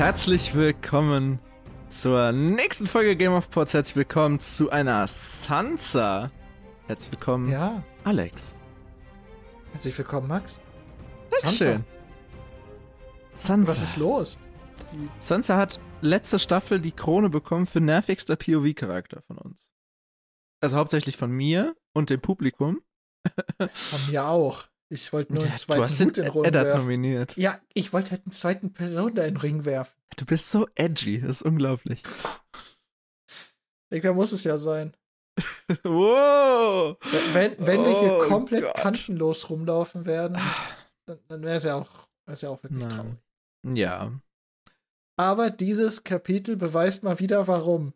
Herzlich willkommen zur nächsten Folge Game of Pods. Herzlich willkommen zu einer Sansa. Herzlich willkommen, Ja, Alex. herzlich willkommen, Max. Dankeschön. Sansa. Was ist los? Die, Sansa hat letzte Staffel die Krone bekommen für nervigster POV-Charakter von uns. Also hauptsächlich von mir und dem Publikum. von mir auch. Ich wollte nur einen Ja, zweiten du Hut in den Ring Eddard werfen. nominiert. Ja, ich wollte halt einen zweiten Person da in den Ring werfen. Du bist so edgy, das ist unglaublich. Irgendwer muss es ja sein. wow! Wenn, wenn wir hier Oh komplett Gott. kantenlos rumlaufen werden, dann, dann wäre es ja auch, wär's ja auch wirklich Nein. traurig. Ja. Aber dieses Kapitel beweist mal wieder, warum.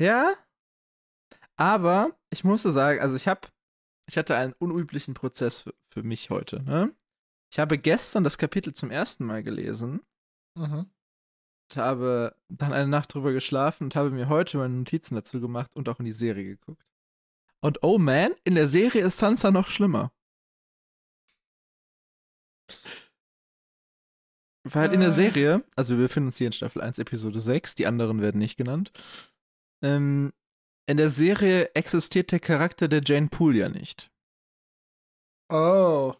Ja. Aber ich musste sagen, also ich habe, ich hatte einen unüblichen Prozess für, für mich heute. Ne? Ich habe gestern das Kapitel zum ersten Mal gelesen, Mhm. und habe dann eine Nacht drüber geschlafen und habe mir heute meine Notizen dazu gemacht und auch in die Serie geguckt. Und oh man, in der Serie ist Sansa noch schlimmer. Weil in der Äh. Serie, also wir befinden uns hier in Staffel 1, Episode 6, die anderen werden nicht genannt. Ähm, in der Serie existiert der Charakter der Jane Poole ja nicht. Oh.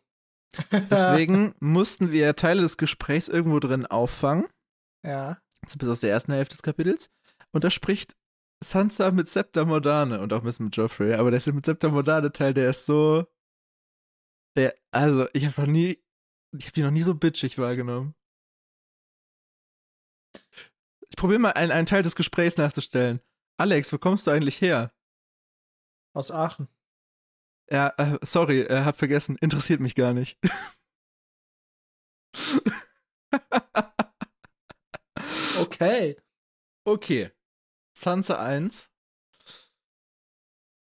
Deswegen mussten wir Teile des Gesprächs irgendwo drin auffangen, ja. bis aus der ersten Hälfte des Kapitels. Und da spricht Sansa mit Septa Mordane und auch ein bisschen mit Joffrey, aber der mit Septa Mordane Teil, der ist so. Der, also, ich habe noch nie. Ich habe die noch nie so bitchig wahrgenommen. Ich probiere mal einen, einen Teil des Gesprächs nachzustellen. Alex, wo kommst du eigentlich her? Aus Aachen. Ja, äh, sorry, äh, hab vergessen, interessiert mich gar nicht. Okay. okay. Sansa 1.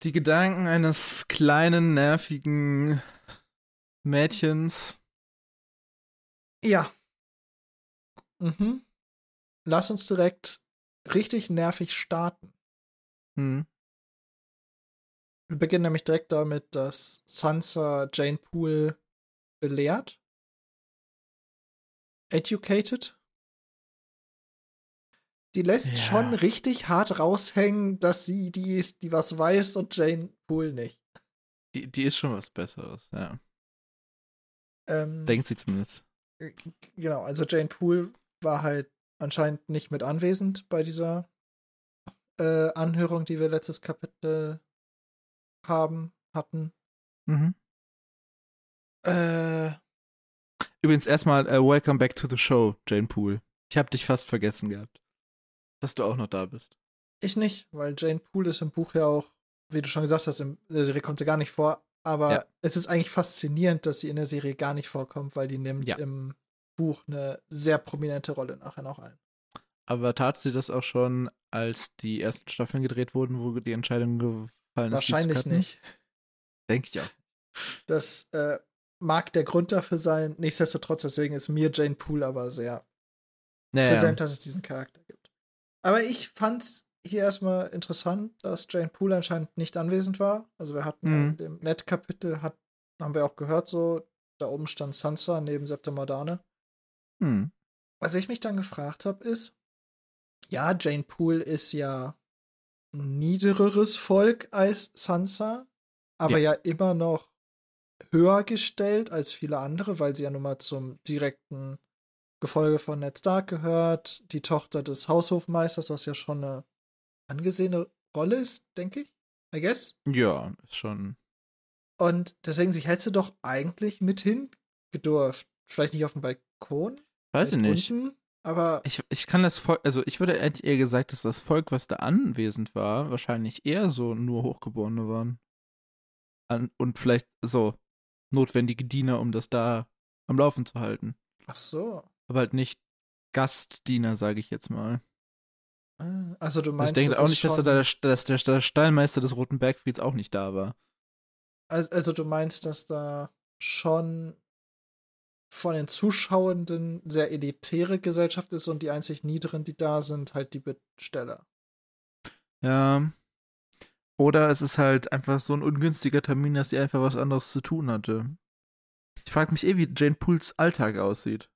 Die Gedanken eines kleinen, nervigen Mädchens. Ja. Mhm. Lass uns direkt richtig nervig starten. Hm. Wir beginnen nämlich direkt damit, dass Sansa Jane Poole belehrt. Educated. Die lässt Ja. schon richtig hart raushängen, dass sie die die was weiß und Jane Poole nicht. Die, die ist schon was Besseres, ja. Ähm, Denkt sie zumindest. Genau, also Jane Poole war halt anscheinend nicht mit anwesend bei dieser äh, Anhörung, die wir letztes Kapitel haben, hatten. Mhm. Äh, Übrigens erstmal, äh, welcome back to the show, Jane Poole. Ich hab dich fast vergessen gehabt. Dass du auch noch da bist. ich nicht, weil Jane Poole ist im Buch ja auch, wie du schon gesagt hast, in der Serie kommt sie gar nicht vor. Aber Ja. es ist eigentlich faszinierend, dass sie in der Serie gar nicht vorkommt, weil die nimmt Ja. im Buch eine sehr prominente Rolle nachher noch ein. Aber tat sie das auch schon, als die ersten Staffeln gedreht wurden, wo die Entscheidung gefallen ist? Wahrscheinlich nicht. Denke ich auch. Das äh, mag der Grund dafür sein. Nichtsdestotrotz, deswegen ist mir Jane Poole aber sehr Naja, präsent, dass es diesen Charakter gibt. Aber ich fand's hier erstmal interessant, dass Jane Poole anscheinend nicht anwesend war. Also wir hatten Mhm. in dem Net-Kapitel, hat, haben wir auch gehört, so, da oben stand Sansa neben Septa Mordane. hm. Was ich mich dann gefragt habe, ist, ja, Jane Poole ist ja ein niedereres Volk als Sansa, aber ja. immer noch höher gestellt als viele andere, weil sie ja nun mal zum direkten Gefolge von Ned Stark gehört, die Tochter des Haushofmeisters, was ja schon eine angesehene Rolle ist, denke ich. I guess. Ja, ist schon. Und deswegen, sie hätte doch eigentlich mit hingedurft. Vielleicht nicht auf dem Balkon, Weiß ich nicht. unten, aber Ich, ich kann das Volk, also ich würde eher gesagt, dass das Volk, was da anwesend war, wahrscheinlich eher so nur Hochgeborene waren. An, und vielleicht so notwendige Diener, um das da am Laufen zu halten. ach so. Aber halt nicht Gastdiener, sage ich jetzt mal. Ah, Also du meinst, ich denke auch nicht, dass, da der, dass der, der Stallmeister des Roten Bergfrieds auch nicht da war. also, also du meinst, dass da schon von den Zuschauenden sehr elitäre Gesellschaft ist und die einzig niederen, die da sind, halt die Bittsteller. Ja. Oder es ist halt einfach so ein ungünstiger Termin, dass sie einfach was anderes zu tun hatte. Ich frage mich eh, wie Jane Pools Alltag aussieht.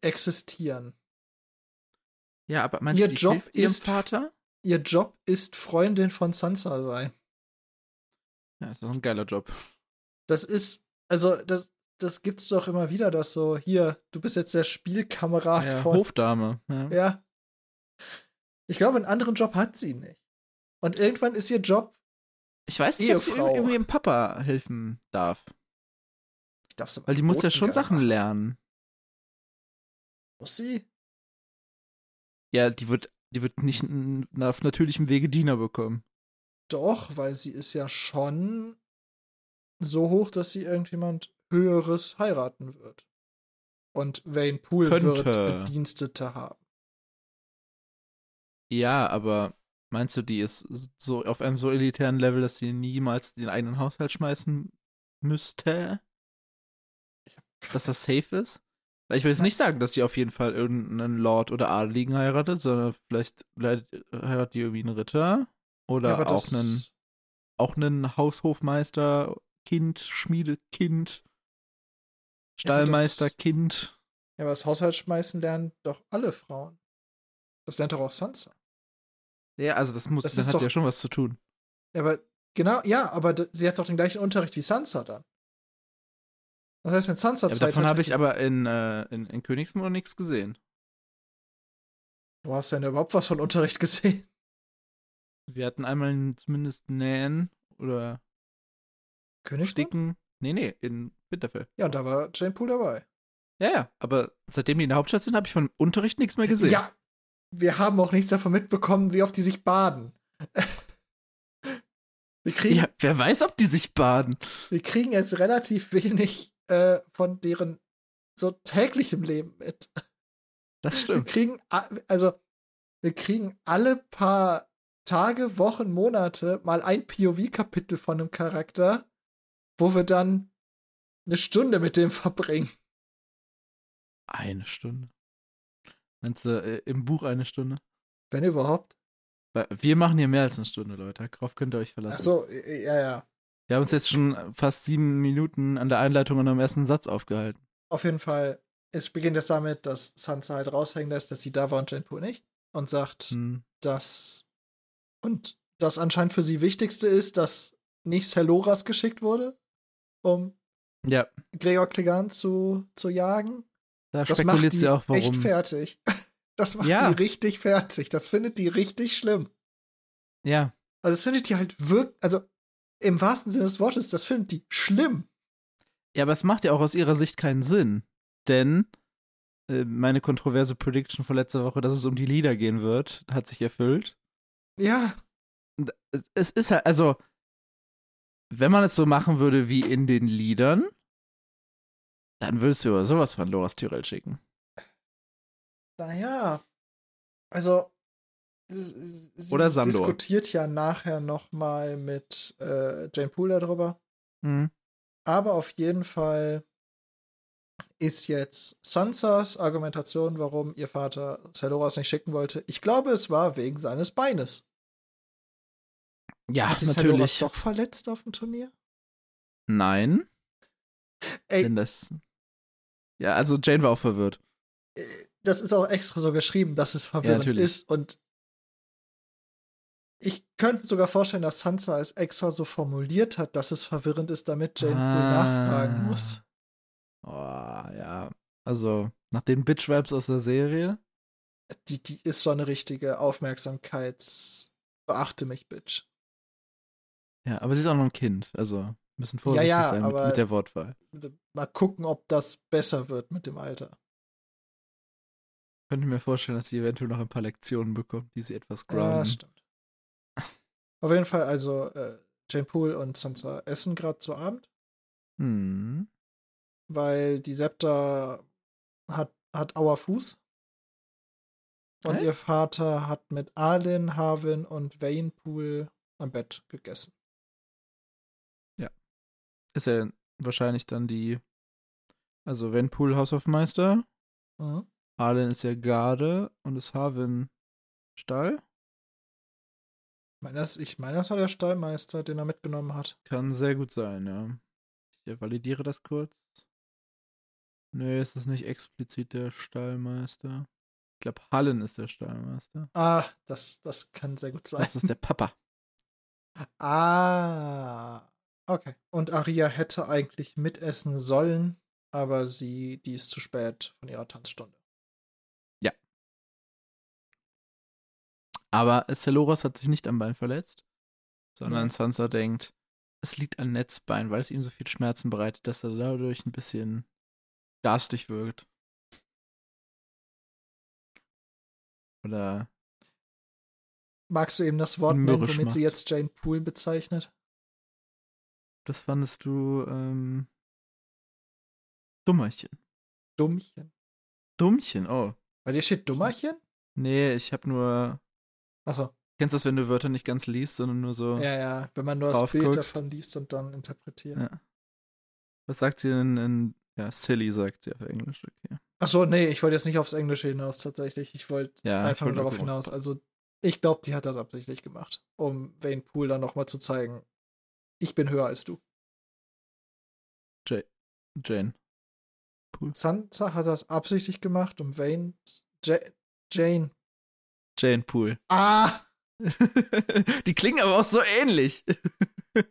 existieren. Ja, aber meinst Ihr du, die Job ist- Vater? Ihr Job ist Freundin von Sansa sein. Ja, das ist doch ein geiler Job. Das ist, also, das, das gibt's doch immer wieder, dass so, hier, du bist jetzt der Spielkamerad Ja, von. Hofdame. Ja. Ja. Ich glaube, einen anderen Job hat sie nicht. Und irgendwann ist ihr Job, Ich weiß nicht, ob sie Ehefrau. irgendwie ihrem Papa helfen darf. ich darf Weil die muss ja schon Sachen machen. lernen. Muss sie? Ja, die wird, die wird nicht auf natürlichem Wege Diener bekommen. Doch, weil sie ist ja schon so hoch, dass sie irgendjemand Höheres heiraten wird. Und Wayne Poole wird Könnte. Bedienstete haben. Ja, aber meinst du, die ist so auf einem so elitären Level, dass sie niemals den eigenen Haushalt schmeißen müsste? Dass das safe ist? Weil ich will jetzt nicht sagen, dass sie auf jeden Fall irgendeinen Lord oder Adeligen heiratet, sondern vielleicht heiratet die irgendwie einen Ritter oder Ja, auch einen, auch einen Haushofmeister, Kind, Schmiedekind, Stallmeister, das- Kind. Ja, aber das Haushaltsschmeißen lernen doch alle Frauen. Das lernt doch auch Sansa. Ja, also das muss, Das dann ist hat sie doch- ja schon was zu tun. Ja, aber genau, ja, aber sie hat doch den gleichen Unterricht wie Sansa dann. Das heißt, in Sansa Ja, Zeit davon habe ich aber in, äh, in, in Königsmund nichts gesehen. Du hast ja überhaupt was von Unterricht gesehen. Wir hatten einmal zumindest Nähen oder Königsmund? Sticken. Nee, nee, in Winterfell. Ja, und da war Jane Poole dabei. Ja, ja, aber seitdem die in der Hauptstadt sind, habe ich von Unterricht nichts mehr gesehen. Ja, wir haben auch nichts davon mitbekommen, wie oft die sich baden. wir, kriegen, ja, wer weiß, ob die sich baden. wir kriegen jetzt relativ wenig äh, von deren so täglichem Leben mit. Das Wir stimmt. kriegen, a- also, wir kriegen alle paar Tage, Wochen, Monate mal ein POV-Kapitel von einem Charakter, wo wir dann eine Stunde mit dem verbringen. Eine Stunde. Meinst du, äh, im Buch eine Stunde? Wenn überhaupt. Wir machen hier mehr als eine Stunde, Leute. Darauf könnt ihr euch verlassen. Ach so, ja, ja. Wir haben uns jetzt schon fast sieben Minuten an der Einleitung und am ersten Satz aufgehalten. Auf jeden Fall, es beginnt es damit, dass Sansa halt raushängen lässt, dass sie da war und Jane Poole nicht. Und sagt, Hm. dass und das anscheinend für sie Wichtigste ist, dass nicht Celoras geschickt wurde, um Ja, Gregor Clegane zu, zu jagen. da Das macht spekuliert sie auch, echt warum. fertig. Das macht Ja. die richtig fertig. Das findet die richtig schlimm. Ja, Also das findet die halt wirklich, also im wahrsten Sinne des Wortes, das findet die schlimm. Ja, aber es macht ja auch aus ihrer Sicht keinen Sinn. Denn äh, meine kontroverse Prediction von letzter Woche, dass es um die Lieder gehen wird, hat sich erfüllt. Ja, Es ist halt, also, wenn man es so machen würde wie in den Liedern, dann würdest du aber sowas von Loras Tyrell schicken. naja. Also sie Oder Sandor. diskutiert ja nachher noch mal mit äh, Jane Poole darüber. Hm. Aber auf jeden Fall ist jetzt Sansas Argumentation, warum ihr Vater Celoras nicht schicken wollte. Ich glaube, es war wegen seines Beines. Ja, Hat sich natürlich. doch verletzt auf dem Turnier? Nein, Ey, denn das. Ja, also Jane war auch verwirrt. äh, das ist auch extra so geschrieben, dass es verwirrend natürlich. ist. Und ich könnte mir sogar vorstellen, dass Sansa es extra so formuliert hat, dass es verwirrend ist, damit Jane Ah. nachfragen muss. Oh, ja. Also, nach den Bitch-Vibes aus der Serie. Die, die ist so eine richtige Aufmerksamkeits- Beachte mich, Bitch. Ja, aber sie ist auch noch ein Kind. Also, ein bisschen Ja, vorsichtig ja, sein mit, mit der Wortwahl. Mal gucken, ob das besser wird mit dem Alter. könnte mir vorstellen, dass sie eventuell noch ein paar Lektionen bekommt, die sie etwas Ja, grounden. stimmt. Auf jeden Fall, also äh, Jane Poole und Sansa essen gerade zu Abend, hm. weil die Septa hat, hat Auer Fuß. Und Hä? ihr Vater hat mit Arlen, Harwin und Wayne Poole am Bett gegessen. Ist ja wahrscheinlich dann die. Also, wenn Pool Haushofmeister, Mhm. Arlen ist ja Garde und ist Harwin Stall. Ich meine, das, ich meine, das war der Stallmeister, den er mitgenommen hat. Kann sehr gut sein, ja. Ich validiere das kurz. Nee, es ist nicht explizit der Stallmeister. Ich glaube, Hallen ist der Stallmeister. Ah, das, das kann sehr gut sein. Das ist der Papa. Ah, okay. Und Aria hätte eigentlich mitessen sollen, aber sie, die ist zu spät von ihrer Tanzstunde. Aber Celoras hat sich nicht am Bein verletzt, sondern Nee. Sansa denkt, es liegt an Netzbein, weil es ihm so viel Schmerzen bereitet, dass er dadurch ein bisschen garstig wirkt. Oder Magst du eben das Wort nennen, womit sie macht. jetzt Jane Poole bezeichnet? Das fandest du ähm, Dummerchen. Dummchen. Dummchen, oh. Bei dir steht Dummerchen? Nee, ich hab nur. Achso, Kennst du das, wenn du Wörter nicht ganz liest, sondern nur so. ja, ja. Wenn man nur das Bild guckst. davon liest und dann interpretiert. Ja. Was sagt sie denn in. Ja, silly sagt sie auf Englisch, okay. Achso, nee, ich wollte jetzt nicht aufs Englische hinaus tatsächlich. Ich wollte Ja, einfach nur wollte nur darauf hinaus. Also, ich glaube, die hat das absichtlich gemacht, um Wayne Poole dann nochmal zu zeigen, ich bin höher als du. Jane. Sansa hat das absichtlich gemacht, um Wayne. Ja Jane. Jane Poole. Ah! Die klingen aber auch so ähnlich.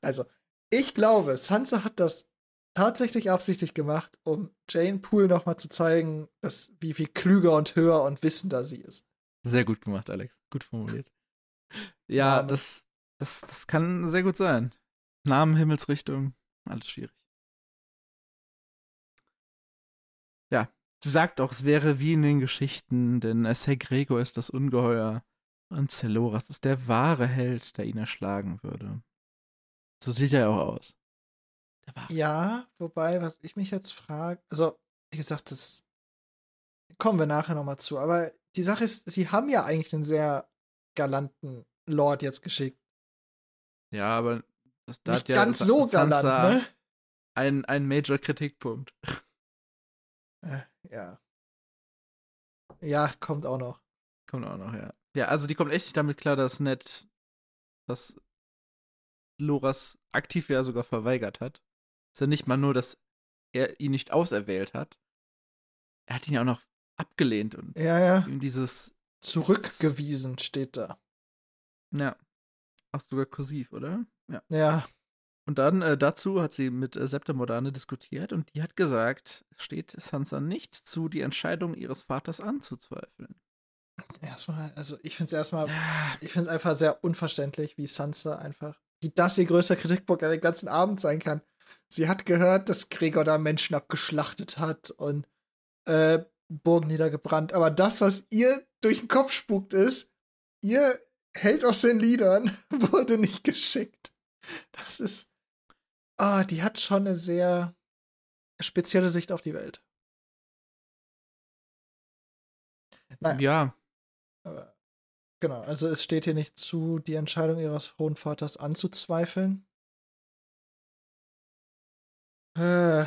Also, ich glaube, Sansa hat das tatsächlich absichtlich gemacht, um Jane Poole nochmal zu zeigen, dass, wie viel klüger und höher und wissender sie ist. Sehr gut gemacht, Alex. Gut formuliert. Ja, Name. das, das, das kann sehr gut sein. Namen, Himmelsrichtung, alles schwierig. Ja, sie sagt auch, es wäre wie in den Geschichten, denn Ser Gregor ist das Ungeheuer und Celoras ist der wahre Held, der ihn erschlagen würde. So sieht er auch aus. Ja, wobei, was ich mich jetzt frage, also, wie gesagt, das kommen wir nachher nochmal zu, aber die Sache ist, sie haben ja eigentlich einen sehr galanten Lord jetzt geschickt. Ja, aber das, da Nicht hat ja ganz so Sansa galant, ne? ein, ein Major-Kritikpunkt. Äh, ja. Ja, kommt auch noch. Kommt auch noch, ja. Ja, also die kommt echt nicht damit klar, dass Ned dass Loras aktiv ja sogar verweigert hat. Ist ja nicht mal nur, dass er ihn nicht auserwählt hat. Er hat ihn ja auch noch abgelehnt und Ja, ja. ihm dieses, Zurückgewiesen steht da. ja, auch sogar kursiv, oder? Ja. Ja, Und dann äh, dazu hat sie mit äh, Septa Modane diskutiert und die hat gesagt, es steht Sansa nicht zu, die Entscheidung ihres Vaters anzuzweifeln. erstmal, also ich finde es erstmal, Ja, ich finde es einfach sehr unverständlich, wie Sansa einfach, wie das ihr größter Kritikpunkt an dem ganzen Abend sein kann. Sie hat gehört, dass Gregor da Menschen abgeschlachtet hat und äh, Burgen niedergebrannt, aber das, was ihr durch den Kopf spukt, ist, ihr Held aus den Liedern wurde nicht geschickt. Das ist, ah, die hat schon eine sehr spezielle Sicht auf die Welt. Naja. ja, Aber, genau, also es steht hier nicht zu, die Entscheidung ihres hohen Vaters anzuzweifeln. Äh,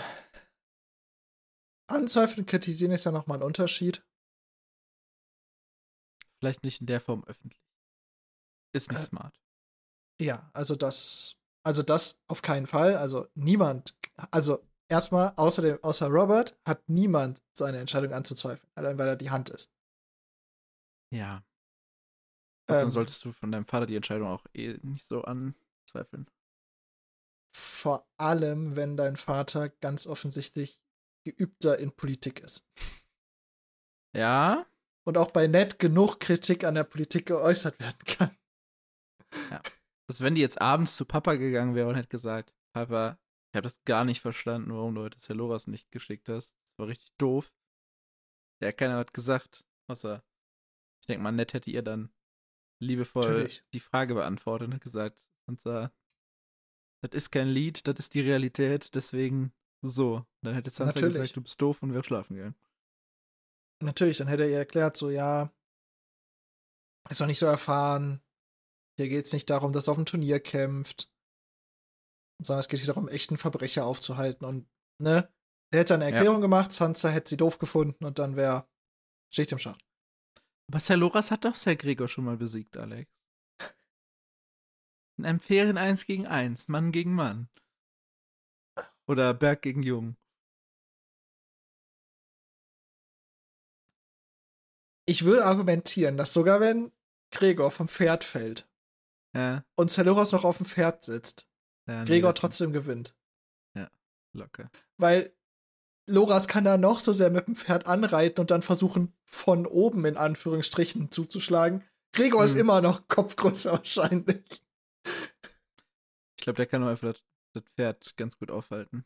anzweifeln und kritisieren ist ja nochmal ein Unterschied. vielleicht nicht in der Form öffentlich. Ist nicht Äh, smart. Ja, also das, also das auf keinen Fall. Also niemand, also erstmal, außer, außer Robert, hat niemand seine Entscheidung anzuzweifeln, allein weil er die Hand ist. Ja. Trotzdem Ähm, solltest du von deinem Vater die Entscheidung auch eh nicht so anzweifeln. vor allem, wenn dein Vater ganz offensichtlich geübter in Politik ist. Ja, und auch bei Ned genug Kritik an der Politik geäußert werden kann. Dass wenn die jetzt abends zu Papa gegangen wäre und hätte gesagt, Papa, ich habe das gar nicht verstanden, warum du heute Celoras nicht geschickt hast. Das war richtig doof. Ja, keiner hat gesagt, außer, ich denke mal, Ned hätte ihr dann liebevoll Natürlich. die Frage beantwortet und gesagt, Sansa, das ist kein Lied, das ist die Realität, deswegen so. Und dann hätte Sansa Natürlich. gesagt, du bist doof und wäre schlafen gegangen. Natürlich, dann hätte er ihr erklärt, so, ja, ist doch nicht so erfahren. Hier geht es nicht darum, dass er auf dem Turnier kämpft, sondern es geht hier darum, echten Verbrecher aufzuhalten. Und, ne? Er hätte eine Ja. Erklärung gemacht, Sansa hätte sie doof gefunden und dann wäre Schicht im Schacht. Aber Celoras hat doch Ser Gregor schon mal besiegt, Alex. In einem fairen 1 gegen 1, Mann gegen Mann. Oder Berg gegen Jung. Ich würde argumentieren, dass sogar wenn Gregor vom Pferd fällt Ja. und Celoras noch auf dem Pferd sitzt, ja nee, Gregor trotzdem gewinnt. Locker. Weil Loras kann da noch so sehr mit dem Pferd anreiten und dann versuchen, von oben in Anführungsstrichen zuzuschlagen. Gregor ist Hm. immer noch kopfgrößer wahrscheinlich. Ich glaube, der kann nur einfach das, das Pferd ganz gut aufhalten.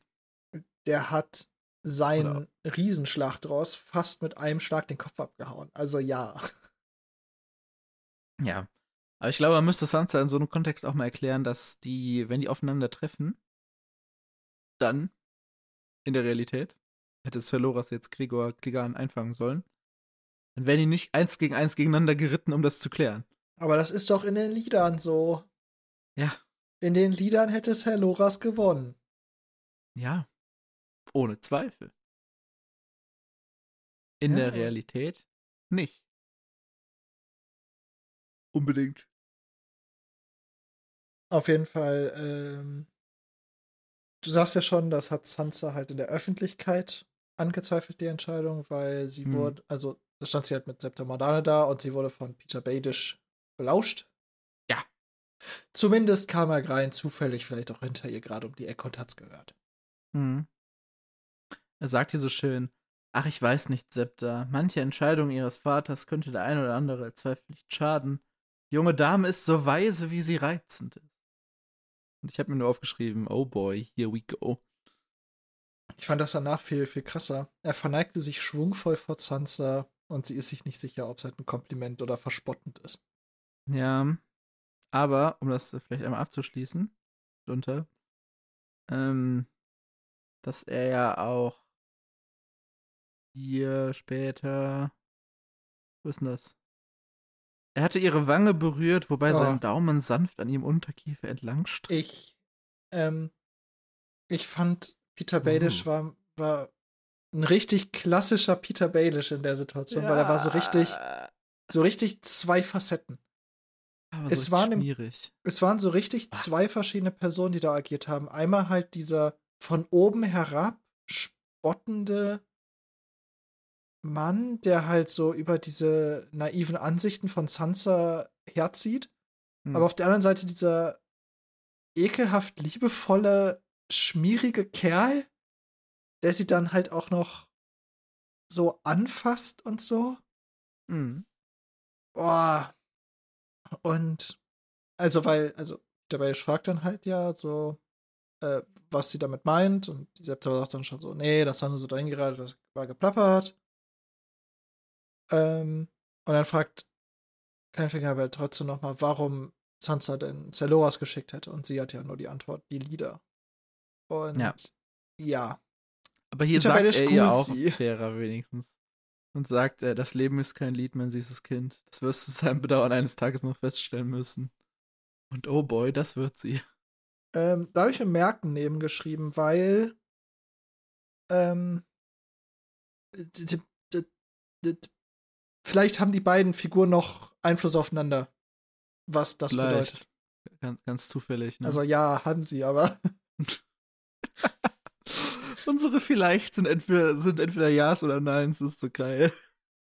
Der hat seinen Riesenschlachtross fast mit einem Schlag den Kopf abgehauen. Also ja. Ja. Aber ich glaube, man müsste Sansa in so einem Kontext auch mal erklären, dass die, wenn die aufeinandertreffen, dann in der Realität, hätte Celoras jetzt Gregor Kligan einfangen sollen, dann wären die nicht eins gegen eins gegeneinander geritten, um das zu klären. Aber das ist doch in den Liedern so. Ja. In den Liedern hätte Herr Loras gewonnen. Ja. Ohne Zweifel. In Ja. der Realität nicht. Unbedingt. Auf jeden Fall, ähm, du sagst ja schon, das hat Sansa halt in der Öffentlichkeit angezweifelt, die Entscheidung, weil sie Hm. wurde, also da stand sie halt mit Septa Mordane da und sie wurde von Peter Baelish belauscht. Ja. Zumindest kam er rein zufällig vielleicht auch hinter ihr gerade um die Ecke und hat's gehört. Mhm. Er sagt hier so schön, ach, ich weiß nicht, Septa, manche Entscheidung ihres Vaters könnte der ein oder andere zweifellich schaden. Die junge Dame ist so weise, wie sie reizend ist. Und ich habe mir nur aufgeschrieben, oh boy, here we go. Ich fand das danach viel, viel krasser. Er verneigte sich schwungvoll vor Sansa und sie ist sich nicht sicher, ob es halt ein Kompliment oder verspottend ist. Ja, aber, um das vielleicht einmal abzuschließen, drunter, ähm, dass er ja auch hier später, wo ist denn das? Er hatte ihre Wange berührt, wobei Ja. sein Daumen sanft an ihrem Unterkiefer entlang strich. Ich, ähm, ich fand, Peter Baelish Uh. war, war ein richtig klassischer Peter Baelish in der Situation, weil er war so richtig, so richtig zwei Facetten. aber es so waren im- schwierig. Es waren so richtig Ah. zwei verschiedene Personen, die da agiert haben. Einmal halt dieser von oben herab spottende Mann, der halt so über diese naiven Ansichten von Sansa herzieht. Hm. Aber auf der anderen Seite dieser ekelhaft liebevolle, schmierige Kerl, der sie dann halt auch noch so anfasst und so. Mhm. Boah. Und also, weil, also, der Baelish fragt dann halt ja so, äh, was sie damit meint. Und die Septa sagt dann schon so, nee, das war nur so dahin gerade, das war geplappert. Ähm, und dann fragt Kleinfinger aber trotzdem nochmal, warum Sansa denn Celoras geschickt hätte. Und sie hat ja nur die Antwort, die Lieder. Und Ja. ja. Aber hier sagt er schoolt auch fairer wenigstens. Und sagt, äh, das Leben ist kein Lied, mein süßes Kind. Das wirst du seinem Bedauern eines Tages noch feststellen müssen. Und oh boy, das wird sie. Ähm, da habe ich mir Merken nebengeschrieben, weil ähm, d- vielleicht haben die beiden Figuren noch Einfluss aufeinander, was das bedeutet. Vielleicht. Ganz, ganz zufällig. Ne? Also ja, haben sie, aber Unsere vielleicht sind entweder, sind entweder Ja's oder Neins. Das ist so geil.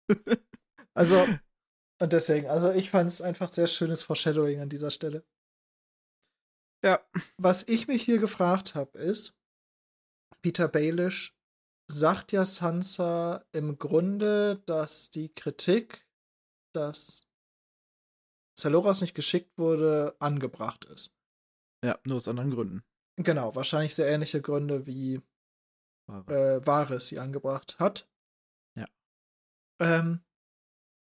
also und deswegen, also ich fand es einfach sehr schönes Foreshadowing an dieser Stelle. Ja. Was ich mich hier gefragt habe, ist, Peter Baelish sagt ja Sansa im Grunde, dass die Kritik, dass Celoras nicht geschickt wurde, angebracht ist. Ja, nur aus anderen Gründen. Genau, wahrscheinlich sehr ähnliche Gründe, wie äh, sie angebracht hat. Ja. Ähm,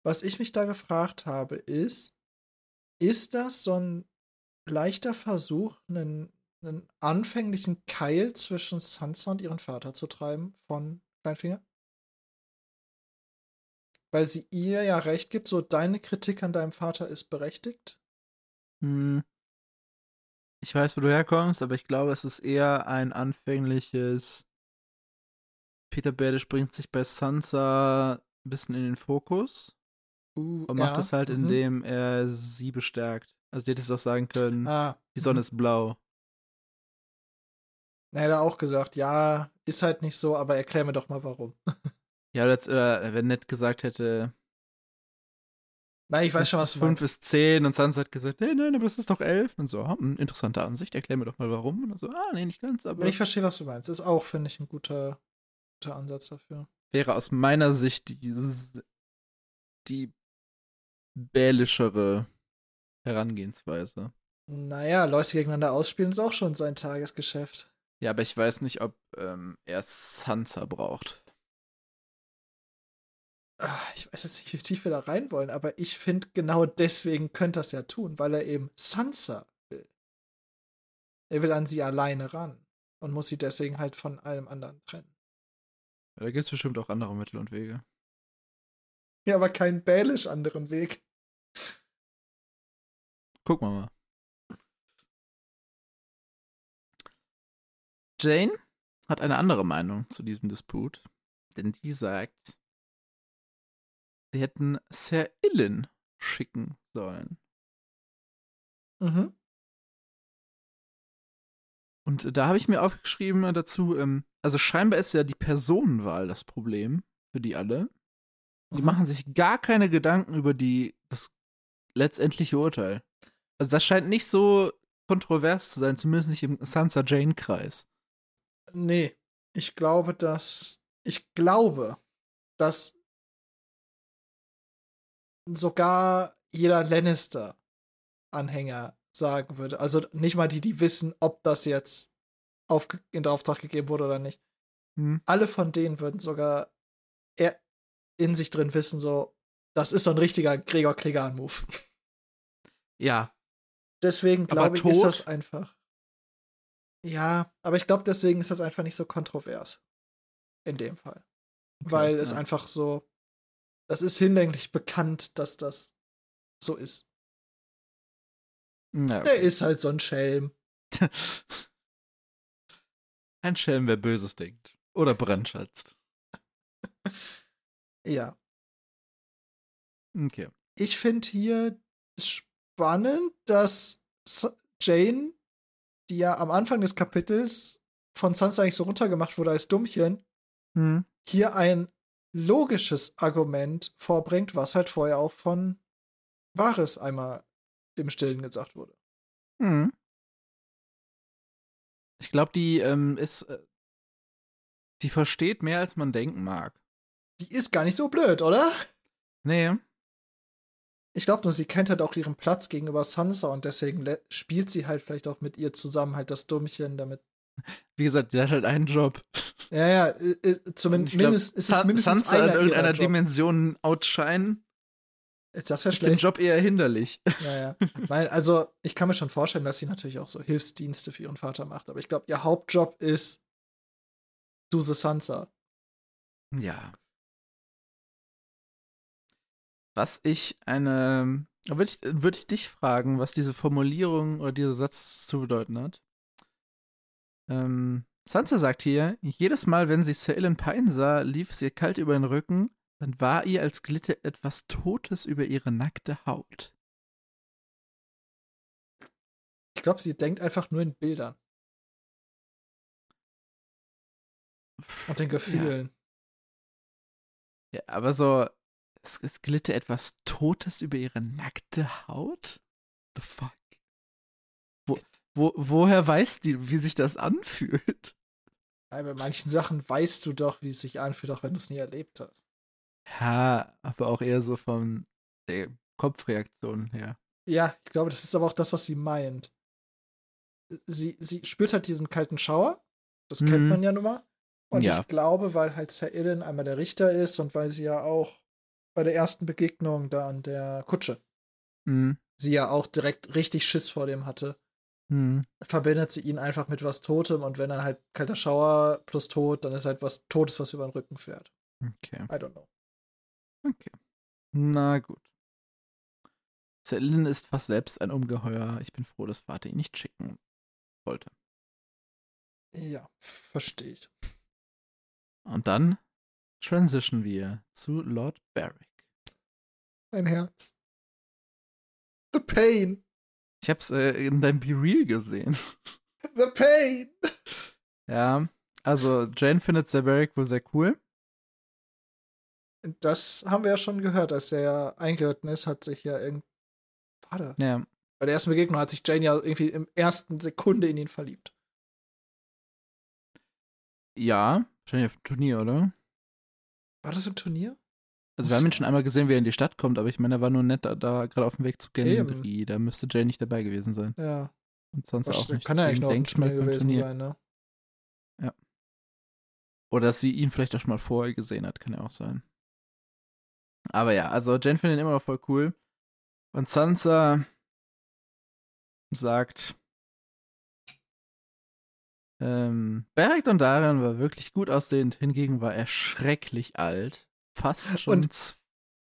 was ich mich da gefragt habe, ist, ist das so ein leichter Versuch, einen, einen anfänglichen Keil zwischen Sansa und ihren Vater zu treiben von Kleinfinger? Weil sie ihr ja recht gibt, so deine Kritik an deinem Vater ist berechtigt. Hm. Ich weiß, wo du herkommst, aber ich glaube, es ist eher ein anfängliches. Peter Baelish bringt sich bei Sansa ein bisschen in den Fokus Uh, und macht ja, das halt, mhm. indem er sie bestärkt. Also, die hätte es auch sagen können, Ah, die Sonne mhm. ist blau. Er hätte auch gesagt, ja, ist halt nicht so, aber erklär mir doch mal warum. Ja, oder, oder wenn Ned gesagt hätte, Nein, ich weiß schon, was du 5 meinst. ist 10 und Sansa hat gesagt, nee, nein, aber das ist doch 11. Und so, hm, interessante Ansicht, erklär mir doch mal warum. Und so, ah, nee, nicht ganz, aber Ich verstehe, was du meinst. Ist auch, finde ich, ein guter, guter Ansatz dafür. wäre aus meiner Sicht die, die bälischere Herangehensweise. Naja, Leute gegeneinander ausspielen ist auch schon sein Tagesgeschäft. Ja, aber ich weiß nicht, ob ähm, er Sansa braucht. Ah, Ich weiß jetzt nicht, wie tief wir da rein wollen, aber ich finde, genau deswegen könnte er es ja tun, weil er eben Sansa will. Er will an sie alleine ran und muss sie deswegen halt von allem anderen trennen. Ja, da gibt es bestimmt auch andere Mittel und Wege. Ja, aber keinen bälisch anderen Weg. Gucken wir mal. Jane hat eine andere Meinung zu diesem Disput, denn die sagt, sie hätten Sir Ilyn schicken sollen. Mhm. Und da habe ich mir aufgeschrieben dazu, ähm, also scheinbar ist ja die Personenwahl das Problem für die alle. Die Mhm. machen sich gar keine Gedanken über die, das letztendliche Urteil. Also das scheint nicht so kontrovers zu sein, zumindest nicht im Sansa-Jane-Kreis. Nee, ich glaube, dass. Ich glaube, dass sogar jeder Lannister-Anhänger sagen würde. Also nicht mal die, die wissen, ob das jetzt aufge in Auftrag gegeben wurde oder nicht. Hm. Alle von denen würden sogar in sich drin wissen, so, das ist so ein richtiger Gregor Klegan-Move. Ja, Deswegen glaube ich, ist tot? das einfach. Ja, aber ich glaube, deswegen ist das einfach nicht so kontrovers. In dem Fall. Okay, Weil es ja. einfach so. Das ist hinlänglich bekannt, dass das so ist. Der okay. ist halt so ein Schelm. Ein Schelm, wer Böses denkt. Oder brandschatzt. Ja. Okay. Ich finde hier spannend, dass Jane, die ja am Anfang des Kapitels von Sansa eigentlich so runtergemacht wurde als Dummchen, Hm. hier ein logisches Argument vorbringt, was halt vorher auch von Varys einmal im Stillen gesagt wurde. Hm. Ich glaube, die ähm, ist. Äh, die versteht mehr, als man denken mag. Die ist gar nicht so blöd, oder? Nee. Ich glaube nur, sie kennt halt auch ihren Platz gegenüber Sansa und deswegen spielt sie halt vielleicht auch mit ihr zusammen halt das Dummchen, damit. Wie gesagt, die hat halt einen Job. Ja, ja, äh, äh, zumindest glaub, ist es mindestens Sansa in einer irgendeiner ihrer Job. Dimension outshine Das wäre ist den schlecht. Job eher hinderlich. Ja, ja. Nein, also ich kann mir schon vorstellen, dass sie natürlich auch so Hilfsdienste für ihren Vater macht, aber ich glaube, ihr Hauptjob ist Duse Sansa. Ja. Was ich eine. Würde ich, würd ich dich fragen, was diese Formulierung oder dieser Satz zu bedeuten hat? Ähm, Sansa sagt hier: Jedes Mal, wenn sie Sir Ilyn Pine sah, lief es ihr kalt über den Rücken, dann war ihr, als glitte etwas Totes über ihre nackte Haut. Ich glaube, sie denkt einfach nur in Bildern. Und den Gefühlen. Ja, aber so, es, es glitte etwas Totes über ihre nackte Haut? The fuck? Wo, wo, woher weiß die, wie sich das anfühlt? Ja, bei manchen Sachen weißt du doch, wie es sich anfühlt, auch wenn du es nie erlebt hast. Ja, aber auch eher so von der Kopfreaktion her. Ja, ich glaube, das ist aber auch das, was sie meint. Sie, sie spürt halt diesen kalten Schauer. Das kennt Mhm. man ja nun mal. Und Ja. ich glaube, weil halt Sir Ilyn einmal der Richter ist und weil sie ja auch bei der ersten Begegnung da an der Kutsche, Mhm. sie ja auch direkt richtig Schiss vor dem hatte, Mhm. verbindet sie ihn einfach mit was Totem und wenn dann halt kalter Schauer plus Tod, dann ist halt was Totes, was über den Rücken fährt. Okay. I don't know. Okay. Na gut. Selin ist fast selbst ein Ungeheuer. Ich bin froh, dass Vater ihn nicht schicken wollte. Ja, verstehe ich. Und dann transition wir zu Lord Barrick. Mein Herz. The pain. Ich hab's äh, in deinem Be Real gesehen. The pain. Ja, also Jane findet Sir Beric wohl sehr cool. Das haben wir ja schon gehört, als er ja eingeritten ist, hat sich ja irgendwie. Warte. Ja. Bei der ersten Begegnung hat sich Jane ja irgendwie im ersten Sekunde in ihn verliebt. Ja, wahrscheinlich auf dem Turnier, oder? War das im Turnier? Also wir haben ihn schon einmal gesehen, wie er in die Stadt kommt, aber ich meine, er war nur nett da, da gerade auf dem Weg zu Gendry. Da müsste Jane nicht dabei gewesen sein. Ja. Und sonst Was, auch nicht. kann ja eigentlich Deswegen nur auf dem denk mal gewesen Turnier. sein, ne? Oder dass sie ihn vielleicht auch schon mal vorher gesehen hat, kann ja auch sein. Aber ja, also Jane findet ihn immer noch voll cool. Und Sansa sagt, ähm, Beric Dondarrion war wirklich gut aussehend, hingegen war er schrecklich alt. Fast schon Und-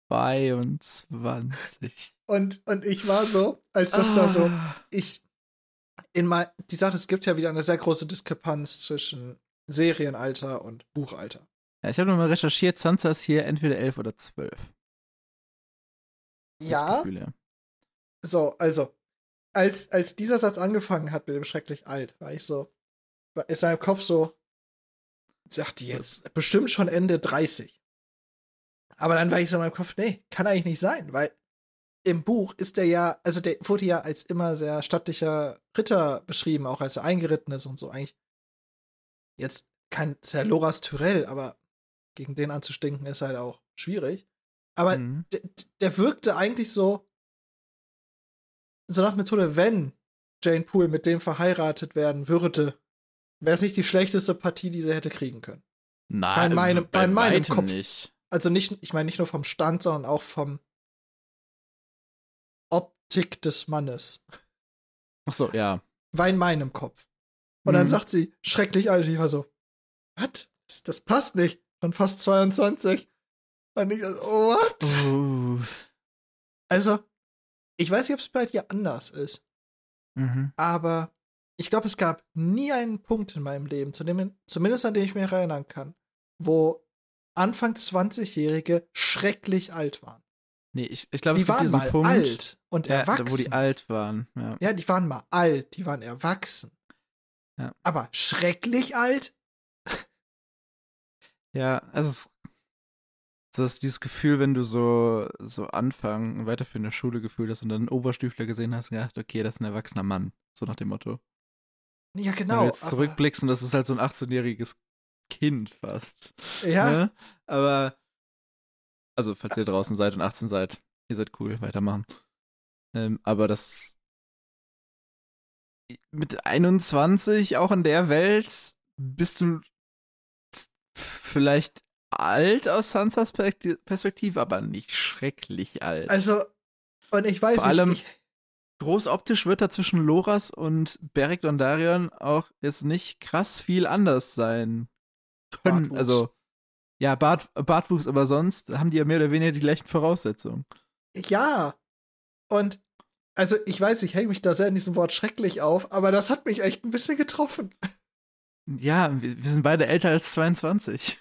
22. Und, und ich war so, als das da so, Ah. ich, in mein, die Sache, es gibt ja wieder eine sehr große Diskrepanz zwischen Serienalter und Buchalter. Ja, ich habe nochmal recherchiert, Sansa ist hier entweder 11 oder 12. Das Gefühl, ja. So, also, als, als dieser Satz angefangen hat mit dem schrecklich alt, war ich so, ist in meinem Kopf so, sagt die jetzt bestimmt schon Ende 30. Aber dann war ich so in meinem Kopf, nee, kann eigentlich nicht sein, weil im Buch ist der ja, also der wurde ja als immer sehr stattlicher Ritter beschrieben, auch als er eingeritten ist und so. Eigentlich jetzt kein sehr Loras Tyrell, aber gegen den anzustinken ist halt auch schwierig. Aber Mhm. der, der wirkte eigentlich so, so nach Methode, wenn Jane Poole mit dem verheiratet werden würde, wäre es nicht die schlechteste Partie, die sie hätte kriegen können. Nein, Bei meinem- bei bei meinem Kopf. nicht. Also nicht, ich meine nicht nur vom Stand, sondern auch vom Optik des Mannes. Ach so, ja. War in meinem Kopf. Und dann Mhm. sagt sie, schrecklich alt, ich war so, was? Das, das passt nicht. Schon fast 22. Und ich so, what? Uh, Also, ich weiß nicht, ob es bei dir anders ist. mhm. aber ich glaube, es gab nie einen Punkt in meinem Leben, zu dem, zumindest an den ich mich erinnern kann, wo Anfang 20-Jährige schrecklich alt waren. Nee, ich, ich glaube, Die es waren mal Punkt, alt und ja, erwachsen. wo die alt waren. Ja. ja, die waren mal alt, die waren erwachsen. Ja. Aber schrecklich alt? Ja, also es, das ist dieses Gefühl, wenn du so, so Anfang weiterführende Schule gefühlt hast und dann einen Oberstüfler gesehen hast und gedacht, okay, das ist ein erwachsener Mann. So nach dem Motto. Ja, Wenn genau. du jetzt aber- zurückblickst und das ist halt so ein 18-jähriges Kind fast. Ja, Ne? Aber, also, falls ihr draußen seid und 18 seid, ihr seid cool, weitermachen. Ähm, aber das mit 21 auch in der Welt bist du vielleicht alt aus Sansas Perspekti- Perspektive, aber nicht schrecklich alt. also, und ich weiß Vor allem- nicht, ich, groß optisch wird da zwischen Loras und Beric Dondarrion auch jetzt nicht krass viel anders sein können. Bartwuchs. Also, ja, Bart, Bartwuchs, aber sonst haben die ja mehr oder weniger die gleichen Voraussetzungen. ja. Und, also, ich weiß, ich hänge mich da sehr in diesem Wort schrecklich auf, aber das hat mich echt ein bisschen getroffen. Ja, wir, wir sind beide älter als 22.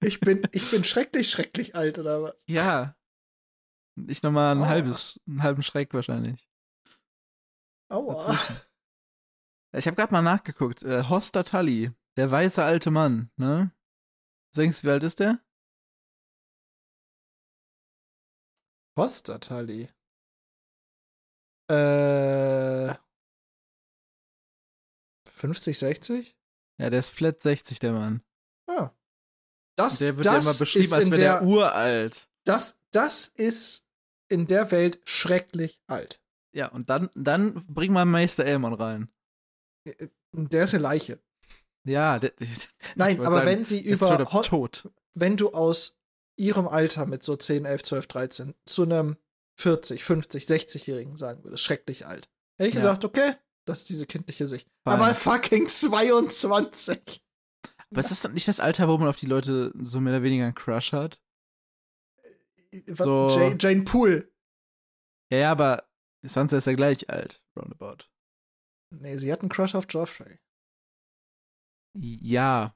Ich bin, ich bin schrecklich, schrecklich alt, oder was? Ja. Ich nochmal ein Aua. halbes, einen halben Schreck wahrscheinlich. Aua. Dazwischen. Ich habe gerade mal nachgeguckt. Äh, Hoster Tully, der weiße alte Mann, ne? Was denkst du, wie alt ist der? Postatali. Äh. 50, 60? Ja, der ist flat 60, der Mann. Ah. Das, Der wird das ja immer beschrieben, als wäre der, der, uralt. das, das ist in der Welt schrecklich alt. Ja, und dann, dann bring mal Meister Elmon rein. Der ist eine Leiche. Ja, der, Nein, aber sagen, wenn sie über tot. wenn du aus ihrem Alter mit so 10, 11, 12, 13 zu einem 40, 50, 60-Jährigen sagen würdest, schrecklich alt. Hätte ich Ja. gesagt, okay, das ist diese kindliche Sicht. Fein. Aber fucking 22. Aber ist das dann nicht das Alter, wo man auf die Leute so mehr oder weniger einen Crush hat? Was- So- Jane, Jane Poole. Ja, ja, aber Sansa ist ja gleich alt, roundabout. Nee, sie hat einen Crush auf Joffrey. Ja,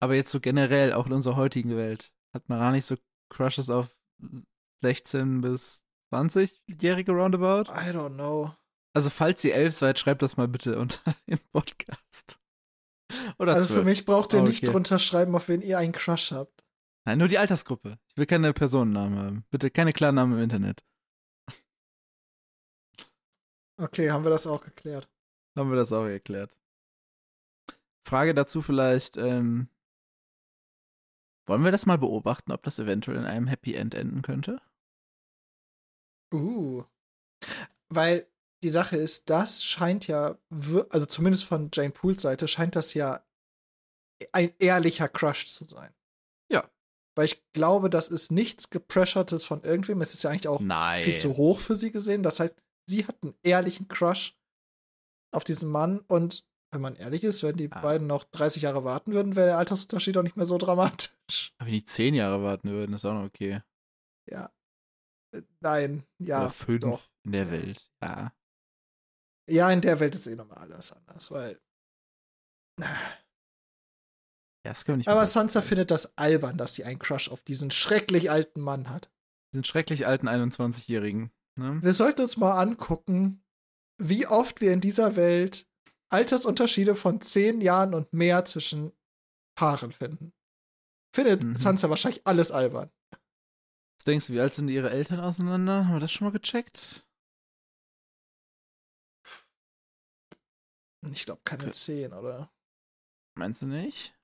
aber jetzt so generell, auch in unserer heutigen Welt, hat man gar nicht so Crushes auf 16 bis 20-jährige roundabout? I don't know. Also falls ihr elf seid, schreibt das mal bitte unter dem Podcast. Oder also 12. für mich braucht ihr Oh, nicht okay. drunter schreiben, auf wen ihr einen Crush habt. Nein, nur die Altersgruppe. Ich will keine Personennamen haben. Bitte keine Klarnamen im Internet. Okay, haben wir das auch geklärt. Haben wir das auch erklärt. Frage dazu vielleicht, ähm, wollen wir das mal beobachten, ob das eventuell in einem Happy End enden könnte? Uh. Weil die Sache ist, das scheint ja, also zumindest von Jane Pools Seite, scheint das ja ein ehrlicher Crush zu sein. Ja. Weil ich glaube, das ist nichts gepressurtes von irgendwem. Es ist ja eigentlich auch Nein. viel zu hoch für sie gesehen. Das heißt, sie hat einen ehrlichen Crush auf diesen Mann und wenn man ehrlich ist, wenn die Ah. beiden noch 30 Jahre warten würden, wäre der Altersunterschied auch nicht mehr so dramatisch. Aber wenn die zehn Jahre warten würden, ist auch noch okay. Ja. Äh, Nein, ja. Oder fünf doch. in der. Welt. Ja. Ja, in der Welt ist eh nochmal alles anders, weil. Ja, das nicht Aber Sansa vorstellen. findet das albern, dass sie einen Crush auf diesen schrecklich alten Mann hat. Den schrecklich alten 21-Jährigen. Ne? Wir sollten uns mal angucken, wie oft wir in dieser Welt Altersunterschiede von zehn Jahren und mehr zwischen Paaren finden. Findet Mhm. Sansa wahrscheinlich alles albern. Was denkst du, wie alt sind ihre Eltern auseinander? Haben wir das schon mal gecheckt? Ich glaube, keine Okay. zehn, oder? Meinst du nicht?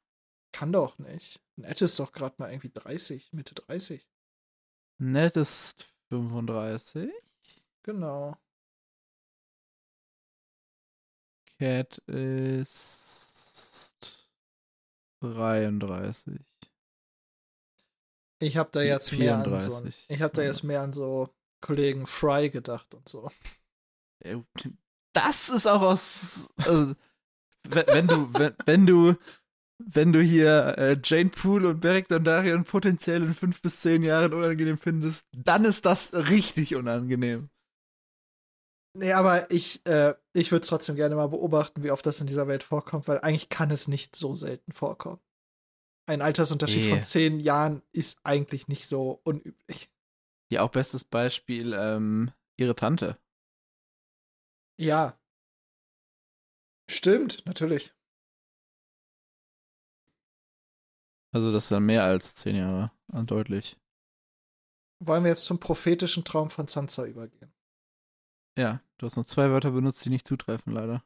Kann doch nicht. Ned ist doch gerade mal irgendwie 30, Mitte 30. Ned ist 35. Genau. Cat ist 33. Ich habe da jetzt mehr an so, 34. ich habe da Ja. jetzt mehr an so Kollegen Fry gedacht und so. Äh, Das ist auch aus. Also, wenn, wenn du, wenn, wenn du, wenn du hier äh, Jane Poole und Beric Dondarrion potenziell in fünf bis zehn Jahren unangenehm findest, dann ist das richtig unangenehm. Nee, aber ich, äh, ich würde trotzdem gerne mal beobachten, wie oft das in dieser Welt vorkommt, weil eigentlich kann es nicht so selten vorkommen. Ein Altersunterschied Nee. von zehn Jahren ist eigentlich nicht so unüblich. Hier auch bestes Beispiel, ähm, ihre Tante. Ja. Stimmt, natürlich. Also das ist dann mehr als zehn Jahre, also deutlich. Wollen wir jetzt zum prophetischen Traum von Sansa übergehen? Ja, du hast noch zwei Wörter benutzt, die nicht zutreffen, leider.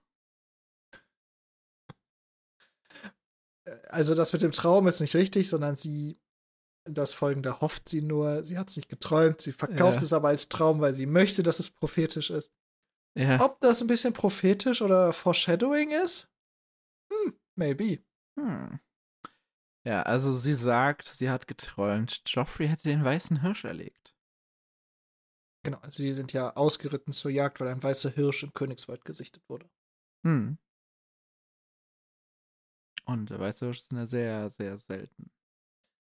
Also das mit dem Traum ist nicht richtig, sondern sie, das folgende hofft sie nur, sie hat es nicht geträumt, sie verkauft Ja. es aber als Traum, weil sie möchte, dass es prophetisch ist. Ja. Ob das ein bisschen prophetisch oder Foreshadowing ist? Hm, maybe. Hm. Ja, also sie sagt, sie hat geträumt, Joffrey hätte den weißen Hirsch erlegt. Genau, also die sind ja ausgeritten zur Jagd, weil ein weißer Hirsch im Königswald gesichtet wurde. Hm. Und der weiße Hirsch ist ja sehr, sehr selten.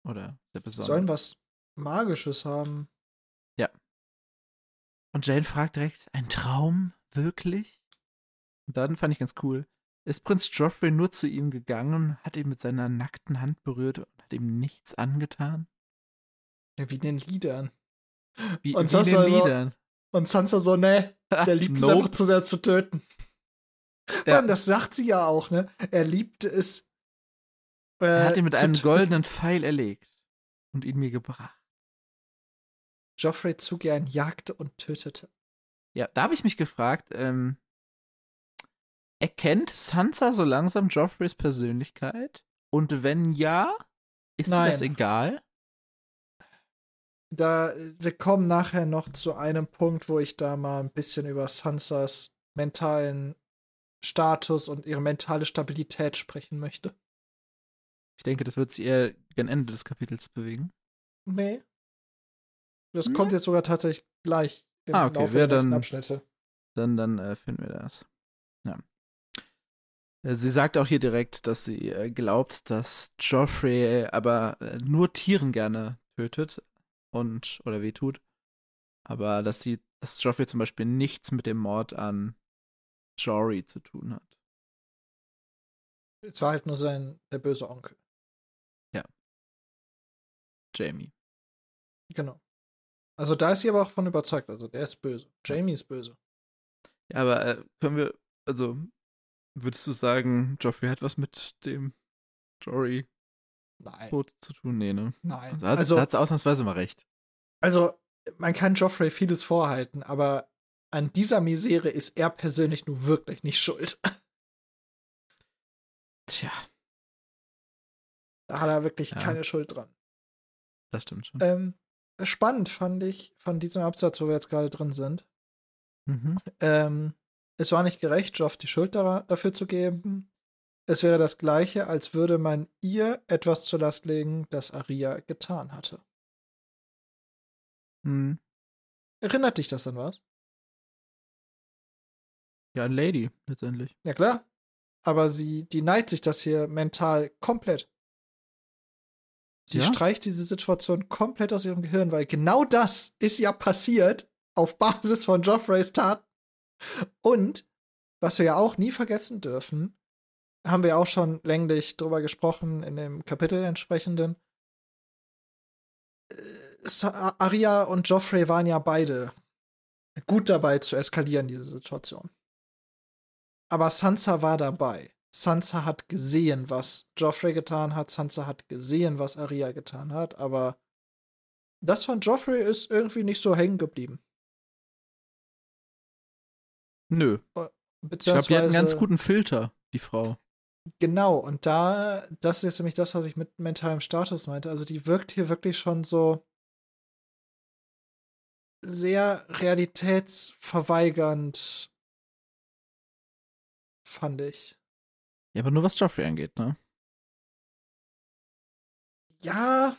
Oder sehr besonders. sollen was Magisches haben. Und Jane fragt direkt, ein Traum? Wirklich? Und dann fand ich ganz cool. Ist Prinz Joffrey nur zu ihm gegangen, hat ihn mit seiner nackten Hand berührt und hat ihm nichts angetan? Ja, wie in den Liedern. Wie, Und wie den war so- Liedern. Und Sansa so, ne, der liebt es Nope. einfach zu sehr zu töten. Ja. allem, das sagt sie ja auch, ne? Er liebte es. Äh, Er hat ihn mit einem töten. goldenen Pfeil erlegt und ihn mir gebracht. Joffrey zu gern jagte und tötete. Ja, da habe ich mich gefragt, ähm, erkennt Sansa so langsam Joffreys Persönlichkeit? Und wenn ja, ist ihr das Nein. egal? Da, wir kommen nachher noch zu einem Punkt, wo ich da mal ein bisschen über Sansas mentalen Status und ihre mentale Stabilität sprechen möchte. Ich denke, das wird sich eher gegen Ende des Kapitels bewegen. Nee. Das Nee? kommt jetzt sogar tatsächlich gleich im Ah, okay, Laufe wer der dann- Abschnitte. Dann, dann äh, finden wir das. Ja. Äh, Sie sagt auch hier direkt, dass sie äh, glaubt, dass Joffrey aber äh, nur Tieren gerne tötet und oder wehtut. Aber dass sie, dass Joffrey zum Beispiel nichts mit dem Mord an Jory zu tun hat. Es war halt nur sein, der böse Onkel. Jamie. Genau. Also da ist sie aber auch von überzeugt. Also der ist böse. Jamie ist böse. Ja, aber äh, können wir, also, Würdest du sagen, Joffrey hat was mit dem Jory Nein. Tod zu tun? Nee, ne? Nein. Also, hat, Also, da hat sie ausnahmsweise mal recht. also, man kann Joffrey vieles vorhalten, aber an dieser Misere ist er persönlich nur wirklich nicht schuld. Tja, Da hat er wirklich Ja. keine Schuld dran. das stimmt schon. Ähm, spannend fand ich von diesem Absatz, wo wir jetzt gerade drin sind. Mhm. Ähm, es war nicht gerecht, Joff die Schuld da, dafür zu geben. Es wäre das Gleiche, als würde man ihr etwas zur Last legen, das Aria getan hatte. Mhm. Erinnert dich das an was? Ja, Lady, letztendlich. Ja, klar. Aber sie, die neigt sich das hier mental komplett. Sie Ja? streicht diese Situation komplett aus ihrem Gehirn, weil genau das ist ja passiert auf Basis von Joffreys Taten. Und, was wir ja auch nie vergessen dürfen, haben wir auch schon länglich drüber gesprochen in dem Kapitel entsprechenden. Äh, Arya und Joffrey waren ja beide gut dabei zu eskalieren, diese Situation. Aber Sansa war dabei. Sansa hat gesehen, was Joffrey getan hat. Sansa hat gesehen, was Arya getan hat. Aber das von Joffrey ist irgendwie nicht so hängen geblieben. Nö. Ich glaube, die hat Beziehungsweise, einen ganz guten Filter, die Frau. Genau, und da, das ist jetzt nämlich das, was ich mit mentalem Status meinte. Also die wirkt hier wirklich schon so sehr realitätsverweigernd, fand ich. Ja, aber nur was Joffrey angeht, ne? Ja,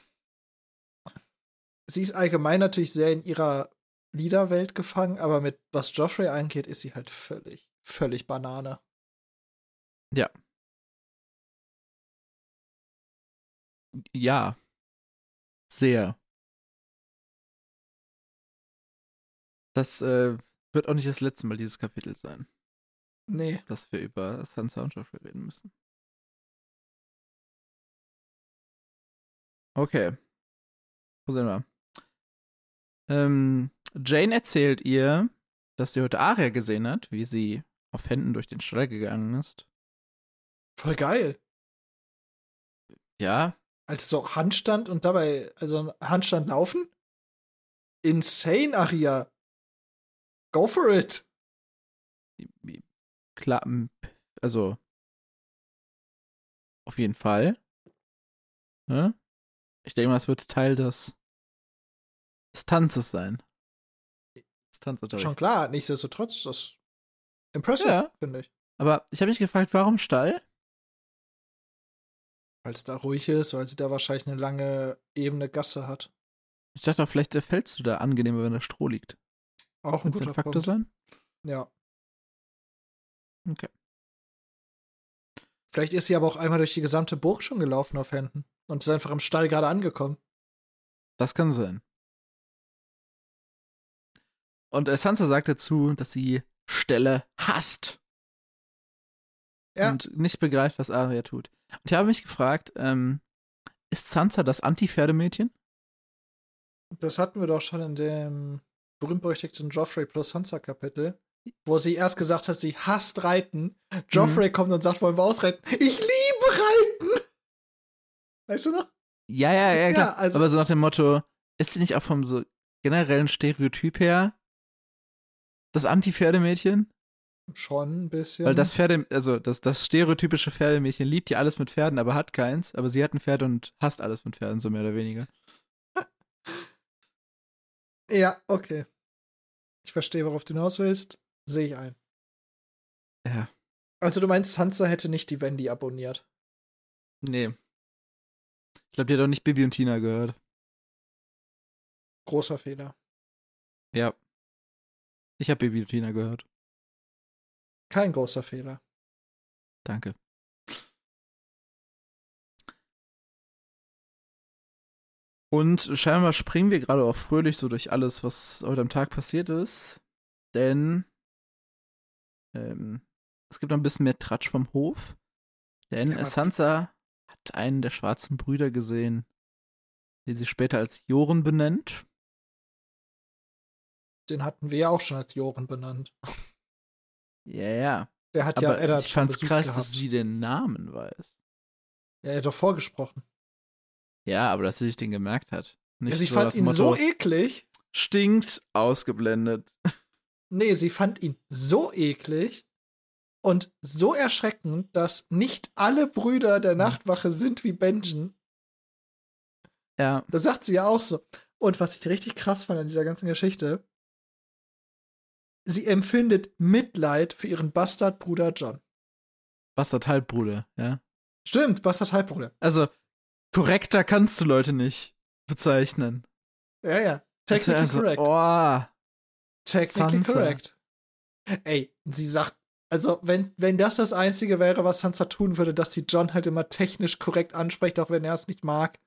sie ist allgemein natürlich sehr in ihrer Liederwelt gefangen, aber mit was Joffrey angeht, ist sie halt völlig, völlig Banane. Ja. Sehr. Das äh, wird auch nicht das letzte Mal dieses Kapitel sein, Nee. dass wir über und Joffrey reden müssen. Okay. Wo sind wir? Ähm, Jane erzählt ihr, dass sie heute Arya gesehen hat, wie sie auf Händen durch den Stall gegangen ist. Voll geil. Ja, Also so Handstand und dabei, also Handstand laufen? Insane, Aria. Go for it. klar, m, also auf jeden Fall. Ne? Ich denke mal, es wird Teil des, des Tanzes sein. Des Tanzunterrichts. Schon klar, nichtsdestotrotz, das impressive, Ja. finde ich. Aber ich habe mich gefragt, warum Stall? Weil es da ruhig ist, weil sie da wahrscheinlich eine lange ebene Gasse hat. Ich dachte auch, vielleicht fällst du da angenehmer, wenn da Stroh liegt. Auch ein guter ein Faktor Punkt. sein? Ja. Okay. Vielleicht ist sie aber auch einmal durch die gesamte Burg schon gelaufen auf Händen und ist einfach im Stall gerade angekommen. Das kann sein. Und äh, Sansa sagt dazu, dass sie Ställe hasst. Ja. Und nicht begreift, was Arya tut. Und ich habe mich gefragt, ähm, ist Sansa das Anti-Pferdemädchen? Das hatten wir doch schon in dem berühmt-berüchtigten Joffrey plus Sansa Kapitel, wo sie erst gesagt hat, sie hasst Reiten. Joffrey kommt und sagt, wollen wir ausreiten? Ich liebe Reiten! Weißt du noch? Ja, ja, ja, klar. Ja, also- Aber so nach dem Motto, ist sie nicht auch vom so generellen Stereotyp her das Anti-Pferdemädchen? Schon ein bisschen. Weil das Pferde, also das, das stereotypische Pferdemädchen liebt ja alles mit Pferden, aber hat keins. Aber sie hat ein Pferd und hasst alles mit Pferden, so mehr oder weniger. Ja, okay. Ich verstehe, worauf du hinaus willst. Sehe ich ein. Ja. Also du meinst, Sansa hätte nicht die Wendy abonniert. Nee. Ich glaube, die hat auch nicht Bibi und Tina gehört. Großer Fehler. Ja. Ich habe Bibi und Tina gehört. Kein großer Fehler. Danke. Und scheinbar springen wir gerade auch fröhlich so durch alles, was heute am Tag passiert ist. Denn ähm, es gibt noch ein bisschen mehr Tratsch vom Hof. Denn Ja, Sansa hat einen der schwarzen Brüder gesehen, den sie später als Joren benennt. Den hatten wir ja auch schon als Joren benannt. Ja, ja. Der hat Aber ja Eddard ich fand's krass, gehabt. dass sie den Namen weiß. Ja, er hat doch vorgesprochen. Ja, aber dass sie sich den gemerkt hat. Nicht ja, sie so fand ihn Motto, so eklig. Stinkt, ausgeblendet. Nee, sie fand ihn so eklig und so erschreckend, dass nicht alle Brüder Hm. der Nachtwache sind wie Benjen. Ja, Das sagt sie ja auch so. Und was ich richtig krass fand an dieser ganzen Geschichte, sie empfindet Mitleid für ihren Bastardbruder John. Bastard Halbbruder, ja. Stimmt, Bastard-Halbbruder. Also, korrekter kannst du Leute nicht bezeichnen. Ja, ja. Technically also, correct. Oh, Technically Sansa. correct. Ey, sie sagt, also wenn, wenn das das Einzige wäre, was Sansa tun würde, dass sie John halt immer technisch korrekt anspricht, auch wenn er es nicht mag,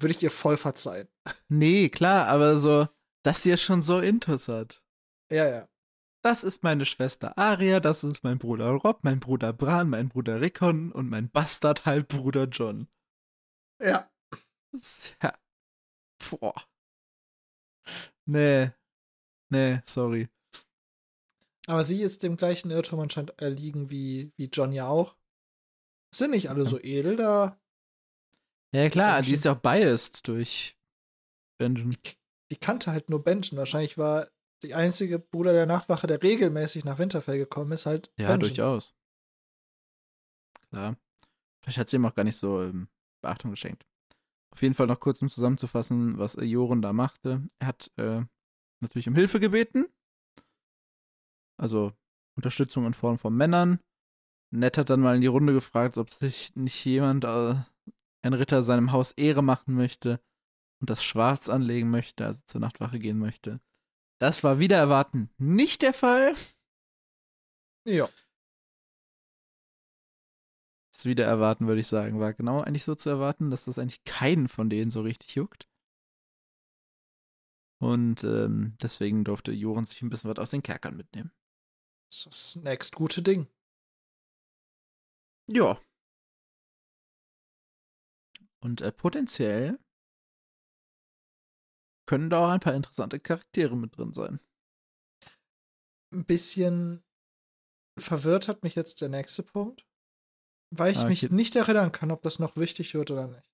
würde ich ihr voll verzeihen. nee, klar, aber so, dass sie ja schon so Intus hat. Ja, ja. Das ist meine Schwester Aria, das ist mein Bruder Rob, mein Bruder Bran, mein Bruder Rickon und mein Bastard-Halbbruder John. Ja. Ja. Boah. Nee. Nee, sorry. Aber sie ist dem gleichen Irrtum anscheinend erliegen wie, wie John ja auch. Sind nicht alle so edel da. Ja, klar, Benjen. die ist ja auch biased durch Benjen. Die kannte halt nur Benjen. Wahrscheinlich war die einzige Bruder der Nachtwache, der regelmäßig nach Winterfell gekommen ist, halt Ja, Benjen. durchaus. Klar. Vielleicht hat sie ihm auch gar nicht so ähm, Beachtung geschenkt. Auf jeden Fall noch kurz, um zusammenzufassen, was Joren da machte. Er hat äh, natürlich um Hilfe gebeten. Also Unterstützung in Form von Männern. Ned hat dann mal in die Runde gefragt, ob sich nicht jemand, äh, ein Ritter, seinem Haus Ehre machen möchte und das Schwarz anlegen möchte, also zur Nachtwache gehen möchte. Das war wieder erwarten nicht der Fall. Ja. Das wieder erwarten, würde ich sagen, war genau eigentlich so zu erwarten, dass das eigentlich keinen von denen so richtig juckt. Und ähm, deswegen durfte Joren sich ein bisschen was aus den Kerkern mitnehmen. Das ist das next gute Ding. Ja. Und äh, potenziell können da auch ein paar interessante Charaktere mit drin sein. Ein bisschen verwirrt hat mich jetzt der nächste Punkt, weil ich Ah, mich okay. nicht erinnern kann, ob das noch wichtig wird oder nicht.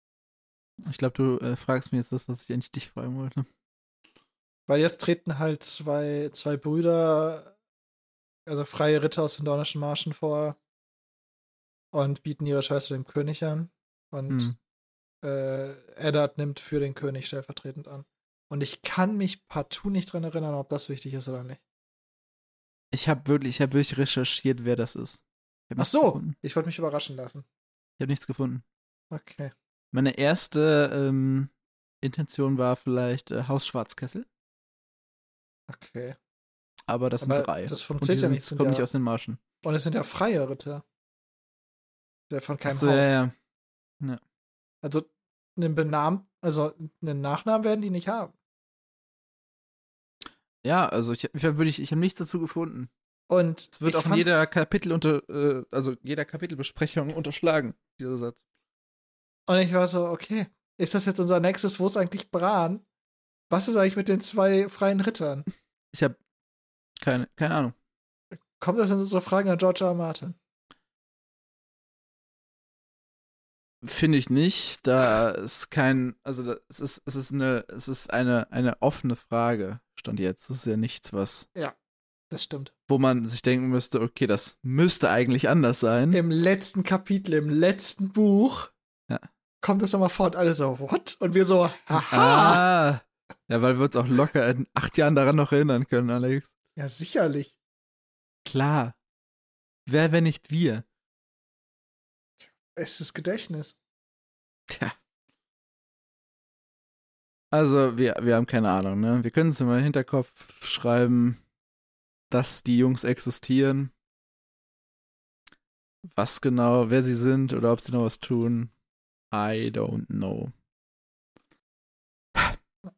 Ich glaube, du äh, fragst mir jetzt das, was ich eigentlich dich fragen wollte. Weil jetzt treten halt zwei, zwei Brüder, also freie Ritter aus den Dornischen Marschen vor und bieten ihre Schwester dem König an. Und Hm. äh, Eddard nimmt für den König stellvertretend an. Und ich kann mich partout nicht dran erinnern, ob das wichtig ist oder nicht. Ich habe wirklich, ich habe wirklich recherchiert, wer das ist. Ach so, gefunden. ich wollte mich überraschen lassen. Ich habe nichts gefunden. Okay. Meine erste ähm, Intention war vielleicht äh, Haus Schwarzkessel, Okay. aber das sind Aber drei. das funktioniert ja sind- nicht, sind kommen nicht ja- aus den Marschen. Und es sind ja freie Ritter. Der von keinem Ach so, Haus. ja, ja. Also einen Benamen, also einen Nachnamen werden die nicht haben. Ja, also ich, ich habe wirklich, ich habe nichts dazu gefunden. Und Es wird ich auch in jeder Kapitel unter, äh, also jeder Kapitelbesprechung unterschlagen, dieser Satz. Und ich war so, okay, ist das jetzt unser nächstes, wo ist eigentlich Bran? Was ist eigentlich mit den zwei freien Rittern? Ich habe keine, keine Ahnung. Kommt das in unsere Fragen an George R. R. Martin? Finde ich nicht. Da ist kein, also es ist, es ist eine, es ist eine, eine offene Frage, stand jetzt. Das ist ja nichts, was, Das stimmt. wo man sich denken müsste, okay, das müsste eigentlich anders sein. Im letzten Kapitel, im letzten Buch, Ja. kommt das nochmal vor und alle so, what? Und wir so, haha! Ah! Ja, weil wir uns auch locker in acht Jahren daran noch erinnern können, Alex. Ja, sicherlich. Klar. Wer, wenn nicht wir? Es ist Gedächtnis. Tja. Also, wir, wir haben keine Ahnung, ne? Wir können es in meinen Hinterkopf schreiben, dass die Jungs existieren. Was genau, wer sie sind oder ob sie noch was tun, I don't know.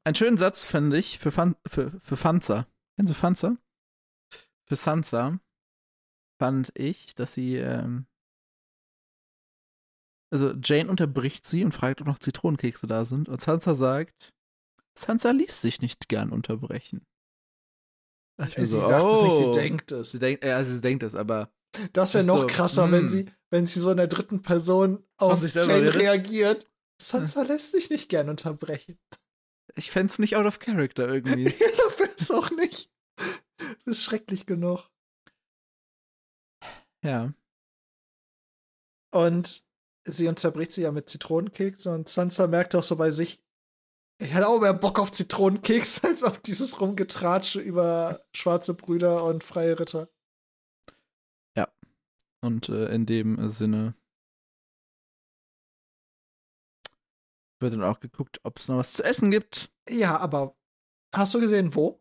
Einen schönen Satz finde ich für, Fan, für, für Fanza. Kennen Sie Fanza? Für Sansa fand ich, dass sie, ähm, also Jane unterbricht sie und fragt, ob noch Zitronenkekse da sind. Und Sansa sagt, Sansa ließ sich nicht gern unterbrechen. Ich mir sie so, sagt es nicht, oh. sie denkt es. Sie denkt, ja, sie denkt es, aber Das wäre noch so, krasser, wenn hm. sie, wenn sie so in der dritten Person auf Jane reagiert. Sansa lässt sich nicht gern unterbrechen. Ich fänd's nicht out of character irgendwie. Ja, das ist auch nicht. Das ist schrecklich genug. ja. Und sie unterbricht sie ja mit Zitronenkeks und Sansa merkt auch so bei sich, ich hätte auch mehr Bock auf Zitronenkeks als auf dieses Rumgetratsche über schwarze Brüder und freie Ritter. Und äh, in dem Sinne wird dann auch geguckt, ob es noch was zu essen gibt Ja, aber hast du gesehen, wo?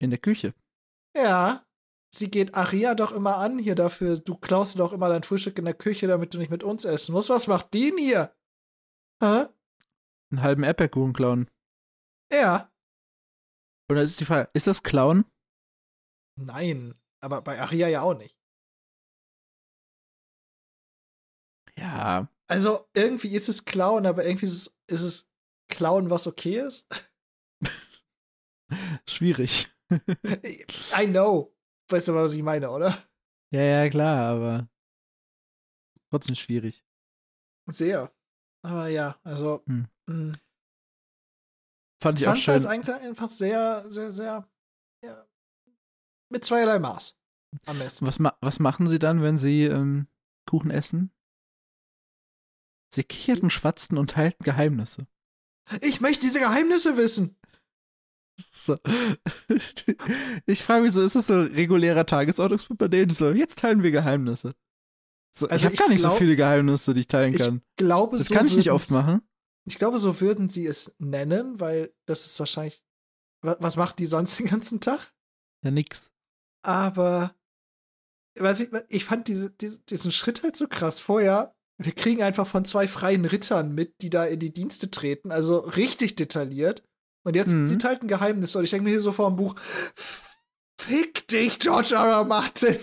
in der Küche. Ja. Sie geht Aria doch immer an hier dafür. Du klaust dir doch immer dein Frühstück in der Küche, damit du nicht mit uns essen musst. Was macht die denn hier? Hä? Einen halben Erdbeerkuchen klauen. Ja. Und dann ist die Frage, ist das Klauen? Nein. Aber bei Aria ja auch nicht. Ja. Also irgendwie ist es Klauen, aber irgendwie ist es, ist es Klauen, was okay ist. Schwierig. I know. Weißt du, was ich meine, oder? Ja, ja, klar, aber trotzdem schwierig. Sehr. Aber ja, also. Hm. mh. Fand ich auch Sansa ist schön. eigentlich einfach sehr, sehr, sehr. Ja, mit zweierlei Maß. Am besten. Was, ma was machen sie dann, wenn sie ähm, Kuchen essen? Sie kicherten, schwatzten und teilten Geheimnisse. Ich möchte diese Geheimnisse wissen. So. Ich frage mich so, ist es so regulärer Tagesordnungspunkt bei denen? So, jetzt teilen wir Geheimnisse. So, Also ich habe ich gar nicht so glaub- viele Geheimnisse, die ich teilen Ich kann. glaube, Das so kann ich nicht oft machen. Ich glaube, so würden sie es nennen, weil das ist wahrscheinlich. wa- Was macht die sonst den ganzen Tag? Ja, nix. Aber weiß ich, ich fand diese, diese, diesen Schritt halt so krass. Vorher, wir kriegen einfach von zwei freien Rittern mit, die da in die Dienste treten, also richtig detailliert. Und jetzt Mhm. sie teilten Geheimnisse. Und ich denke mir hier so vor dem Buch, fick dich, George R. R. Martin.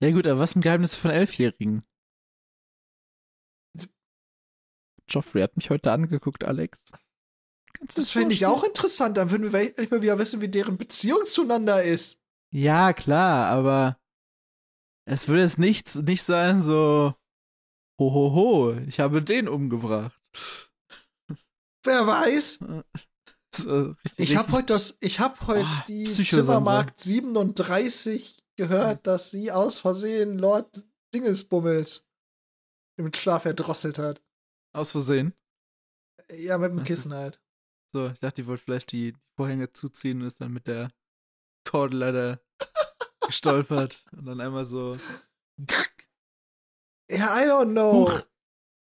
Ja gut, aber was sind Geheimnisse von Elfjährigen? Joffrey hat mich heute angeguckt, Alex. Kannst Das fände ich auch interessant. Dann würden wir endlich mal wieder wissen, wie deren Beziehung zueinander ist. Ja, klar, aber es würde jetzt nichts nicht sein, so ho ho ho, ich habe den umgebracht. Wer weiß? Ich habe heute das, ich habe heute Ah, die. Zimmermarkt 37 gehört, dass sie aus Versehen Lord Dingelsbummels im Schlaf erdrosselt hat. aus Versehen. Ja, mit dem. Kissen halt. So, ich dachte, die wollte vielleicht die Vorhänge zuziehen und ist dann mit der Kordeleiter gestolpert und dann einmal so. Ja, I don't know. Huch.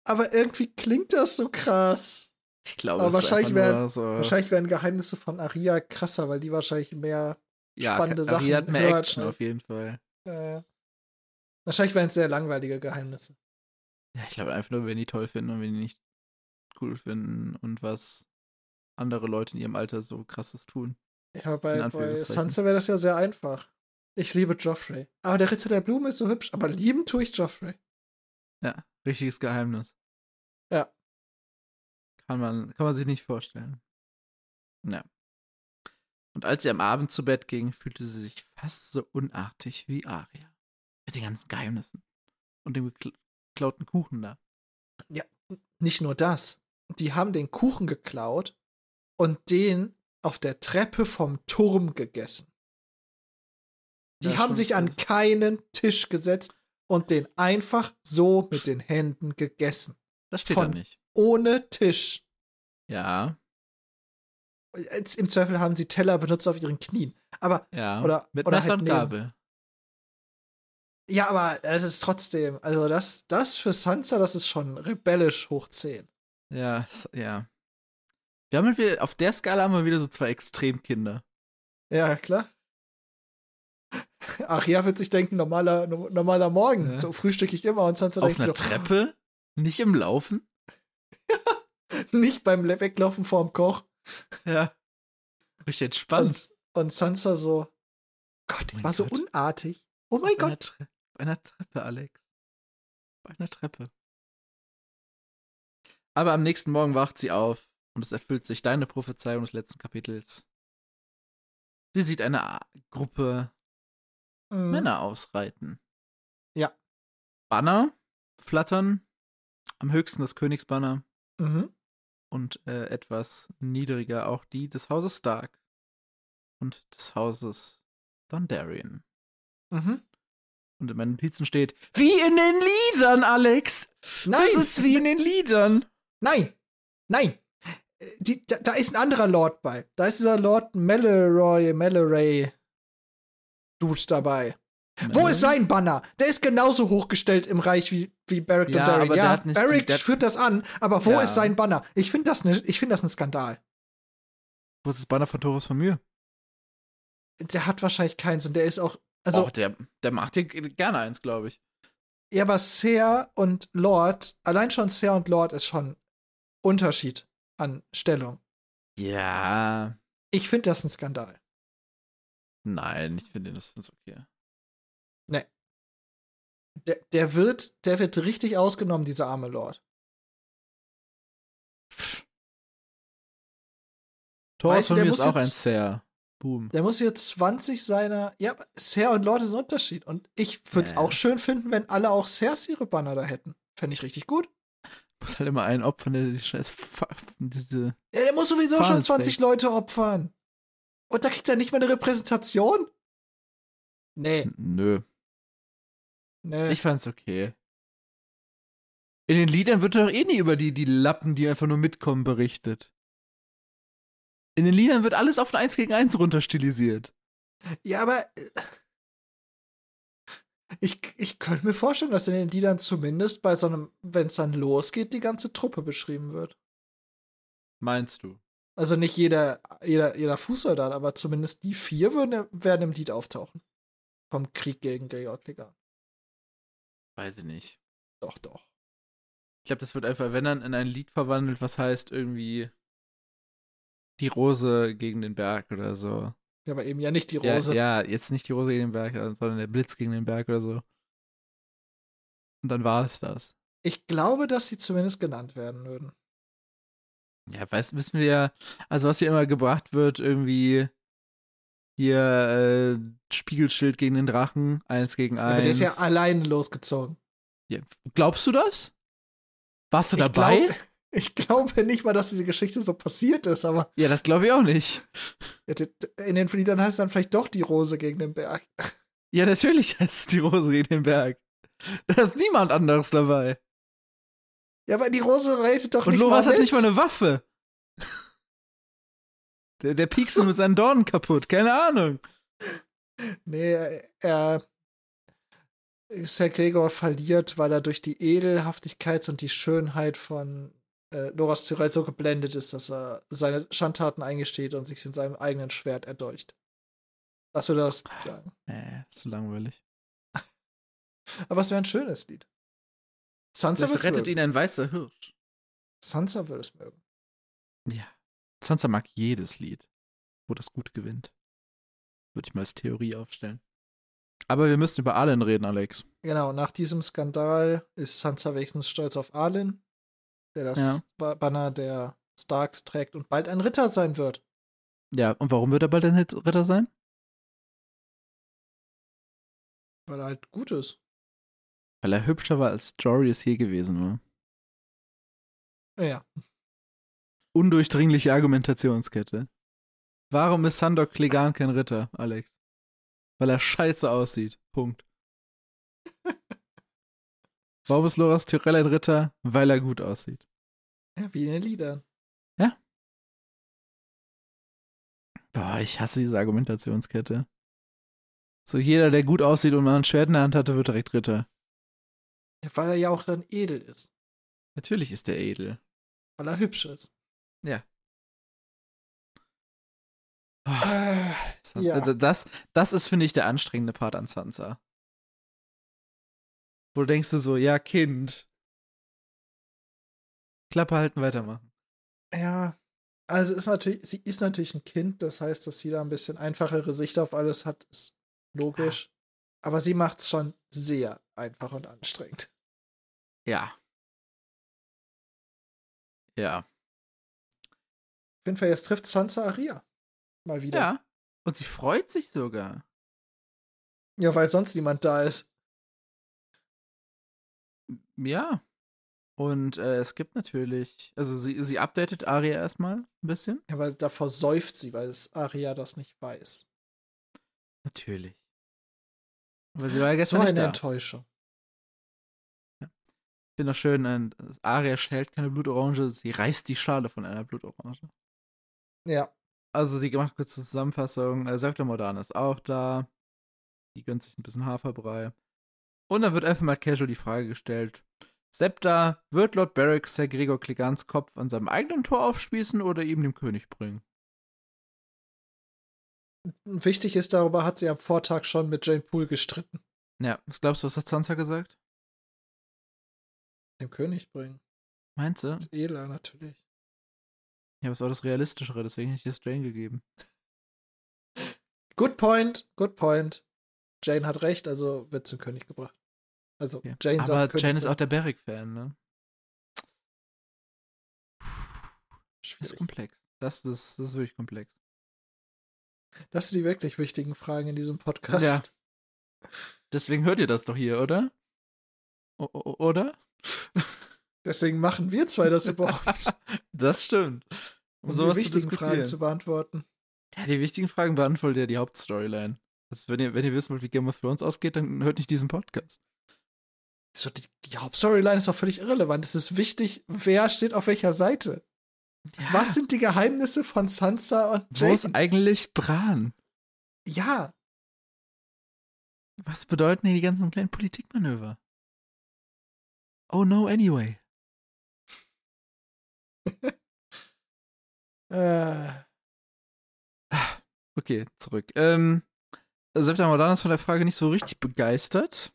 Aber irgendwie klingt das so krass. Ich glaube, Aber wahrscheinlich werden- so. Wahrscheinlich wären Geheimnisse von Aria krasser, weil die wahrscheinlich mehr. ja, spannende Ari Sachen hat mehr hört, Action auf jeden Fall. Äh, wahrscheinlich wären es sehr langweilige Geheimnisse. Ja, ich glaube einfach nur, wenn die toll finden und wenn die nicht cool finden und was andere Leute in ihrem Alter so krasses tun. Ja, bei, bei. Sansa wäre das ja sehr einfach. Ich liebe Joffrey. Aber der Ritter der Blume ist so hübsch, aber lieben tue ich Joffrey. Ja, richtiges Geheimnis. Ja. Kann man, kann man sich nicht vorstellen. Ja. Und als sie am Abend zu Bett ging, fühlte sie sich fast so unartig wie Aria. Mit den ganzen Geheimnissen. Und dem gekl- geklauten Kuchen da. Nicht nur das. Die haben den Kuchen geklaut und den auf der Treppe vom Turm gegessen. Die Ja, haben sich an keinen Tisch gesetzt und den einfach so mit den Händen gegessen. Das steht Von- da nicht. Ohne Tisch. Ja, Jetzt Im Zweifel haben sie Teller benutzt auf ihren Knien. Aber, ja. Oder- Mit oder Messer halt und Gabel. ja, aber es ist trotzdem, also das, das für Sansa, das ist schon rebellisch hoch 10. Ja, ja. Wir haben halt wieder, auf der Skala haben wir wieder so zwei Extremkinder. Ja, klar. Aria wird sich denken, normaler, no- normaler Morgen. Ja. So frühstücke ich immer und Sansa Auf denkt einer so, Treppe? Nicht im Laufen? nicht beim Weglaufen vorm Koch. Ja. Richtig entspannt. Und, und Sansa so, Gott, ich Mein war so Gott. unartig. Oh mein auf Einer Gott. Tre auf einer Treppe, Alex. Auf einer Treppe. Aber am nächsten Morgen wacht sie auf und es erfüllt sich deine Prophezeiung des letzten Kapitels. Sie sieht eine Gruppe Mhm. Männer ausreiten. Ja. Banner flattern. Am höchsten das Königsbanner. Mhm. Und äh, etwas niedriger auch die des Hauses Stark. Und des Hauses Dondarrion. Mhm. Und in meinen Notizen steht, wie in den Liedern, Alex! Nein! Das ist wie in den Liedern. Nein! Nein! Äh, Die, da, da ist ein anderer Lord bei. Da ist dieser Lord Mallory, Mallory Dude dabei. Wo ist sein Banner? Der ist genauso hochgestellt im Reich wie, wie Barrick Ja, Dondarrion. Ja, Barrick führt das an, aber wo Ja. ist sein Banner? Ich finde das, ne, ich find das ein Skandal. Wo ist das Banner von Torus von Mühe? Der hat wahrscheinlich keins und der ist auch. Also, oh, der, der macht dir gerne eins, glaube ich. ja, aber Ser und Lord, allein schon Ser und Lord ist schon Unterschied an Stellung. Ja. Ich finde das ein Skandal. Nein, ich finde, das ist okay. Der, der wird, der wird richtig ausgenommen, dieser arme Lord. Torus Weißt du, der ist muss auch ein jetzt- Ser. Boom. Der muss jetzt 20 seiner. Ja, Ser und Lord ist ein Unterschied. Und ich würde es Ja. auch schön finden, wenn alle auch Sers ihre Banner da hätten. Fände ich richtig gut. Muss halt immer einen opfern, der die scheiß diese. Ja, der muss sowieso Fahne schon 20 trägt. Leute opfern. Und da kriegt er nicht mal eine Repräsentation? Nee, Nö. Nee. Ich fand's okay. In den Liedern wird doch eh nie über die, die Lappen, die einfach nur mitkommen, berichtet. In den Liedern wird alles auf ein 1 gegen 1 runterstilisiert. Ja, aber äh, ich, ich könnte mir vorstellen, dass in den Liedern zumindest bei so einem, wenn es dann losgeht, die ganze Truppe beschrieben wird. Meinst du? Also nicht jeder, jeder, jeder Fußsoldat, aber zumindest die vier würden, werden im Lied auftauchen. Vom Krieg gegen Georg Legan. Weiß ich nicht. Doch, doch. Ich glaube, das wird einfach, wenn dann in ein Lied verwandelt, was heißt irgendwie die Rose gegen den Berg oder so. Ja, aber eben ja nicht die Ja, Rose. ja, jetzt nicht die Rose gegen den Berg, sondern der Blitz gegen den Berg oder so. Und dann war es das. Ich glaube, dass sie zumindest genannt werden würden. Ja, weißt, wissen wir ja, also was hier immer gebracht wird, irgendwie hier äh, Spiegelschild gegen den Drachen, eins gegen eins. Aber der ist ja alleine losgezogen. Ja, glaubst du das? Warst du Ich dabei? glaub- Ich glaube nicht mal, dass diese Geschichte so passiert ist, aber ja, das glaube ich auch nicht. in den Liedern heißt es dann vielleicht doch die Rose gegen den Berg. Ja, natürlich heißt es die Rose gegen den Berg. Da ist niemand anderes dabei. Ja, aber die Rose redet doch Und nicht Loras mal hat mit. nicht mal eine Waffe. Der, der piekst mit seinen Dornen kaputt, keine Ahnung. Nee, er. Sir Gregor verliert, weil er durch die Edelhaftigkeit und die Schönheit von äh, Loras Tyrell so geblendet ist, dass er seine Schandtaten eingesteht und sich in seinem eigenen Schwert erdolcht. Was würde das sagen? Äh, zu langweilig. Aber es wäre ein schönes Lied. Sansa Vielleicht würde es rettet mögen. ihn ein weißer Hirsch. Sansa würde es mögen. Ja. Sansa mag jedes Lied, wo das Gut gewinnt. Würde ich mal als Theorie aufstellen. Aber wir müssen über Allen reden, Alex. Genau, nach diesem Skandal ist Sansa wenigstens stolz auf Arlen, der das Ja. Ba- Banner der Starks trägt und bald ein Ritter sein wird. Ja, und warum wird er bald ein Ritter sein? Weil er halt gut ist. Weil er hübscher war als Jory es je gewesen war. Ja. Undurchdringliche Argumentationskette. Warum ist Sandor Clegane kein Ritter, Alex? Weil er scheiße aussieht. Punkt. Warum ist Loras Tyrell ein Ritter? Weil er gut aussieht. ja. Wie in den Liedern. Boah, ich hasse diese Argumentationskette. So jeder, der gut aussieht und mal ein Schwert in der Hand hatte, wird direkt Ritter. Ja, weil er ja auch dann edel ist. Natürlich ist er edel. Weil er hübsch ist. Ja. Äh, Das, Ja. das, das ist, finde ich, der anstrengende Part an Sansa. Wo denkst du so, ja, Kind. Klappe halten, weitermachen. ja. Also ist natürlich, sie ist natürlich ein Kind, das heißt, dass sie da ein bisschen einfachere Sicht auf alles hat, ist logisch. Aber sie macht es schon sehr einfach und anstrengend. Ja. Ja. Jeden Fall, jetzt trifft Sansa Aria. Mal wieder. Ja. Und sie freut sich sogar. Ja, weil sonst niemand da ist. Ja. Und äh, es gibt natürlich, also sie, sie updatet Aria erstmal ein bisschen. Ja, weil davor säuft sie, weil es Aria das nicht weiß. Natürlich. Aber sie war ja So gestern eine nicht da. Enttäuschung. Ich finde auch schön, ein, Aria schält keine Blutorange, sie reißt die Schale von einer Blutorange. Ja. Also sie macht kurz eine Zusammenfassung. Äh, Septa Modana ist auch da. Die gönnt sich ein bisschen Haferbrei. Und dann wird einfach mal casual die Frage gestellt. Septa, wird Lord Barrick Sir Gregor Clegans Kopf an seinem eigenen Tor aufspießen oder ihm dem König bringen? Wichtig ist, darüber hat sie am Vortag schon mit Jane Poole gestritten. Ja, was glaubst du, was hat Sansa gesagt? Dem König bringen. Meinst du? Das ist Ela natürlich. Ja, was war das Realistischere, deswegen hätte ich das Jane gegeben. Good point, good point. Jane hat recht, also wird zum König gebracht. Also Okay. Jane Aber König Jane ist auch der Barrick-Fan, ne? Das ist Schwierig. komplex. Das, das, das ist wirklich komplex. Das sind die wirklich wichtigen Fragen in diesem Podcast. Deswegen hört ihr das doch hier, oder? O oder? Deswegen machen wir zwei das überhaupt, das stimmt. Um, um sowas die zu wichtigen diskutieren. Fragen zu beantworten. ja, die wichtigen Fragen beantwortet ja die Hauptstoryline. Also wenn ihr, wenn ihr wissen wollt, wie Game of Thrones ausgeht, dann hört nicht diesen Podcast. So, die, die Hauptstoryline ist doch völlig irrelevant. Es ist wichtig, wer steht auf welcher Seite. Ja, Was sind die Geheimnisse von Sansa und wo ist eigentlich Bran? Ja, Was bedeuten denn die ganzen kleinen Politikmanöver? Oh no, anyway. äh, Okay, zurück. Ähm, Septa Mordan ist von der Frage nicht so richtig begeistert.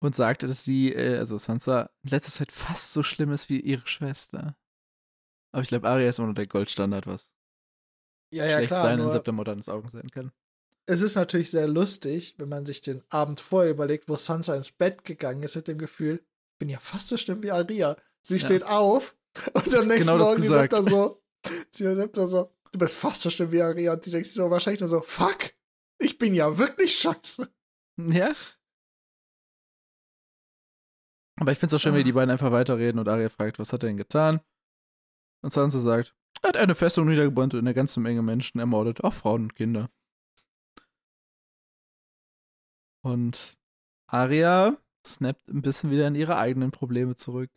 Und sagte, dass sie, äh, also Sansa, in letzter Zeit fast so schlimm ist wie ihre Schwester. Aber ich glaube, Arya ist immer noch der Goldstandard, was ja, ja, schlecht klar. sein in Nur, Septa Mordans Augen sein kann. es ist natürlich sehr lustig, wenn man sich den Abend vorher überlegt, wo Sansa ins Bett gegangen ist mit dem Gefühl, bin ja fast so schlimm wie Aria. Sie Ja. steht auf und am nächsten Genau Morgen sie sagt er so, sie sagt er so, du bist fast so schlimm wie Aria und sie denkt sich so wahrscheinlich nur so, fuck, ich bin ja wirklich scheiße. Ja? Aber ich finde es auch schön, wie die beiden einfach weiterreden und Arya fragt, was hat er denn getan? Und Sansa sagt, er hat eine Festung niedergebrannt und eine ganze Menge Menschen ermordet, auch Frauen und Kinder. Und Arya snappt ein bisschen wieder in ihre eigenen Probleme zurück.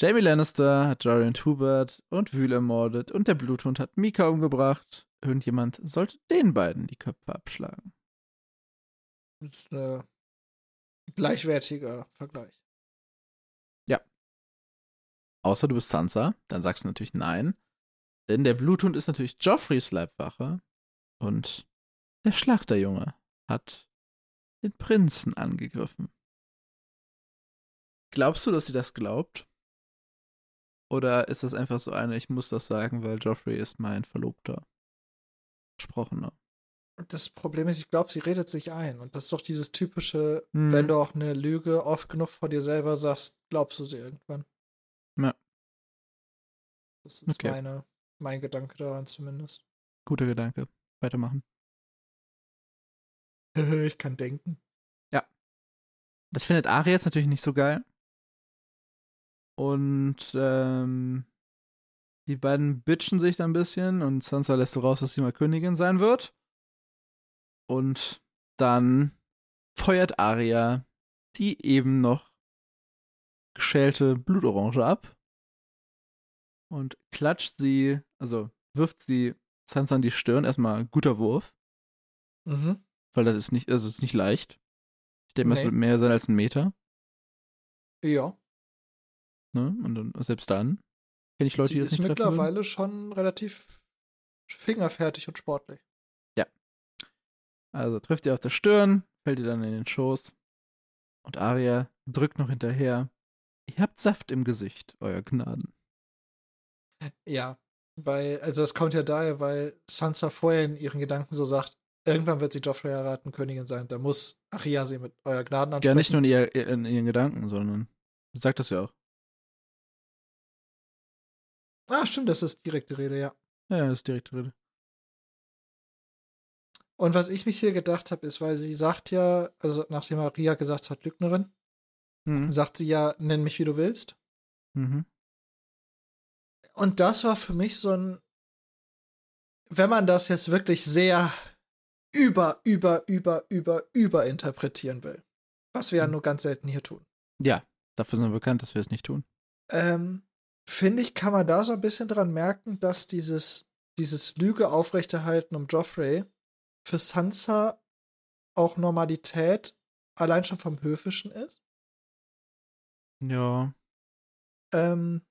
Jamie Lannister hat Jorien Hubert und Wühl ermordet und der Bluthund hat Mika umgebracht. Irgendjemand sollte den beiden die Köpfe abschlagen. Das ist ein gleichwertiger Vergleich. Außer du bist Sansa, dann sagst du natürlich nein. Denn der Bluthund ist natürlich Joffreys Leibwache. Und der Schlachterjunge hat den Prinzen angegriffen. Glaubst du, dass sie das glaubt? Oder ist das einfach so eine, ich muss das sagen, weil Joffrey ist mein Verlobter? Gesprochener. Das Problem ist, ich glaube, sie redet sich ein. Und das ist doch dieses typische, Hm. wenn du auch eine Lüge oft genug vor dir selber sagst, glaubst du sie irgendwann. Ja. Das ist Okay. meine, mein Gedanke daran zumindest. Guter Gedanke. Weitermachen. ich kann denken. Das findet Arya jetzt natürlich nicht so geil. Und ähm, die beiden bitchen sich dann ein bisschen und Sansa lässt raus, dass sie mal Königin sein wird. Und dann feuert Arya die eben noch geschälte Blutorange ab und klatscht sie, also wirft sie Sansa an die Stirn. Erstmal guter Wurf, Mhm. Weil das ist nicht, also es ist nicht leicht. Ich denke mal, es Nee. wird mehr sein als ein Meter. Ja. Ne? Und dann, selbst dann kenne ich Leute, Sie die das ist nicht mittlerweile schon relativ fingerfertig und sportlich. Also trifft ihr auf der Stirn, fällt ihr dann in den Schoß. Und Arya drückt noch hinterher. Ihr habt Saft im Gesicht, euer Gnaden. Ja. Weil, also das kommt ja daher, weil Sansa vorher in ihren Gedanken so sagt, irgendwann wird sie Joffrey heiraten, Königin sein. Da muss Aria sie mit euer Gnaden ansprechen. Ja, nicht nur in, ihr, in ihren Gedanken, sondern sie sagt das ja auch. Ah, stimmt, das ist direkte Rede, ja. Ja, das ist direkte Rede. Und was ich mich hier gedacht habe, ist, weil sie sagt ja, also nachdem Maria gesagt hat, Lügnerin, Mhm. sagt sie ja, nenn mich wie du willst. Mhm. Und das war für mich so ein, wenn man das jetzt wirklich sehr über, über, über, über, über interpretieren will, was wir ja Mhm. nur ganz selten hier tun, Ja, dafür sind wir bekannt, dass wir es nicht tun. ähm, finde ich, kann man da so ein bisschen dran merken, dass dieses, dieses Lüge aufrechterhalten um Joffrey für Sansa auch Normalität allein schon vom Höfischen ist. Ja. Ähm,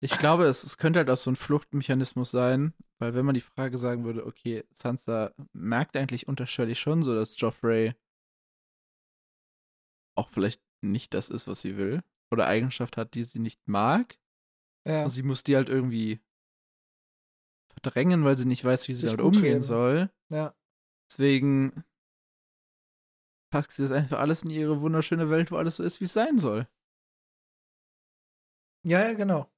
Ich glaube, es, es könnte halt auch so ein Fluchtmechanismus sein, weil wenn man die Frage sagen würde, okay, Sansa merkt eigentlich unterschwellig schon so, dass Joffrey auch vielleicht nicht das ist, was sie will, oder Eigenschaft hat, die sie nicht mag, ja. und sie muss die halt irgendwie verdrängen, weil sie nicht weiß, wie sie damit umgehen reden. soll. ja. Deswegen packt sie das einfach alles in ihre wunderschöne Welt, wo alles so ist, wie es sein soll. Ja, ja, genau.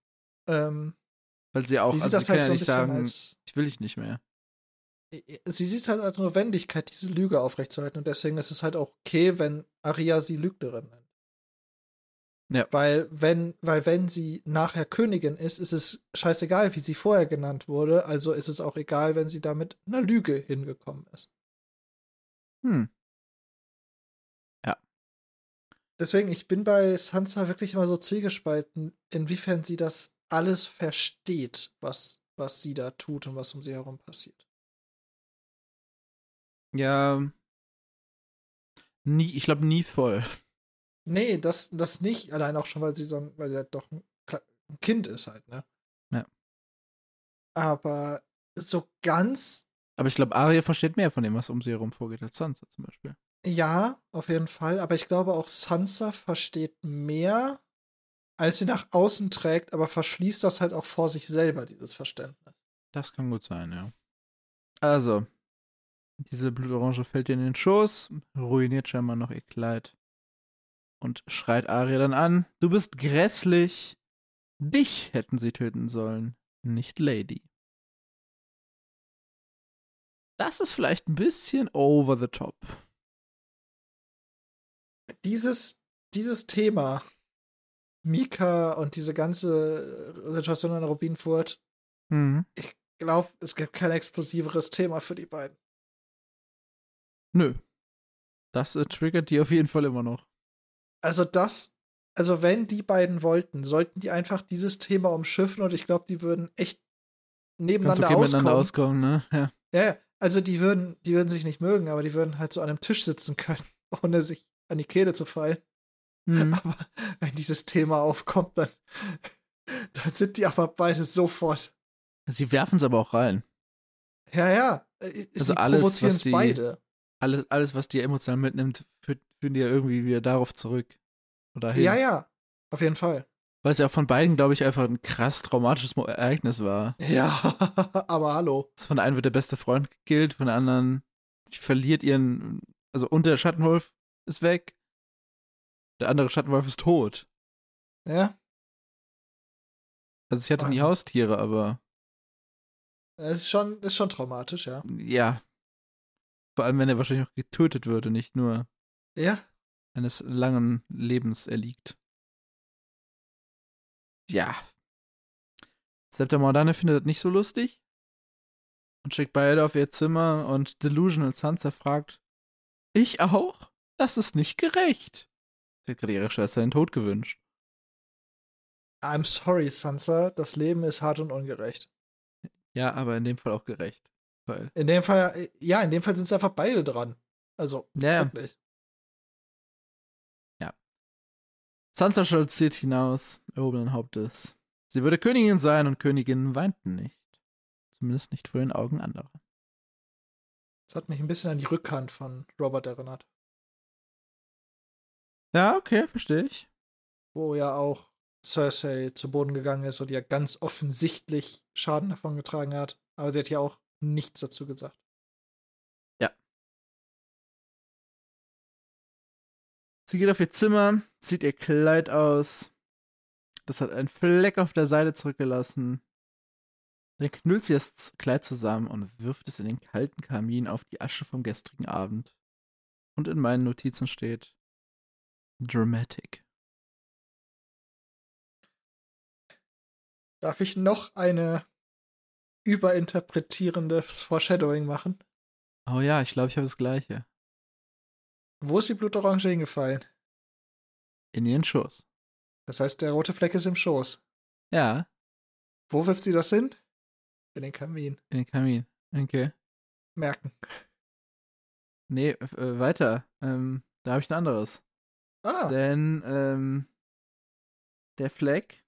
Ähm, Weil sie auch, die also sieht sie kann halt so ja ein nicht bisschen sagen, als. ich will dich nicht mehr. Sie sieht es halt als Notwendigkeit, diese Lüge aufrechtzuerhalten. Und deswegen ist es halt auch okay, wenn Aria sie Lügnerin nennt. Ja. Weil wenn, weil wenn sie nachher Königin ist, ist es scheißegal, wie sie vorher genannt wurde. Also ist es auch egal, wenn sie da mit einer Lüge hingekommen ist. Hm. Deswegen, ich bin bei Sansa wirklich immer so zwiegespalten, inwiefern sie das alles versteht, was, was sie da tut und was um sie herum passiert. Ja. Nie, ich glaube nie voll. Nee, das, das nicht, allein auch schon, weil sie so ein, weil sie halt doch ein, ein Kind ist halt, ne? Ja. Aber so ganz, Aber ich glaube, Arya versteht mehr von dem, was um sie herum vorgeht, als Sansa zum Beispiel. ja, auf jeden Fall. Aber ich glaube auch Sansa versteht mehr, als sie nach außen trägt, aber verschließt das halt auch vor sich selber, dieses Verständnis. Das kann gut sein, ja. Also, diese Blutorange fällt ihr in den Schoß, ruiniert scheinbar noch ihr Kleid und schreit Arya dann an: Du bist grässlich. Dich hätten sie töten sollen, nicht Lady. Das ist vielleicht ein bisschen over the top. Dieses, dieses Thema, Mika und diese ganze Situation in Rubinfurt, Mhm. ich glaube, es gibt kein explosiveres Thema für die beiden. Nö. Das äh, triggert die auf jeden Fall immer noch. Also das, also wenn die beiden wollten, sollten die einfach dieses Thema umschiffen und ich glaube, die würden echt nebeneinander okay miteinander auskommen. auskommen, ne? Ja. Ja, ja, also die würden, die würden sich nicht mögen, aber die würden halt so an einem Tisch sitzen können, ohne sich an die Kehle zu fallen. Mhm. Aber wenn dieses Thema aufkommt, dann, dann sind die aber beide sofort. Sie werfen es aber auch rein. Ja, ja. äh, Also Sie alles, provozieren was es die- beide. Alles, alles, was dir emotional mitnimmt, führt, führen die ja irgendwie wieder darauf zurück. Oder hin. Ja, ja. Auf jeden Fall. Weil es ja auch von beiden, glaube ich, einfach ein krass traumatisches Ereignis war. Ja, aber hallo. Von der einen wird der beste Freund gekillt, von der anderen die verliert ihren, also und der Schattenwolf ist weg. Der andere Schattenwolf ist tot. Ja, Also sie hatte nie Wahnsinn. Haustiere, aber es ist schon, ist schon traumatisch, ja. ja. Vor allem, wenn er wahrscheinlich auch getötet wird und nicht nur Ja, eines langen Lebens erliegt. Ja. Septa Mordane findet das nicht so lustig und schickt beide auf ihr Zimmer und Delusional Sansa fragt, ich auch? Das ist nicht gerecht. Sie hat gerade ihrer Schwester den Tod gewünscht. I'm sorry, Sansa. Das Leben ist hart und ungerecht. Ja, aber in dem Fall auch gerecht. Weil, In dem Fall, ja, in dem Fall sind es einfach beide dran. Also, ja, ja. wirklich. Sansa stolziert hinaus, erhobenen Hauptes. Sie würde Königin sein und Königinnen weinten nicht. Zumindest nicht vor den Augen anderer. Das hat mich ein bisschen an die Rückhand von Robert erinnert. Ja, okay, verstehe ich. Wo ja auch Cersei zu Boden gegangen ist und ja ganz offensichtlich Schaden davon getragen hat. Aber sie hat ja auch nichts dazu gesagt. Sie geht auf ihr Zimmer, zieht ihr Kleid aus. Das hat einen Fleck auf der Seite zurückgelassen. Dann knüllt sie das Kleid zusammen und wirft es in den kalten Kamin auf die Asche vom gestrigen Abend. Und in meinen Notizen steht Dramatic. Darf ich noch eine überinterpretierendes Foreshadowing machen? Oh ja, ich glaube, ich habe das gleiche. Wo ist die Blutorange hingefallen? In ihren Schoß. Das heißt, der rote Fleck ist im Schoß. Ja, Wo wirft sie das hin? In den Kamin. in den Kamin. Okay. Merken. Nee, äh, weiter. Ähm, da habe ich ein anderes. Ah, Denn ähm, der Fleck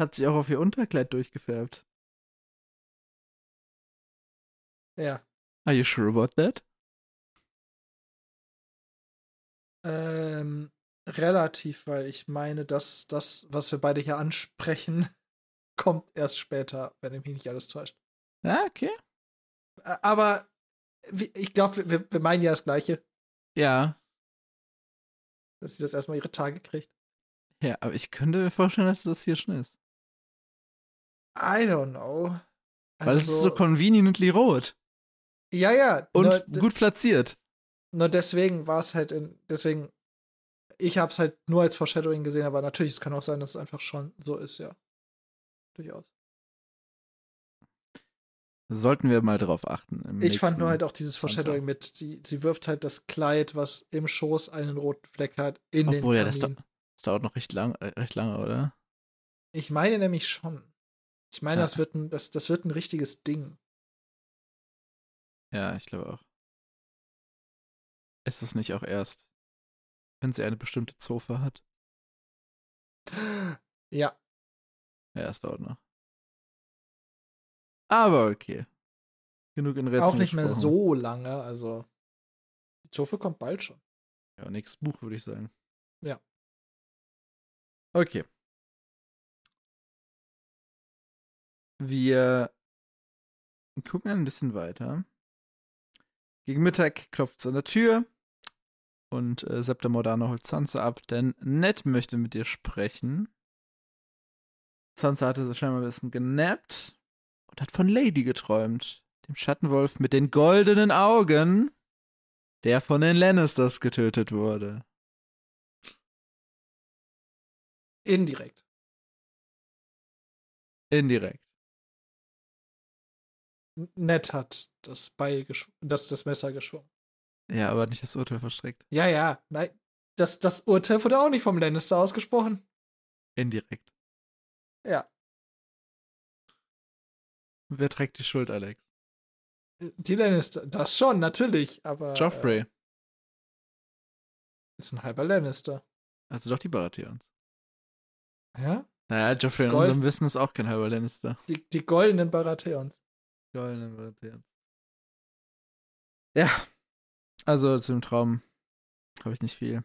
hat sich auch auf ihr Unterkleid durchgefärbt. ja. Are you sure about that? Ähm, relativ, weil ich meine, dass das, was wir beide hier ansprechen, kommt erst später, wenn mich nicht alles täuscht. Ja, okay. Aber ich glaube, wir, wir meinen ja das Gleiche, Ja. Dass sie das erstmal ihre Tage kriegt. Ja, aber ich könnte mir vorstellen, dass das hier schon ist. I don't know. Weil es Also ist so conveniently rot. ja, ja. Und nur, gut platziert. nur deswegen war es halt in, deswegen, ich habe es halt nur als Foreshadowing gesehen, aber natürlich, es kann auch sein, dass es einfach schon so ist, ja. Durchaus. Sollten wir mal drauf achten. Ich fand nur halt auch dieses. Foreshadowing mit, sie, sie wirft halt das Kleid, was im Schoß einen roten Fleck hat, in den Obwohl, ja, das, dau- das dauert noch recht, lang, äh, recht lange, oder? Ich meine nämlich schon. Ich meine, Ja. das, wird ein, das, das wird ein richtiges Ding. Ja, ich glaube auch. Ist es nicht auch erst, wenn sie eine bestimmte Zofe hat? Ja, Ja, es dauert noch. Aber okay. Genug in Rätseln auch nicht mehr gesprochen. so lange, also die Zofe kommt bald schon. Ja, nächstes Buch, würde ich sagen. Ja. Okay. Wir gucken ein bisschen weiter. Gegen Mittag klopft es an der Tür und äh, Septa Mordana holt Sansa ab, denn Ned möchte mit dir sprechen. Sansa hatte so scheinbar ein bisschen genappt und hat von Lady geträumt, dem Schattenwolf mit den goldenen Augen, der von den Lannisters getötet wurde. Indirekt. Indirekt. Ned hat das Beil das, das Messer geschwungen. Ja, aber nicht das Urteil verstreckt. Ja, ja, nein. Das, das Urteil wurde auch nicht vom Lannister ausgesprochen. Indirekt. Ja. Wer trägt die Schuld, Alex? Die Lannister, das schon, natürlich, aber. Joffrey. Äh, ist ein halber Lannister. Also doch die Baratheons. Ja? Naja, Joffrey in unserem Wissen ist auch kein halber Lannister. Die, die goldenen Baratheons. Goldene Baratheons. Ja. Also zum Traum habe ich nicht viel.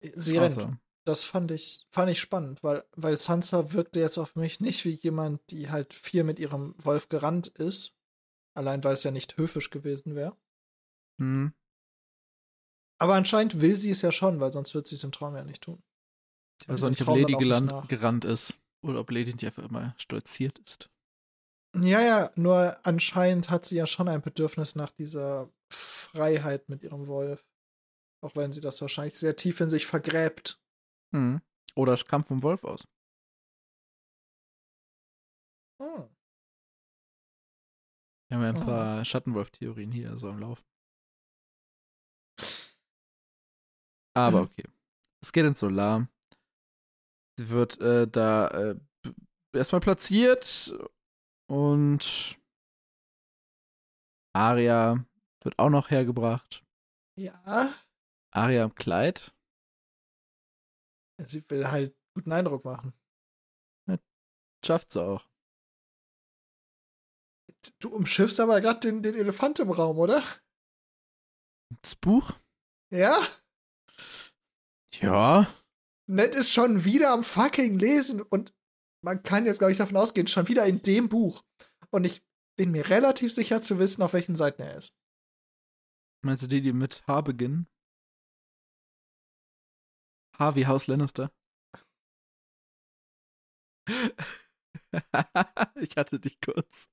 Sie rennt. Außer, Das fand ich, fand ich spannend, weil, weil Sansa wirkte jetzt auf mich nicht wie jemand, die halt viel mit ihrem Wolf gerannt ist. Allein weil es ja nicht höfisch gewesen wäre. hm, Aber anscheinend will sie es ja schon, weil sonst wird sie es im Traum ja nicht tun. ich weiß auch nicht, ob Lady geland, gerannt ist. Oder ob Lady nicht einfach immer stolziert ist. Ja, ja, nur anscheinend hat sie ja schon ein Bedürfnis nach dieser Freiheit mit ihrem Wolf. Auch wenn sie das wahrscheinlich sehr tief in sich vergräbt. Hm. Oder es kam vom Wolf aus. Hm. Wir haben ja ein Ah. paar Schattenwolf-Theorien hier so am Laufen. Aber okay. Es geht ins Solar. Sie wird äh, da äh, erstmal platziert und Aria wird auch noch hergebracht. Ja, Aria im Kleid. Sie will halt guten Eindruck machen. Schafft sie auch. Du umschiffst aber gerade den, den Elefant im Raum, oder? Das Buch? Ja? Ja. Ned ist schon wieder am fucking Lesen und man kann jetzt, glaube ich, davon ausgehen, schon wieder in dem Buch. Und ich bin mir relativ sicher zu wissen, auf welchen Seiten er ist. Meinst du die, die mit H beginnen? H wie Haus Lannister. ich hatte dich kurz.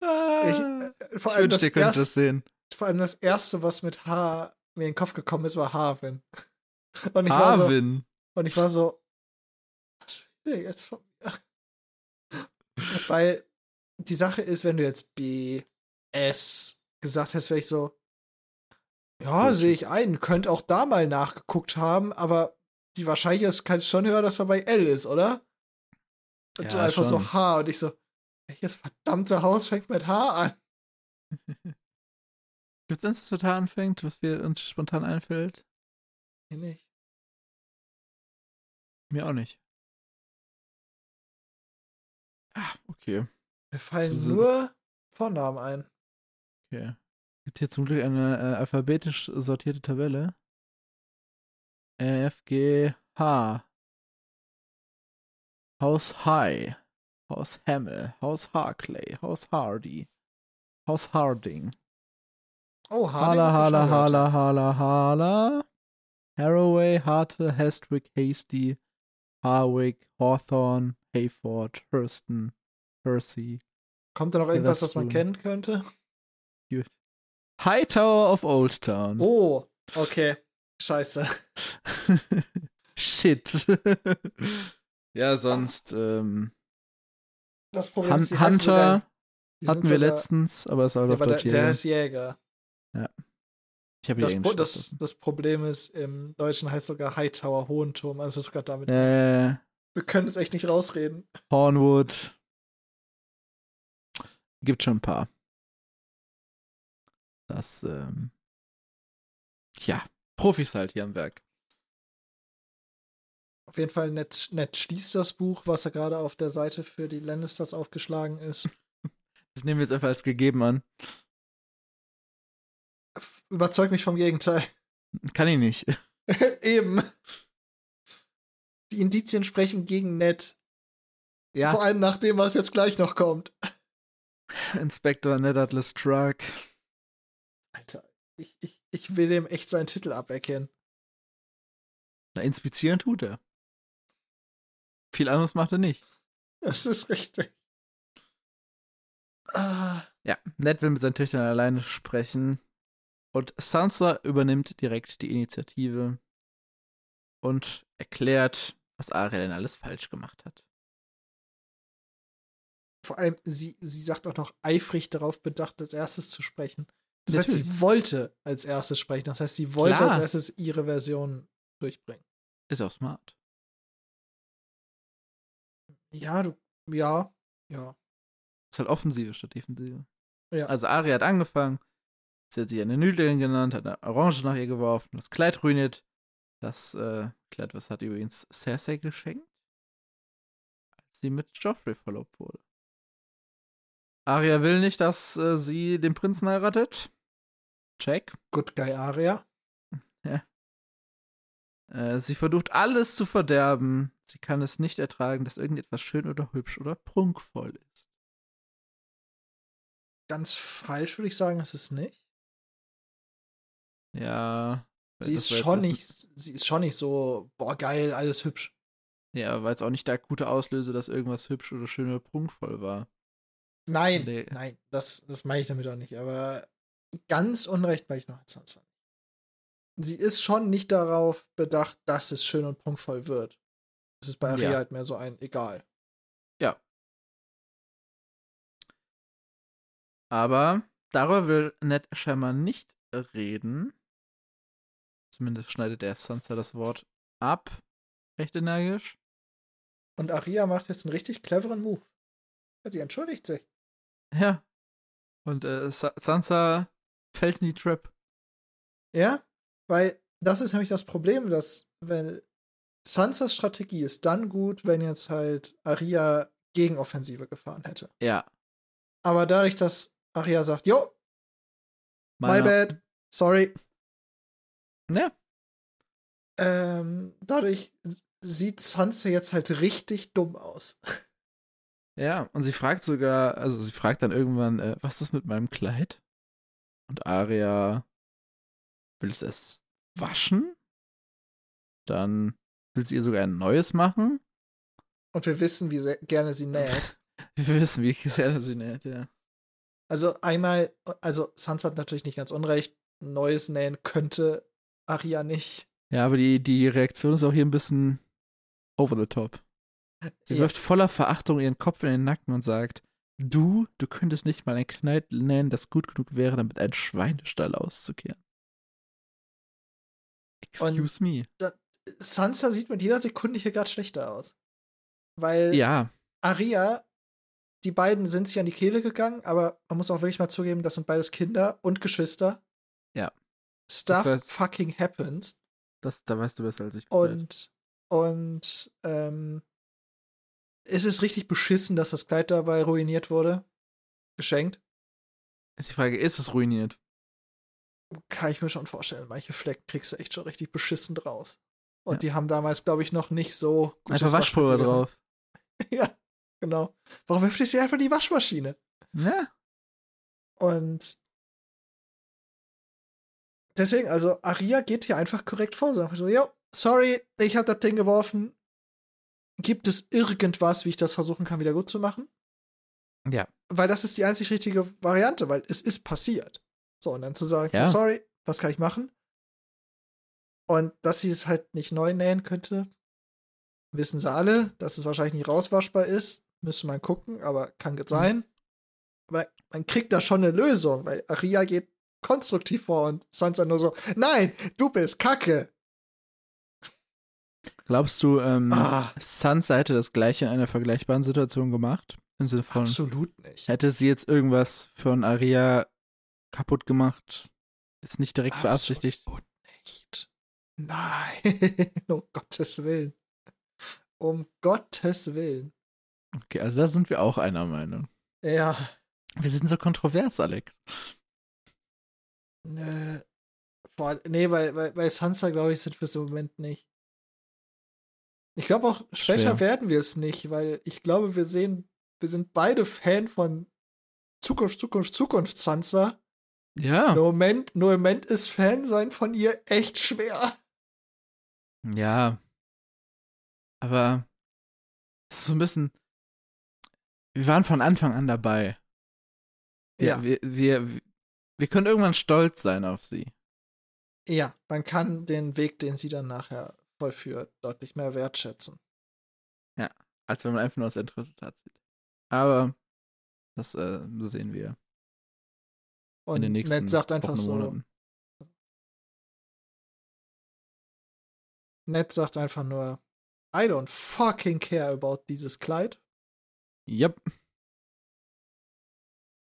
Ah, äh, vor ich allem wünschte, das erste- das sehen. Vor allem das erste, was mit H mir in den Kopf gekommen ist, war Harvin. Und ich war so, und ich war so, was will der jetzt von mir? Weil die Sache ist, wenn du jetzt B, S gesagt hättest, wäre ich so, ja, sehe ich ein, könnte auch da mal nachgeguckt haben, aber die Wahrscheinlichkeit ist schon höher, dass er bei L ist, oder? Und Ja, einfach so schon. H und ich so, welches verdammte Haus fängt mit H an? Gibt es eins, was mit H anfängt, was wir uns spontan einfällt? Nee, nicht. Mir auch nicht. Ah, okay. Mir fallen Susan- nur Vornamen ein. Okay. Gibt hier zum Glück eine äh, alphabetisch sortierte Tabelle. F, G, H. Haus High. Haus Hamill. Haus Harclay. Haus Hardy. Haus Harding. Oh, Harding Hala, Hala. Hala, Hala, Hala. Haraway, Harte, Hestwick, Hasty, Harwick, Hawthorne, Hayford, Hurston, Hersey. Kommt da noch irgendwas, was man kennen könnte? Hightower of Old Town. Oh, okay. Scheiße. Shit. ja, sonst ähm, Das Problem ist, Hunter sogar- hatten wir sogar- letztens, aber es war Ja, doch der, der ist Jäger. Ich habe Das, das, das Problem ist, im Deutschen heißt sogar Hightower Hohenturm. Also sogar damit. Äh, Wir können es echt nicht rausreden. Hornwood. Gibt schon ein paar. Das, ähm, ja, Profis halt hier am Werk. Auf jeden Fall nett, nett schließt das Buch, was ja gerade auf der Seite für die Lannisters aufgeschlagen ist. Das nehmen wir jetzt einfach als gegeben an. Überzeugt mich vom Gegenteil. Kann ich nicht. Eben. Die Indizien sprechen gegen Ned. Ja, Vor allem nach dem, was jetzt gleich noch kommt. Inspector Ned Atlas Struck. Alter, ich, ich, ich will dem echt seinen Titel aberkennen. Na, inspizieren tut er. Viel anderes macht er nicht. Das ist richtig. Ah, Ja, Ned will mit seinen Töchtern alleine sprechen. Und Sansa übernimmt direkt die Initiative und erklärt, was Arya denn alles falsch gemacht hat. vor allem, sie, sie sagt auch noch eifrig darauf bedacht, als erstes zu sprechen. Das heißt, Natürlich. sie wollte als erstes sprechen. Das heißt, sie wollte Klar. als erstes ihre Version durchbringen. Ist auch smart. Ja, du, ja, ja. Ist halt Offensive statt Defensive. Ja. Also Arya hat angefangen, sie hat sie eine Nüdelin genannt, hat eine Orange nach ihr geworfen, das Kleid ruiniert. Das äh, Kleid, was hat übrigens Cersei geschenkt, als sie mit Joffrey verlobt wurde. Arya will nicht, dass äh, sie den Prinzen heiratet. Check. Good Guy Aria. Äh, sie versucht alles zu verderben. Sie kann es nicht ertragen, dass irgendetwas schön oder hübsch oder prunkvoll ist. Ganz falsch würde ich sagen, ist es nicht. Ja. Sie ist schon nicht, sie ist schon nicht so, boah, geil, alles hübsch. Ja, weil es auch nicht der akute Auslöser, dass irgendwas hübsch oder schön oder prunkvoll war. Nein, Nee. nein, das, das meine ich damit auch nicht. Aber ganz unrecht meine ich noch. Sie ist schon nicht darauf bedacht, dass es schön und prunkvoll wird. Es ist bei Aria Ja. halt mehr so ein egal. Ja. Aber darüber will Ned scheinbar nicht reden. Zumindest schneidet der Sansa das Wort ab. Recht energisch. Und Aria macht jetzt einen richtig cleveren Move. Sie entschuldigt sich. Ja. Und äh, Sa Sansa fällt in die Trap. Ja, weil das ist nämlich das Problem, dass wenn Sansas Strategie ist dann gut, wenn jetzt halt Aria Gegenoffensive gefahren hätte. Ja. Aber dadurch, dass Aria sagt, jo, my Meiner- bad, sorry, Ja. ähm, dadurch sieht Sansa jetzt halt richtig dumm aus. Ja, und sie fragt sogar, also sie fragt dann irgendwann, äh, was ist mit meinem Kleid? Und Aria will es waschen. Dann will sie ihr sogar ein neues machen. Und wir wissen, wie sehr, gerne sie näht. Wir wissen, wie sehr sie näht, ja. Also einmal, also Sansa hat natürlich nicht ganz unrecht. Neues nähen könnte Arya nicht. Ja, aber die, die Reaktion ist auch hier ein bisschen over the top. Sie Ja. wirft voller Verachtung ihren Kopf in den Nacken und sagt, du, du könntest nicht mal ein Kleid nähen, das gut genug wäre, damit ein Schweinestall auszukehren. Excuse me. Sansa sieht mit jeder Sekunde hier gerade schlechter aus. Weil Ja, Aria, die beiden sind sich an die Kehle gegangen, aber man muss auch wirklich mal zugeben, das sind beides Kinder und Geschwister. Ja. Stuff weiß- fucking happens. das, da weißt du besser als ich. Und, und ähm, es ist richtig beschissen, dass das Kleid dabei ruiniert wurde. Geschenkt. Ist die Frage, ist es ruiniert? Kann ich mir schon vorstellen. Manche Flecken kriegst du echt schon richtig beschissen draus. Und Ja. die haben damals, glaube ich, noch nicht so gutes Einfach Waschpulver drauf. Ja, genau. Warum wirft ihr sie einfach in die Waschmaschine? Ja. Und deswegen, also Aria geht hier einfach korrekt vor. So, jo, sorry, ich habe das Ding geworfen. Gibt es irgendwas, wie ich das versuchen kann, wieder gut zu machen? Ja. Weil das ist die einzig richtige Variante, weil es ist passiert. So, und dann zu sagen, Ja. so, sorry, was kann ich machen? Und dass sie es halt nicht neu nähen könnte, wissen sie alle, dass es wahrscheinlich nicht rauswaschbar ist. Müsste man gucken, aber kann gut sein. Aber man kriegt da schon eine Lösung, weil Aria geht konstruktiv vor und Sansa nur so, nein, du bist Kacke. Glaubst du, ähm, Ah. Sansa hätte das gleiche in einer vergleichbaren Situation gemacht? Im Sinne von, Absolut nicht. hätte sie jetzt irgendwas von Aria kaputt gemacht? Ist nicht direkt beabsichtigt. Absolut nicht. Nein, um Gottes Willen. Um Gottes Willen. Okay, also da sind wir auch einer Meinung. Ja, Wir sind so kontrovers, Alex. Nö. Boah, nee, bei, bei, bei Sansa, glaube ich, sind wir es im Moment nicht. Ich glaube auch, später Schwer. werden wir es nicht, weil ich glaube, wir sehen, wir sind beide Fan von Zukunft, Zukunft, Zukunft, Sansa. Ja. Nur im Moment, nur im Moment ist Fan sein von ihr echt schwer. Ja. Aber es ist so ein bisschen. Wir waren von Anfang an dabei. Wir, Ja. Wir, wir, wir können irgendwann stolz sein auf sie. Ja, man kann den Weg, den sie dann nachher vollführt, deutlich mehr wertschätzen. Als wenn man einfach nur das Endresultat sieht. Aber das äh, sehen wir Und in den nächsten Ned sagt einfach Wochen so, Monaten. Ned sagt einfach nur, I don't fucking care about dieses Kleid. Yep.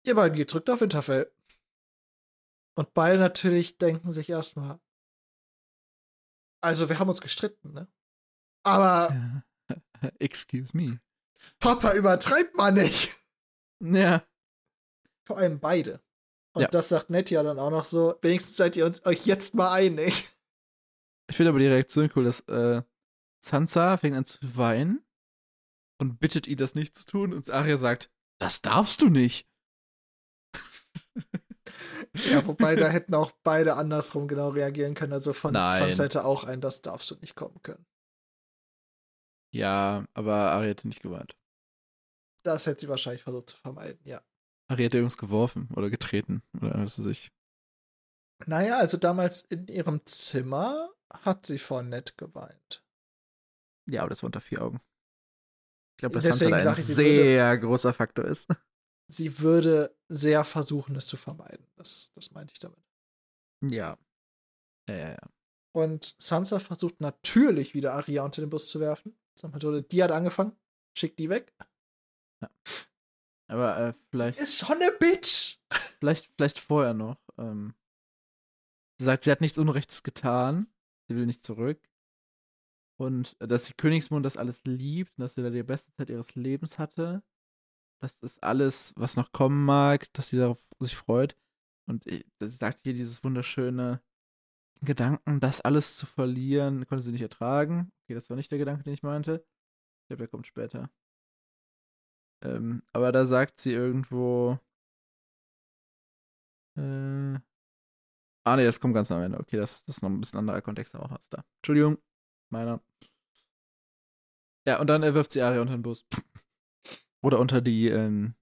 Ihr beiden geht zurück nach Winterfell. Und beide natürlich denken sich erstmal, also wir haben uns gestritten, ne? Aber Excuse me. Papa übertreibt mal nicht. Ja. Vor allem beide. Und Ja. das sagt Ned ja dann auch noch so, wenigstens seid ihr uns euch jetzt mal einig. Ich finde aber die Reaktion cool, dass äh, Sansa fängt an zu weinen und bittet ihn, das nicht zu tun. Und Arya sagt, das darfst du nicht. Ja, wobei da hätten auch beide andersrum genau reagieren können. Also von Nein. Sansa hätte auch ein, das darfst du nicht kommen können. Ja, aber Arya hätte nicht geweint. Das hätte sie wahrscheinlich versucht zu vermeiden, ja. Arya hätte irgendwas geworfen oder getreten oder was weiß ich. Naja, also damals in ihrem Zimmer hat sie vor Ned geweint. Ja, aber das war unter vier Augen. Ich glaube, dass Deswegen Sansa ein ich, sie würde- sehr großer Faktor ist. Sie würde sehr versuchen, es zu vermeiden. Das, das meinte ich damit. Ja. Ja, ja, ja. Und Sansa versucht natürlich wieder Arya unter den Bus zu werfen. Die hat angefangen, schickt die weg. Aber äh, vielleicht, Ist schon eine Bitch! vielleicht, vielleicht vorher noch. Ähm, sie sagt, sie hat nichts Unrechtes getan. Sie will nicht zurück. Und äh, dass die Königsmund das alles liebt und dass sie da die beste Zeit ihres Lebens hatte. Das ist alles, was noch kommen mag, dass sie darauf sich freut. Und sie sagt hier dieses wunderschöne Gedanken, das alles zu verlieren, konnte sie nicht ertragen. Okay, das war nicht der Gedanke, den ich meinte. Ich glaube, der kommt später. Ähm, aber da sagt sie irgendwo. Äh, ah, nee, das kommt ganz am Ende. Okay, das, das ist noch ein bisschen anderer Kontext, aber auch was da. Entschuldigung, meiner. Ja, und dann wirft sie Aria unter den Bus. Oder unter die ähm,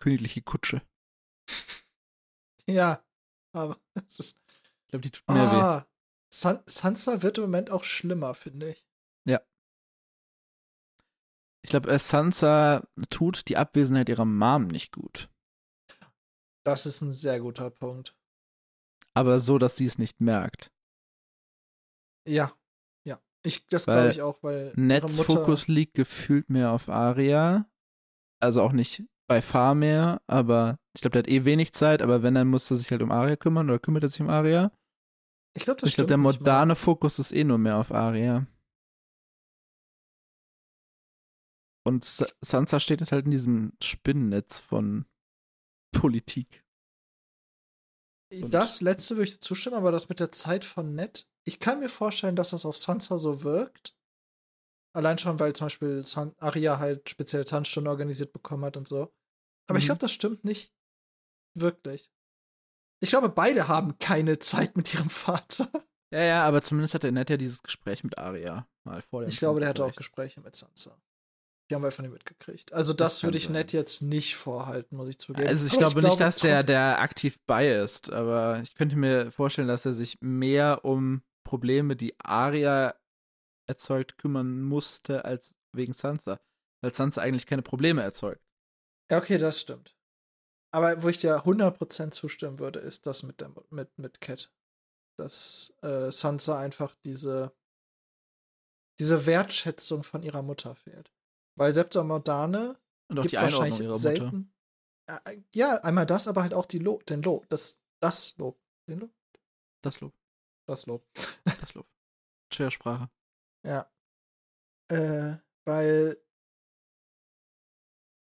königliche Kutsche. Ja, aber es ist. Ich glaube, die tut mehr weh. Ah, San Sansa wird im Moment auch schlimmer, finde ich. Ich glaube, äh, Sansa tut die Abwesenheit ihrer Mom nicht gut. Das ist ein sehr guter Punkt. Aber so, dass sie es nicht merkt. Ja, ja. Ich, das glaube ich auch, weil ihre Neds Mutter, Fokus liegt gefühlt mehr auf Arya. Also auch nicht bei Far mehr, aber ich glaube, der hat eh wenig Zeit, aber wenn, dann muss er sich halt um Arya kümmern oder kümmert er sich um Arya. Ich glaube, das ich glaube, der moderne Fokus ist eh nur mehr auf Arya. Und Sa- Sansa steht jetzt halt in diesem Spinnennetz von Politik. und- Das letzte würde ich zustimmen, aber das mit der Zeit von Ned, ich kann mir vorstellen, dass das auf Sansa so wirkt. Allein schon, weil zum Beispiel San Arya halt spezielle Tanzstunden organisiert bekommen hat und so. Aber ich Mhm. glaube, das stimmt nicht wirklich. Ich glaube, beide haben keine Zeit mit ihrem Vater. Ja, ja, aber zumindest hatte Ned ja dieses Gespräch mit Arya mal vor dem Ich glaube, der hatte auch Gespräch. Gespräche mit Sansa. Die haben wir von ihm mitgekriegt. Also, das, Das würde ich sein. Ned jetzt nicht vorhalten, muss ich zugeben. Also ich Aber glaube nicht, dass der, der aktiv biased, aber ich könnte mir vorstellen, dass er sich mehr um Probleme, die Arya erzeugt, kümmern musste, als wegen Sansa. Weil Sansa eigentlich keine Probleme erzeugt. Ja, okay, das stimmt. Aber wo ich dir 100% zustimmen würde, ist das mit, der, mit, mit Cat. Dass äh, Sansa einfach diese, diese Wertschätzung von ihrer Mutter fehlt. Weil Septa Mordane Und auch gibt die Einordnung wahrscheinlich ihrer Mutter. selten. Äh, ja, einmal das, aber halt auch die Lob, den Lob. Das, das Lob. Den Lob? Das Lob, Das Lob. das Lob. Schwere Sprache. Ja. Äh, weil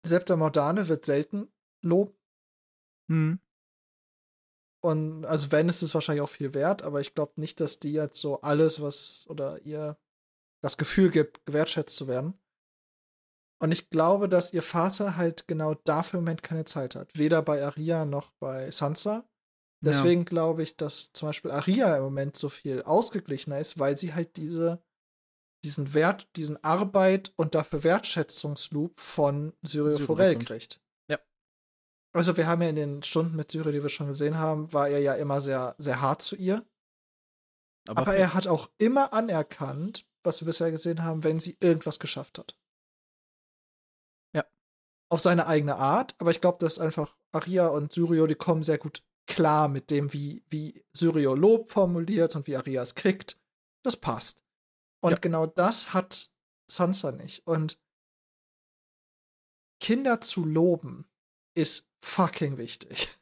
Septa Mordane wird selten Lob Hm. Und also wenn, ist es wahrscheinlich auch viel wert, aber ich glaube nicht, dass die jetzt so alles, was oder ihr das Gefühl gibt, gewertschätzt zu werden. Und ich glaube, dass ihr Vater halt genau dafür im Moment keine Zeit hat. Weder bei Aria noch bei Sansa. Deswegen glaube ich, dass zum Beispiel Aria im Moment so viel ausgeglichener ist, weil sie halt diese, diesen Wert, diesen Arbeit und dafür Wertschätzungsloop von Syrio Forel kriegt. Ja. Also wir haben ja in den Stunden mit Syrio, die wir schon gesehen haben, war er ja immer sehr, sehr hart zu ihr. Aber, Aber er hat auch immer anerkannt, was wir bisher gesehen haben, wenn sie irgendwas geschafft hat. Ja. Auf seine eigene Art, aber ich glaube, dass einfach Aria und Syrio, die kommen sehr gut klar mit dem, wie, wie Syrio Lob formuliert und wie Aria es kriegt. Das passt. Und Ja. genau das hat Sansa nicht. Und Kinder zu loben ist fucking wichtig.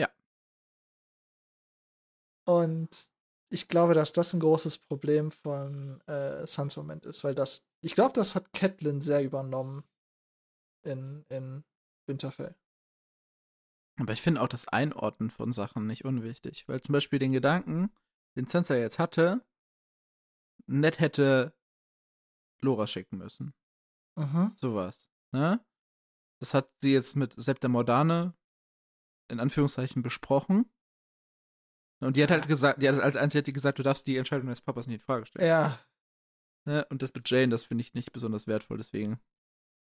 Ja. Und ich glaube, dass das ein großes Problem von äh, Sans Moment ist, weil das, ich glaube, das hat Catelyn sehr übernommen in, in Winterfell. Aber ich finde auch das Einordnen von Sachen nicht unwichtig. Weil zum Beispiel den Gedanken, den Sansa jetzt hatte, Ned hätte Lora schicken müssen. Mhm. Sowas. Ne? Das hat sie jetzt mit Septa Mordane in Anführungszeichen besprochen. Und die hat halt gesagt, die hat als einzige hat die gesagt, du darfst die Entscheidung des Papas nicht in Frage stellen. Ja, Ne? Und das mit Jane, das finde ich nicht besonders wertvoll, deswegen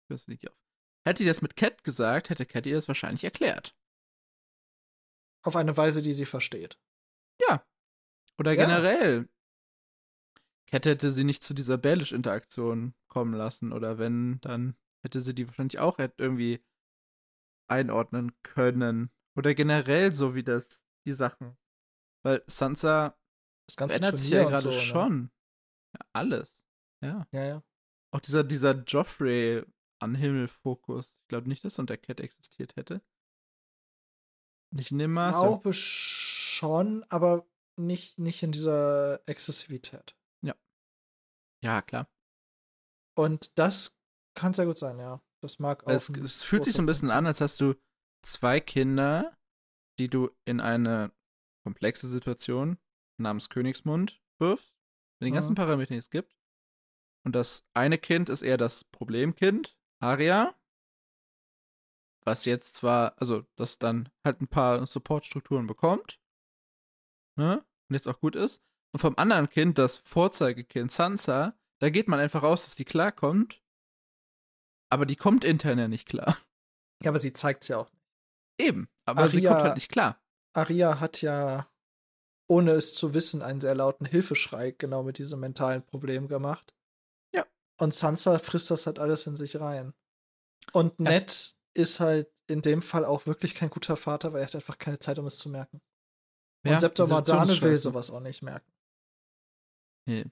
hörst du nicht auf. Hätte die das mit Cat gesagt, hätte Cat ihr das wahrscheinlich erklärt. auf eine Weise, die sie versteht. Oder Ja. generell. Cat hätte sie nicht zu dieser Baelish-Interaktion kommen lassen. Oder wenn, dann hätte sie die wahrscheinlich auch irgendwie einordnen können. Oder generell so wie das, die Sachen. Weil Sansa Das ganze verändert sich Turnier ja und gerade so, ne? schon. Ja, alles. Ja. Ja, ja. Auch dieser, dieser Joffrey an Himmel-Fokus. Ich glaube nicht, dass unter Cat existiert hätte. Nicht in dem Ich Maße. glaube schon, aber nicht, nicht in dieser Exzessivität. Ja, klar. Und das kann sehr gut sein, ja. Das mag auch. Es, es fühlt sich so ein bisschen an, als hast du zwei Kinder, die du in eine komplexe Situation namens Königsmund wirfst, mit den ganzen Mhm. Parametern, die es gibt. Und das eine Kind ist eher das Problemkind, Aria, was jetzt zwar, also das dann halt ein paar Supportstrukturen bekommt, ne, und jetzt auch gut ist. Und vom anderen Kind, das Vorzeigekind Sansa, da geht man einfach raus, dass die klarkommt, aber die kommt intern ja nicht klar. Ja, aber sie zeigt es ja auch. Eben. Aber Aria, sie kommt halt nicht klar. Aria hat ja, ohne es zu wissen, einen sehr lauten Hilfeschrei genau mit diesem mentalen Problem gemacht. Ja. Und Sansa frisst das halt alles in sich rein. Und Ned ja. ist halt in dem Fall auch wirklich kein guter Vater, weil er hat einfach keine Zeit, um es zu merken. Ja, Und Septa Mardane will sowas auch nicht merken. Nee.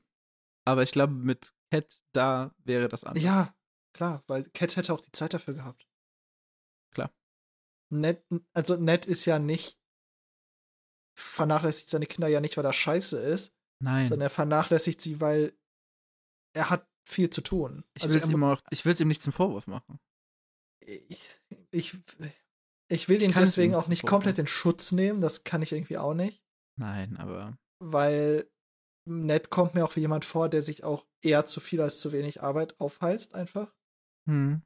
Aber ich glaube, mit Cat da wäre das anders. Ja, klar, weil Cat hätte auch die Zeit dafür gehabt. Klar. Ned, also Ned ist ja nicht vernachlässigt seine Kinder ja nicht, weil er scheiße ist. Nein. Sondern er vernachlässigt sie, weil er hat viel zu tun. Ich also will es ihm nicht zum Vorwurf machen ich, ich, ich will ihn deswegen auch nicht komplett in Schutz nehmen, das kann ich irgendwie auch nicht. Nein, aber. Weil Ned kommt mir auch wie jemand vor, der sich auch eher zu viel als zu wenig Arbeit aufheizt, einfach. Hm.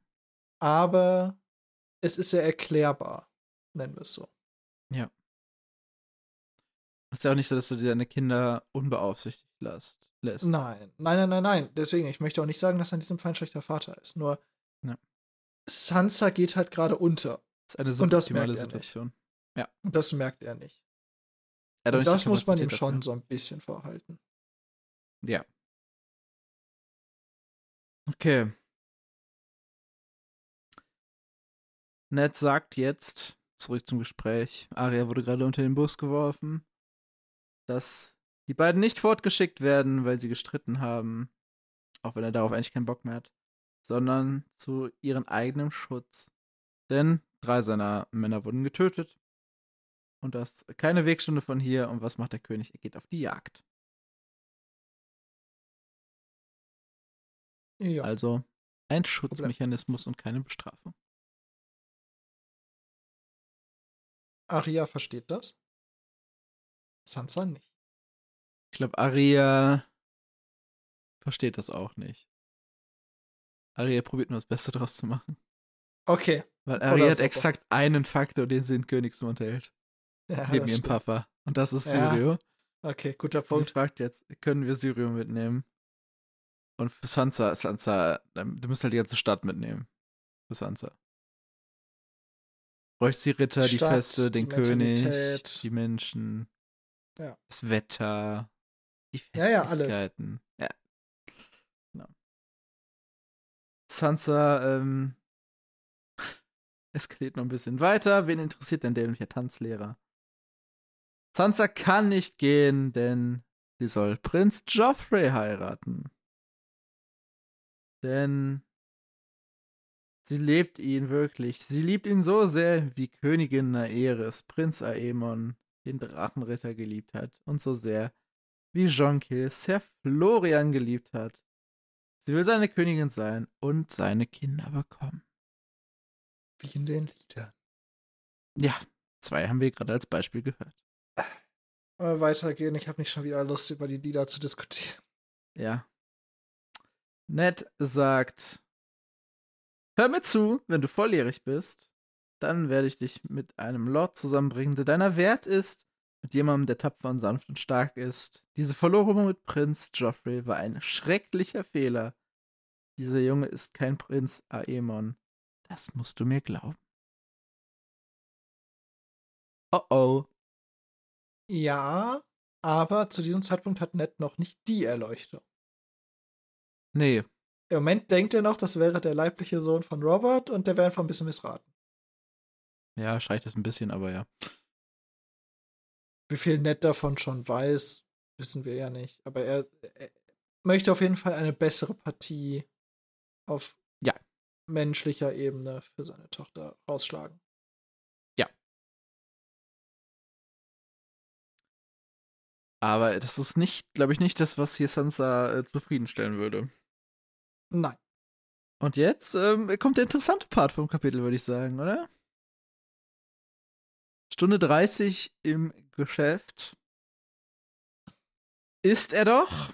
Aber es ist sehr erklärbar, nennen wir es so. Ja. Es ist ja auch nicht so, dass du deine Kinder unbeaufsichtigt lässt. Nein, nein, nein, nein, nein. Deswegen, ich möchte auch nicht sagen, dass er in diesem Fall ein schlechter Vater ist. Nur, ja. Sansa geht halt gerade unter. Das ist eine suboptimale Situation. Ja. Und das merkt er nicht. Er Und das muss man ihm schon dafür. so ein bisschen vorhalten. Ja. Okay. Ned sagt jetzt, zurück zum Gespräch, Arya wurde gerade unter den Bus geworfen, dass die beiden nicht fortgeschickt werden, weil sie gestritten haben. Auch wenn er darauf eigentlich keinen Bock mehr hat sondern zu ihrem eigenen Schutz. Denn drei seiner Männer wurden getötet. Und das keine Wegstunde von hier. Und was macht der König? Er geht auf die Jagd. Ja. Also ein Schutzmechanismus Problem. und keine Bestrafung. Aria versteht das. Sansa nicht. Ich glaube, Aria versteht das auch nicht. Aria probiert nur das Beste draus zu machen. Okay. Weil Aria hat exakt einen Faktor, den sie in Königsmund hält. Ja, neben ihrem Papa. Und das ist ja. Syrio. Okay, guter Punkt. Sie fragt jetzt, können wir Syrio mitnehmen? Und für Sansa, Sansa, du musst halt die ganze Stadt mitnehmen. Für Sansa. Bräuchst die Ritter, Stadt, die Feste, den die König, die Menschen, ja. das Wetter, die Festlichkeiten. Ja, ja, alles. Ja, Sansa ähm, eskaliert noch ein bisschen weiter. Wen interessiert denn der nämlich der Tanzlehrer? Sansa kann nicht gehen, denn sie soll Prinz Joffrey heiraten. Denn sie lebt ihn wirklich. Sie liebt ihn so sehr, wie Königin Naeris, Prinz Aemon, den Drachenritter geliebt hat. Und so sehr, wie Jonquil Sir Florian geliebt hat. Sie will seine Königin sein und seine Kinder bekommen. Wie in den Liedern. Ja, zwei haben wir gerade als Beispiel gehört. Mal weitergehen, ich habe nicht schon wieder Lust, über die Lieder zu diskutieren. Ja. Ned sagt: Hör mir zu, wenn du volljährig bist, dann werde ich dich mit einem Lord zusammenbringen, der deiner wert ist mit jemandem, der tapfer und sanft und stark ist. Diese Verlobung mit Prinz Joffrey war ein schrecklicher Fehler. Dieser Junge ist kein Prinz Aemon. Das musst du mir glauben. Oh oh. Ja, aber zu diesem Zeitpunkt hat Ned noch nicht die Erleuchtung. Nee. Im Moment denkt er noch, das wäre der leibliche Sohn von Robert und der wäre einfach ein bisschen missraten. Ja, schreit es ein bisschen, aber ja. Wie viel Ned davon schon weiß, wissen wir ja nicht. Aber er, er möchte auf jeden Fall eine bessere Partie auf ja. menschlicher Ebene für seine Tochter rausschlagen. Ja. Aber das ist nicht, glaube ich, nicht das, was hier Sansa äh, zufriedenstellen würde. Nein. Und jetzt ähm, kommt der interessante Part vom Kapitel, würde ich sagen, oder? Stunde 30 im Geschäft. Ist er doch?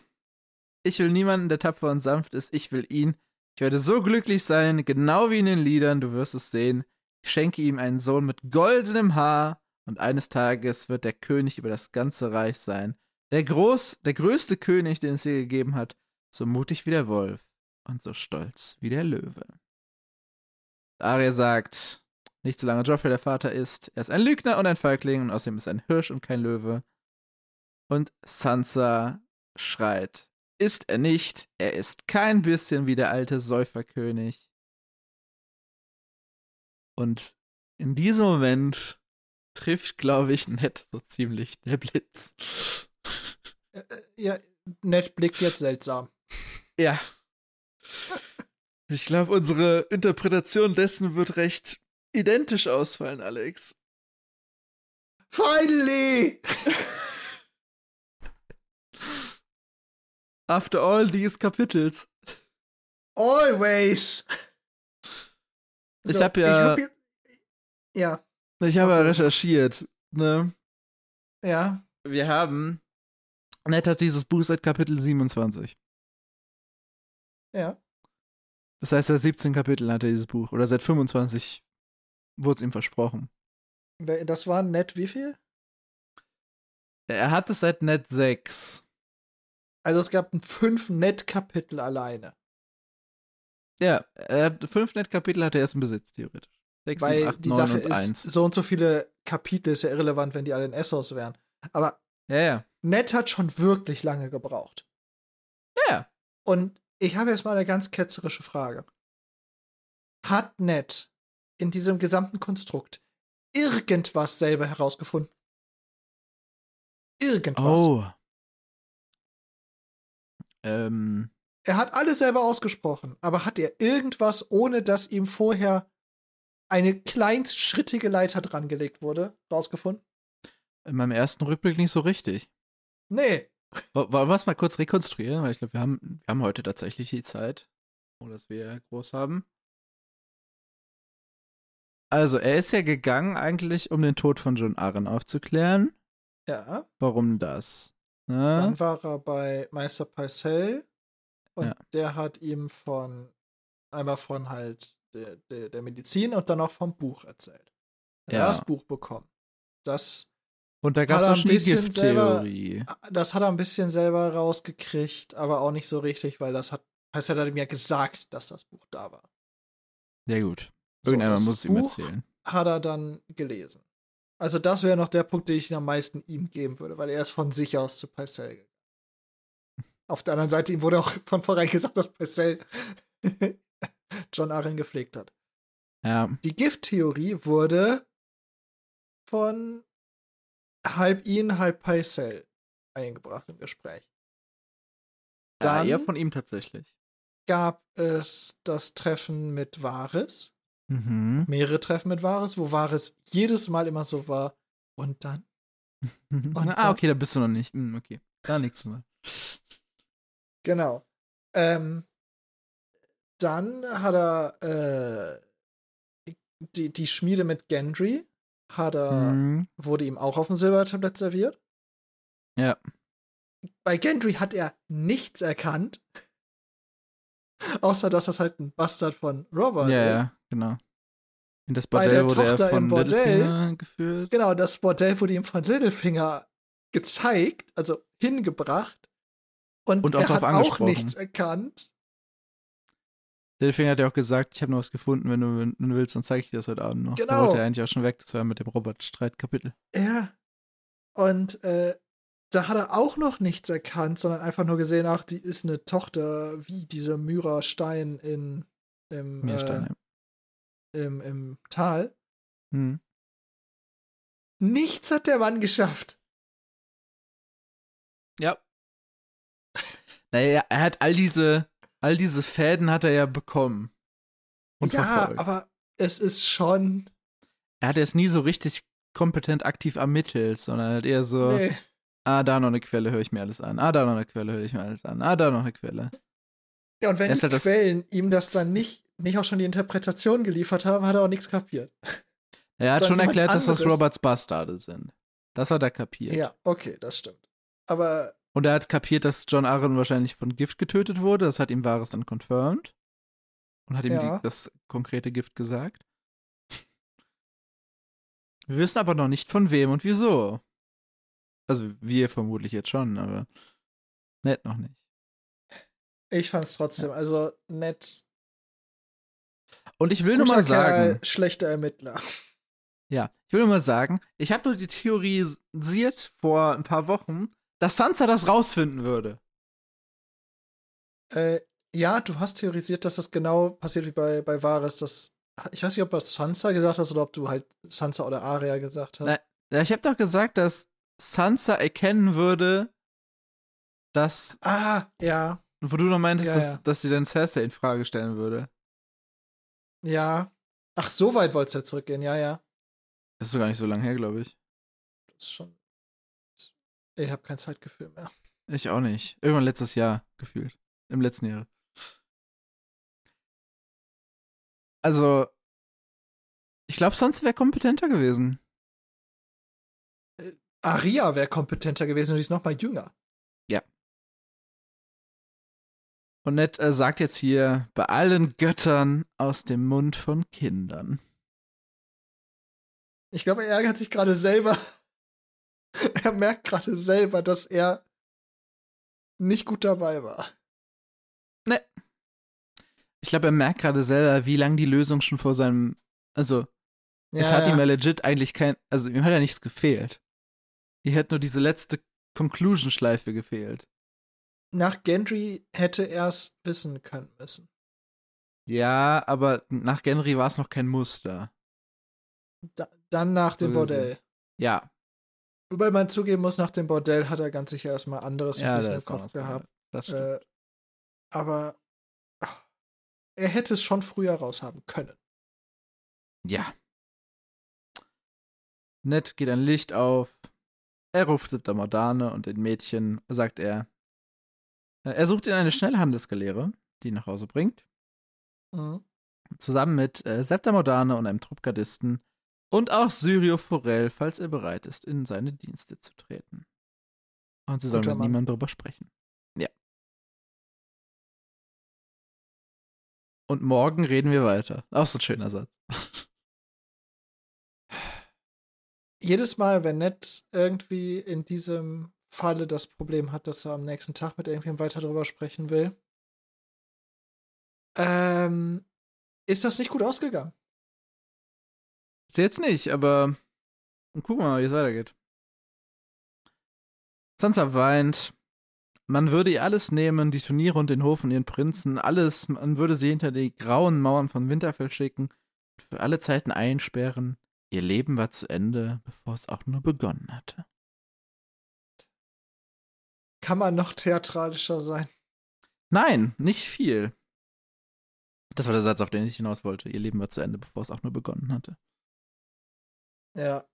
Ich will niemanden, der tapfer und sanft ist. Ich will ihn. Ich werde so glücklich sein, genau wie in den Liedern, du wirst es sehen. Ich schenke ihm einen Sohn mit goldenem Haar, und eines Tages wird der König über das ganze Reich sein. Der groß, der größte König, den es je gegeben hat, so mutig wie der Wolf und so stolz wie der Löwe. Arya sagt, Nicht solange Joffrey der Vater ist. Er ist ein Lügner und ein Feigling und außerdem ist er ein Hirsch und kein Löwe. Und Sansa schreit. Ist er nicht. Er ist kein bisschen wie der alte Säuferkönig. Und in diesem Moment trifft, glaube ich, Ned so ziemlich der Blitz. Äh, äh, ja, Ned blickt jetzt seltsam. Ja. Ich glaube, unsere Interpretation dessen wird recht identisch ausfallen, Alex. Finally! After all these Kapitels. Always! Ich habe ja. Ich hab, ja. Ich habe ja recherchiert, ne? Ja. Wir haben. Ned hat dieses Buch seit Kapitel 27. Ja. Das heißt, seit 17 Kapiteln hat er dieses Buch. Oder seit 25 wurde es ihm versprochen. Das war Ned wie viel? Er hat es seit Net 6. Also es gab fünf Net-Kapitel alleine. Ja, er hat fünf Net-Kapitel hat er erst im Besitz, theoretisch. 6, Weil 7, 8, die 9 Sache und ist, 1. so und so viele Kapitel ist ja irrelevant, wenn die alle in Essos wären. Aber Ja, ja. Ned hat schon wirklich lange gebraucht. Ja. Und ich habe jetzt mal eine ganz ketzerische Frage. Hat Ned in diesem gesamten Konstrukt irgendwas selber herausgefunden? Irgendwas. Oh. Ähm, Er hat alles selber ausgesprochen, aber hat er irgendwas, ohne dass ihm vorher eine kleinstschrittige Leiter drangelegt wurde, rausgefunden? in meinem ersten Rückblick nicht so richtig. Nee. Wo- Wollen wir es mal kurz rekonstruieren? Weil ich glaube, wir haben, wir haben heute tatsächlich die Zeit, ohne dass wir groß haben. Also, er ist ja gegangen eigentlich, um den Tod von John Arryn aufzuklären. Ja. Warum das? Ne? Dann war er bei Meister Pycelle und Ja. der hat ihm von einmal von halt der, der, der Medizin und dann auch vom Buch erzählt. Er Ja. hat das Buch bekommen. Das, Und da gab es auch ein schon die bisschen Gifttheorie. das hat er ein bisschen selber rausgekriegt, aber auch nicht so richtig, weil das hat Pycelle hat ihm ja gesagt, dass das Buch da war. Ja, gut. So, Irgendjemand das muss es ihm Buch erzählen. Hat er dann gelesen. Also das wäre noch der Punkt, den ich am meisten ihm geben würde, weil er ist von sich aus zu Pycelle gegangen. Auf der anderen Seite, ihm wurde auch von vornherein gesagt, dass Pycelle John Arryn gepflegt hat. Ja. Die Gifttheorie wurde von halb ihn, halb Pycelle eingebracht im Gespräch. ja, Dann eher von ihm tatsächlich. gab es das Treffen mit Varys, Mhm. mehrere Treffen mit Varys, wo Varys jedes Mal immer so war. Und dann? Und ah, dann- okay, da bist du noch nicht. Hm, okay. Gar nichts mehr. Genau. Ähm, dann hat er äh, die, die Schmiede mit Gendry hat er, Mhm. wurde ihm auch auf dem Silbertablett serviert. Ja. Bei Gendry hat er nichts erkannt. Außer, dass das halt ein Bastard von Robert Ja, ist. ja, genau. In das Bei Bordell der wurde Tochter er von im Bordell- Littlefinger geführt. Genau, das Bordell wurde ihm von Littlefinger gezeigt, also hingebracht. Und, Und auch er hat auch nichts erkannt. Littlefinger hat ja auch gesagt, ich habe noch was gefunden, wenn du, wenn du willst, dann zeige ich dir das heute Abend noch. Da Genau. wollte er eigentlich auch schon weg, das war mit dem Robert-Streitkapitel. Ja. Und äh, da hat er auch noch nichts erkannt, sondern einfach nur gesehen, ach, die ist eine Tochter wie diese Myra Stein in, im, äh, im, im Tal. ja. hm. Nichts hat der Mann geschafft. Ja. Naja, er hat all diese, all diese Fäden hat er ja bekommen. Und ja, verfolgt. aber es ist schon. er hat jetzt nie so richtig kompetent aktiv ermittelt, sondern hat eher so, Nee. ah, da noch eine Quelle, höre ich mir alles an. Ah, da noch eine Quelle, höre ich mir alles an. Ah, da noch eine Quelle. Ja, und wenn die halt das- Quellen ihm das dann nicht, nicht auch schon die Interpretation geliefert haben, hat er auch nichts kapiert. Er hat schon erklärt, dass das anderes. Roberts Bastarde sind. Das hat er kapiert. Ja, okay, das stimmt. Aber Und er hat kapiert, dass John Arryn wahrscheinlich von Gift getötet wurde. Das hat ihm Varys dann confirmed. Und hat ihm Ja. die, das konkrete Gift gesagt. Wir wissen aber noch nicht von wem und wieso. Also wir vermutlich jetzt schon, aber Ned noch nicht. ich fand es trotzdem, also nett. Und ich will nur Guter mal sagen, Kerl, schlechter Ermittler. ja, ich will nur mal sagen, ich habe nur die theorisiert vor ein paar Wochen, dass Sansa das rausfinden würde. Äh, ja, du hast theorisiert, dass das genau passiert wie bei, bei Varys. Dass, ich weiß nicht, ob du Sansa gesagt hast oder ob du halt Sansa oder Arya gesagt hast. Ja, ich habe doch gesagt, dass Sansa erkennen würde, dass, Ah, ja, wo du noch meintest, Ja, dass, ja. dass sie dann Cersei in Frage stellen würde. ja. Ach, so weit wolltest du ja zurückgehen, ja, ja. Das ist doch gar nicht so lange her, glaube ich. Das ist schon. Ich habe kein Zeitgefühl mehr. Ich auch nicht. Irgendwann letztes Jahr gefühlt. Im letzten Jahr. Also, ich glaube, Sansa wäre kompetenter gewesen. Arya wäre kompetenter gewesen und die ist noch mal jünger. Und Ned äh, sagt jetzt hier, bei allen Göttern aus dem Mund von Kindern. Ich glaube, er ärgert sich gerade selber. er merkt gerade selber, dass er nicht gut dabei war. Ich glaube, er merkt gerade selber, wie lange die Lösung schon vor seinem. Also, es Ja, hat ihm ja. ja legit eigentlich kein. Also, ihm hat ja nichts gefehlt. Ihm hat nur diese letzte Conclusion-Schleife gefehlt. Nach Gendry hätte er es wissen können müssen. Ja, aber nach Genry war es noch kein Muster. Da, dann nach dem Bordell. Ja. Wobei man zugeben muss, nach dem Bordell hat er ganz sicher erstmal anderes ja, ein bisschen im Kopf gehabt. Äh, aber ach, er hätte es schon früher raushaben können. Ja. Ned geht ein Licht auf. Er ruft Siebter Mordane und den Mädchen sagt er. äh, Er sucht ihn eine Schnellhandelsgeleere, die ihn nach Hause bringt. Mhm. Zusammen mit äh, Septa Mordane und einem Truppgardisten. Und auch Syrio Forel, falls er bereit ist, in seine Dienste zu treten. Und sie sollen mit niemandem drüber sprechen. Ja. Und morgen reden wir weiter. Auch so ein schöner Satz. Jedes Mal, wenn Ned irgendwie in diesem Falle das Problem hat, dass er am nächsten Tag mit irgendwem weiter drüber sprechen will, ähm, ist das nicht gut ausgegangen. Ist jetzt nicht, aber gucken wir mal, wie es weitergeht. Sansa weint. Man würde ihr alles nehmen, die Turniere und den Hof und ihren Prinzen, alles. Man würde sie hinter die grauen Mauern von Winterfell schicken, für alle Zeiten einsperren. Ihr Leben war zu Ende, bevor es auch nur begonnen hatte. Kann man noch theatralischer sein? Nein, nicht viel. Das war der Satz, auf den ich hinaus wollte. Ihr Leben war zu Ende, bevor es auch nur begonnen hatte. Ja.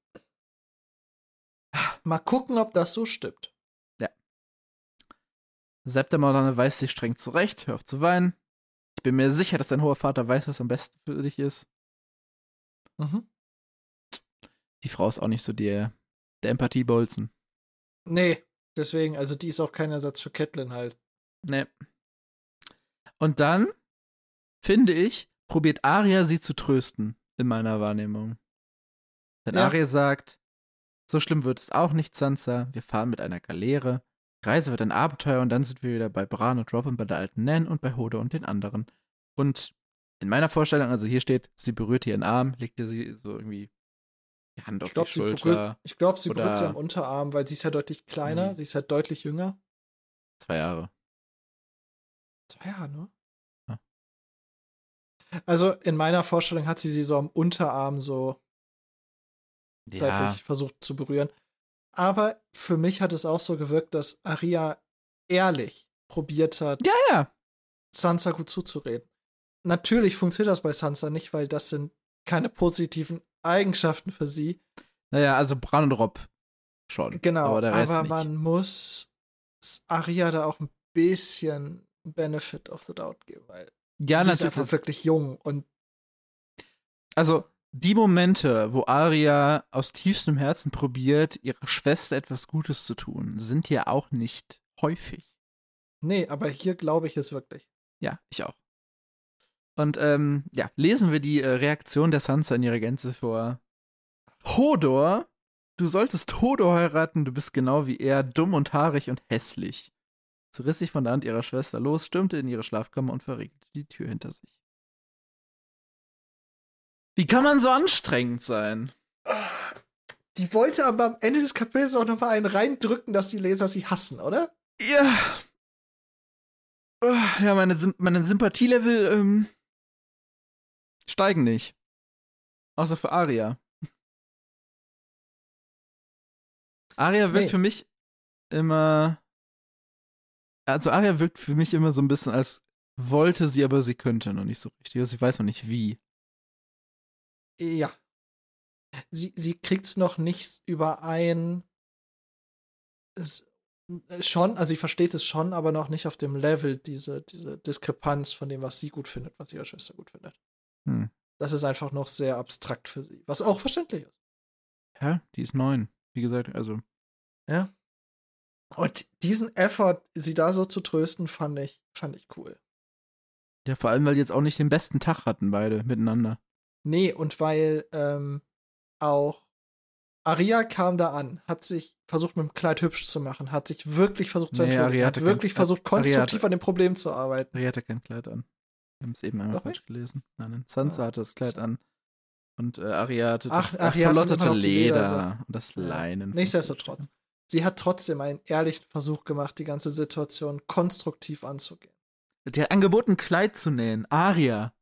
Mal gucken, ob das so stimmt. Septa Morlane weist sich streng zurecht, hör auf zu weinen. Ich bin mir sicher, dass dein hoher Vater weiß, was am besten für dich ist. Mhm. Die Frau ist auch nicht so der, der Empathie-Bolzen. Nee, deswegen, also die ist auch kein Ersatz für Catelyn halt. Nee. Und dann, finde ich, probiert Arya sie zu trösten, in meiner Wahrnehmung. Denn Ja. Arya sagt, so schlimm wird es auch nicht, Sansa. Wir fahren mit einer Galeere. Die Reise wird ein Abenteuer und dann sind wir wieder bei Bran und Robin, bei der alten Nan und bei Hode und den anderen. Und in meiner Vorstellung, also hier steht, sie berührt ihren Arm, legt ihr sie so irgendwie die Hand auf Ich glaube, die Schulter. berührt, ich glaub, sie berührt sie am Unterarm, weil sie ist ja deutlich kleiner, Mhm. sie ist halt deutlich jünger. Zwei Jahre. Zwei Jahre, ne? Ja. Also in meiner Vorstellung hat sie sie so am Unterarm so Ja, zeitlich versucht zu berühren. Aber für mich hat es auch so gewirkt, dass Aria ehrlich probiert hat, ja, ja. Sansa gut zuzureden. Natürlich funktioniert das bei Sansa nicht, weil das sind keine positiven Eigenschaften für sie. Naja, also Bran und Rob schon. Genau, aber aber, der Rest nicht. man muss Aria da auch ein bisschen Benefit of the Doubt geben, weil ja, sie ist einfach wirklich jung und Also, die Momente, wo Arya aus tiefstem Herzen probiert, ihrer Schwester etwas Gutes zu tun, sind ja auch nicht häufig. nee, aber hier glaube ich es wirklich. Ja, ich auch. Und ähm, ja, lesen wir die äh, Reaktion der Sansa in ihrer Gänze vor. Hodor, du solltest Hodor heiraten, du bist genau wie er, dumm und haarig und hässlich. Sie riss sich von der Hand ihrer Schwester los, stürmte in ihre Schlafkammer und verriegelte die Tür hinter sich. Wie kann man so anstrengend sein? Die wollte aber am Ende des Kapitels auch noch mal einen reindrücken, dass die Leser sie hassen, oder? Ja. Oh, ja, meine, Sym meine Sympathielevel ähm, steigen nicht. Außer für Aria. Aria wirkt Nee. für mich immer. Also Aria wirkt für mich immer so ein bisschen als wollte sie, aber sie könnte noch nicht so richtig. Also ich weiß noch nicht wie. Ja. Sie, sie kriegt's noch nicht überein. Es, schon, also sie versteht es schon, aber noch nicht auf dem Level, diese, diese Diskrepanz von dem, was sie gut findet, was ihre Schwester gut findet. Hm. Das ist einfach noch sehr abstrakt für sie, was auch verständlich ist. Ja, die ist neun. Wie gesagt, also. Ja. Und diesen Effort, sie da so zu trösten, fand ich, fand ich cool. Ja, vor allem, weil die jetzt auch nicht den besten Tag hatten, beide miteinander. Nee, und weil ähm, auch Aria kam da an, hat sich versucht, mit dem Kleid hübsch zu machen, hat sich wirklich versucht zu Nee, entschuldigen, Aria hat wirklich kein- versucht, Aria konstruktiv hatte- an dem Problem zu arbeiten. Aria hatte kein Kleid an. Wir haben es eben einmal Doch falsch nicht? gelesen. Nein, nein. Sansa Ah, hatte das Kleid so. an. Und äh, Aria hatte Ach, das Aria hatte verlotterte die Leder Ledersache. und das. Leinen. Nichtsdestotrotz. Sie hat trotzdem einen ehrlichen Versuch gemacht, die ganze Situation konstruktiv anzugehen. Die hat angeboten, Kleid zu nähen. Aria.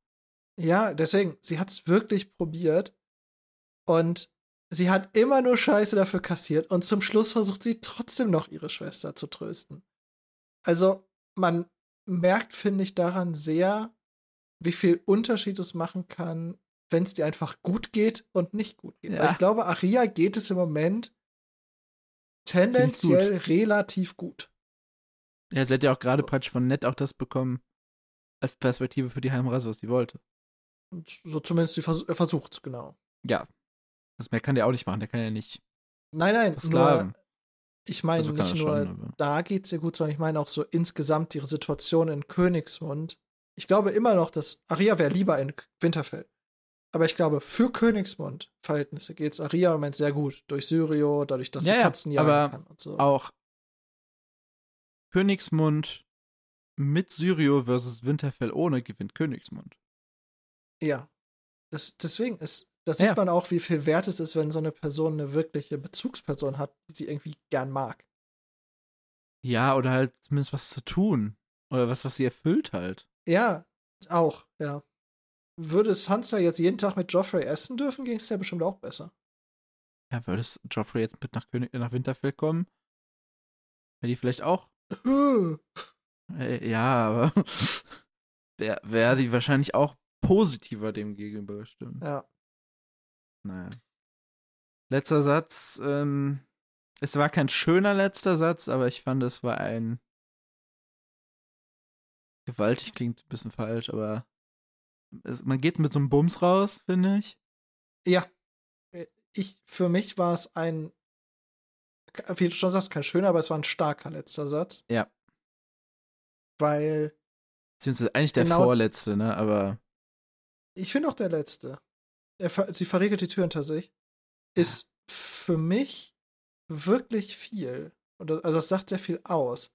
Ja, deswegen, sie hat's wirklich probiert und sie hat immer nur Scheiße dafür kassiert und zum Schluss versucht sie trotzdem noch ihre Schwester zu trösten. Also, man merkt, finde ich, daran sehr, wie viel Unterschied es machen kann, wenn es dir einfach gut geht und nicht gut geht. Weil Ja. ich glaube, Aria geht es im Moment tendenziell relativ gut. Ja, sie hat ja auch gerade praktisch von Ned auch das bekommen, als Perspektive für die Heimreise, was sie wollte. Und so zumindest sie vers er versucht, genau. Ja. Das mehr kann der auch nicht machen. Der kann ja nicht Nein, nein, nur, ich meine Also nicht nur schon, da geht's ihr gut, sondern ich meine auch so insgesamt ihre Situation in Königsmund. Ich glaube immer noch, dass Aria wäre lieber in Winterfell. Aber ich glaube, für Königsmund-Verhältnisse geht's Aria im Moment sehr gut. Durch Syrio, dadurch, dass Ja, sie Katzen jagen aber kann und so. Auch Königsmund mit Syrio versus Winterfell ohne gewinnt Königsmund. Ja. Das, deswegen ist, das Ja. sieht man auch, wie viel wert es ist, wenn so eine Person eine wirkliche Bezugsperson hat, die sie irgendwie gern mag. Ja, oder halt zumindest was zu tun. Oder was, was sie erfüllt halt. Ja, auch, ja. Würde Sansa jetzt jeden Tag mit Joffrey essen dürfen, ging es ja bestimmt auch besser. Ja, würde es Joffrey jetzt mit nach, König, nach Winterfell kommen? Wäre die vielleicht auch? Äh, ja, aber wäre wär die wahrscheinlich auch positiver dem gegenüber gestimmt. Ja. Naja. Letzter Satz. Ähm, es war kein schöner letzter Satz, aber ich fand, es war ein. Gewaltig klingt ein bisschen falsch, aber es, man geht mit so einem Bums raus, finde ich. Ja. Ich, für mich war es ein, wie du schon sagst, kein schöner, aber es war ein starker letzter Satz. Ja. Weil Beziehungsweise eigentlich der Genau- vorletzte, ne? Aber ich finde auch der letzte. Er, sie verriegelt die Tür hinter sich. Ist für mich wirklich viel. Und das- also das sagt sehr viel aus.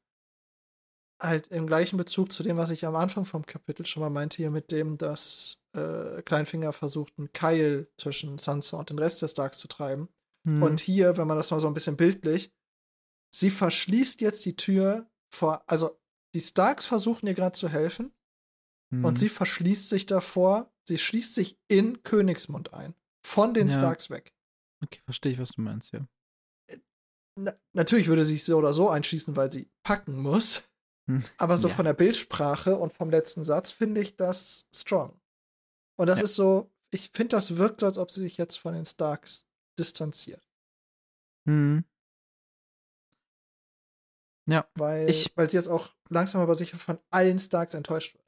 Halt im gleichen Bezug zu dem, was ich am Anfang vom Kapitel schon mal meinte, hier mit dem, dass äh, Kleinfinger versucht, einen Keil zwischen Sansa und den Rest der Starks zu treiben. hm, Und hier, wenn man das mal so ein bisschen bildlich, sie verschließt jetzt die Tür vor, also die Starks versuchen ihr gerade zu helfen hm, und sie verschließt sich davor, sie schließt sich in Königsmund ein. Von den Ja. Starks weg. Okay, verstehe ich, was du meinst, ja. Na, natürlich würde sie sich so oder so einschließen, weil sie packen muss. Hm, Aber so ja. von der Bildsprache und vom letzten Satz finde ich das strong. Und das Ja. ist so, ich finde, das wirkt so, als ob sie sich jetzt von den Starks distanziert. Hm. Ja, Weil, Ich- weil sie jetzt auch langsam aber sicher von allen Starks enttäuscht wird.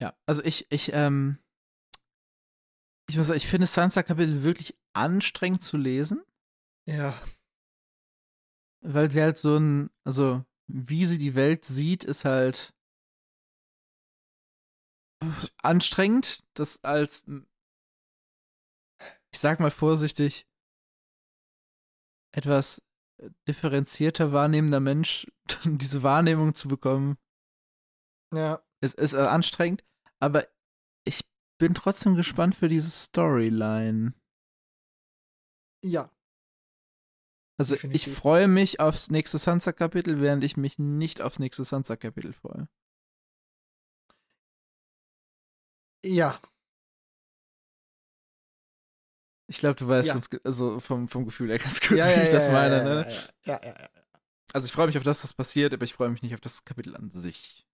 Ja. Also ich, ich, ähm, ich muss sagen, ich finde Sansa-Kapitel wirklich anstrengend zu lesen. Ja. weil sie halt so ein, also wie sie die Welt sieht, ist halt anstrengend, das als, ich sag mal vorsichtig, etwas differenzierter wahrnehmender Mensch diese Wahrnehmung zu bekommen, Ja. Ist, ist äh, anstrengend, aber ich bin trotzdem gespannt für diese Storyline. Ja. Also Definitiv. ich freue mich aufs nächste Sansa-Kapitel, während ich mich nicht aufs nächste Sansa-Kapitel freue. Ja. Ich glaube, du weißt Ja. ganz, also vom, vom Gefühl her ganz gut, Ja, wie ich ja, das meine. ne? ja, ja, ja. Also ich freue mich auf das, was passiert, aber ich freue mich nicht auf das Kapitel an sich.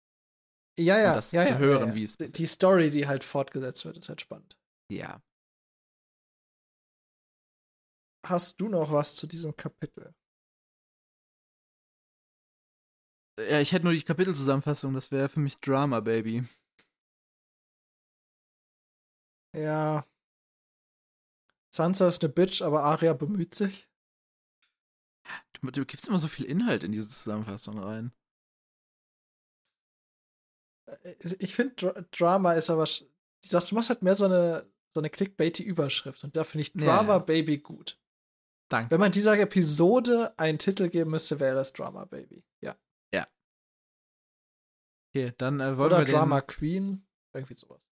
Ja, ja, Und das ja, zu ja, hören, ja, wie es Die-. Die Story, die halt fortgesetzt wird, ist halt spannend. Ja. Hast du noch was zu diesem Kapitel? Ja, ich hätte nur die Kapitelzusammenfassung, das wäre für mich Drama, Baby. Ja. Sansa ist eine Bitch, aber Arya bemüht sich. Du, du gibst immer so viel Inhalt in diese Zusammenfassung rein. Äh, Ich finde, Dra Drama ist aber. Du sagst, du machst halt mehr so eine, so eine Clickbaity-Überschrift. Und da finde ich Ja, Drama ja. Baby gut. Danke. Wenn man dieser Episode einen Titel geben müsste, wäre es Drama Baby. Ja. Okay, dann äh, wollen Oder wir Drama Queen. Irgendwie sowas.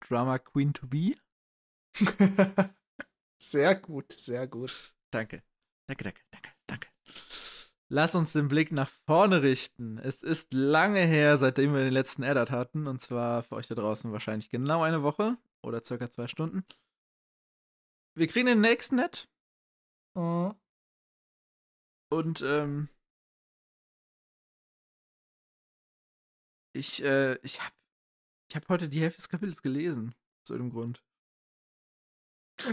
Drama Queen to be. sehr gut, sehr gut. Danke. Danke, danke, danke, danke. Lass uns den Blick nach vorne richten. Es ist lange her, seitdem wir den letzten Eddard hatten. Und zwar für euch da draußen wahrscheinlich genau eine Woche oder circa zwei Stunden. Wir kriegen den nächsten Net Mhm. und ähm, ich, äh, ich hab, ich hab heute die Hälfte des Kapitels gelesen. Aus irgendeinem Grund.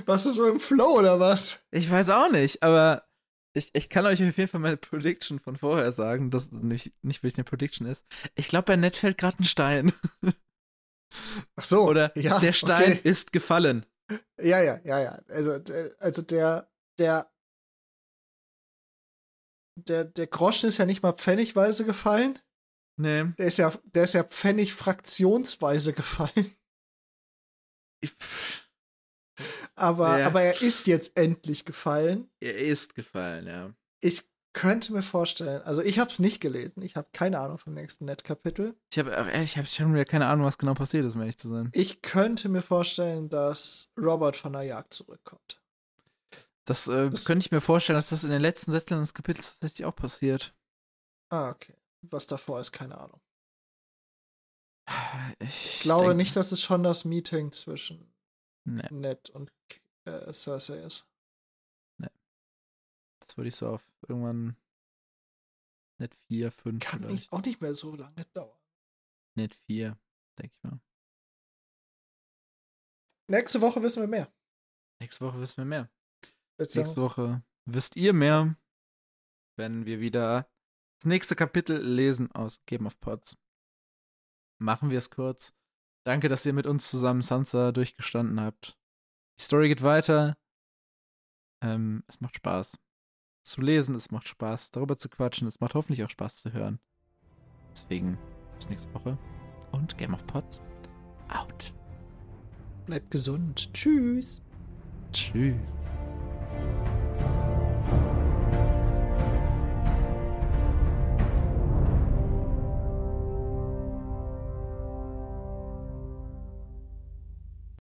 Was ist so im Flow oder was? Ich weiß auch nicht, aber ich, ich kann euch auf jeden Fall meine Prediction von vorher sagen, dass nicht, nicht wirklich eine Prediction ist. Ich glaube, bei Ned fällt gerade ein Stein. Ach so. Oder ja, der Stein okay. ist gefallen. Ja, ja, ja, ja. Also, also der, der, der, der Groschen ist ja nicht mal pfennigweise gefallen. Nee. Der ist ja, der ist ja pfennig-fraktionsweise gefallen. Ich, pff, Aber, Ja. aber er ist jetzt endlich gefallen. er ist gefallen, ja. Ich könnte mir vorstellen, also ich habe es nicht gelesen. Ich habe keine Ahnung vom nächsten Net-Kapitel. Ich habe ehrlich, ich habe schon wieder keine Ahnung, was genau passiert ist, um ehrlich zu sein. Ich könnte mir vorstellen, dass Robert von der Jagd zurückkommt. Das, äh, Das- könnte ich mir vorstellen, dass das in den letzten Sätzen des Kapitels tatsächlich auch passiert. Ah, okay. Was davor ist, keine Ahnung. Ich, Ich glaube denk- nicht, dass es schon das Meeting zwischen Nee, Ned und äh, Cersei ist. das würde ich so auf irgendwann Net 4, 5 Kann nicht, auch nicht mehr so lange dauern. Net 4, denke ich mal. Nächste Woche wissen wir mehr. Nächste Woche wissen wir mehr. Willst Nächste Woche wisst ihr mehr, wenn wir wieder das nächste Kapitel lesen aus Game of Pods. Machen wir es kurz. Danke, dass ihr mit uns zusammen Sansa durchgestanden habt. Die Story geht weiter. Ähm, es macht Spaß zu lesen, es macht Spaß darüber zu quatschen, es macht hoffentlich auch Spaß zu hören. Deswegen bis nächste Woche und Game of Pods out. Bleibt gesund. Tschüss. Tschüss.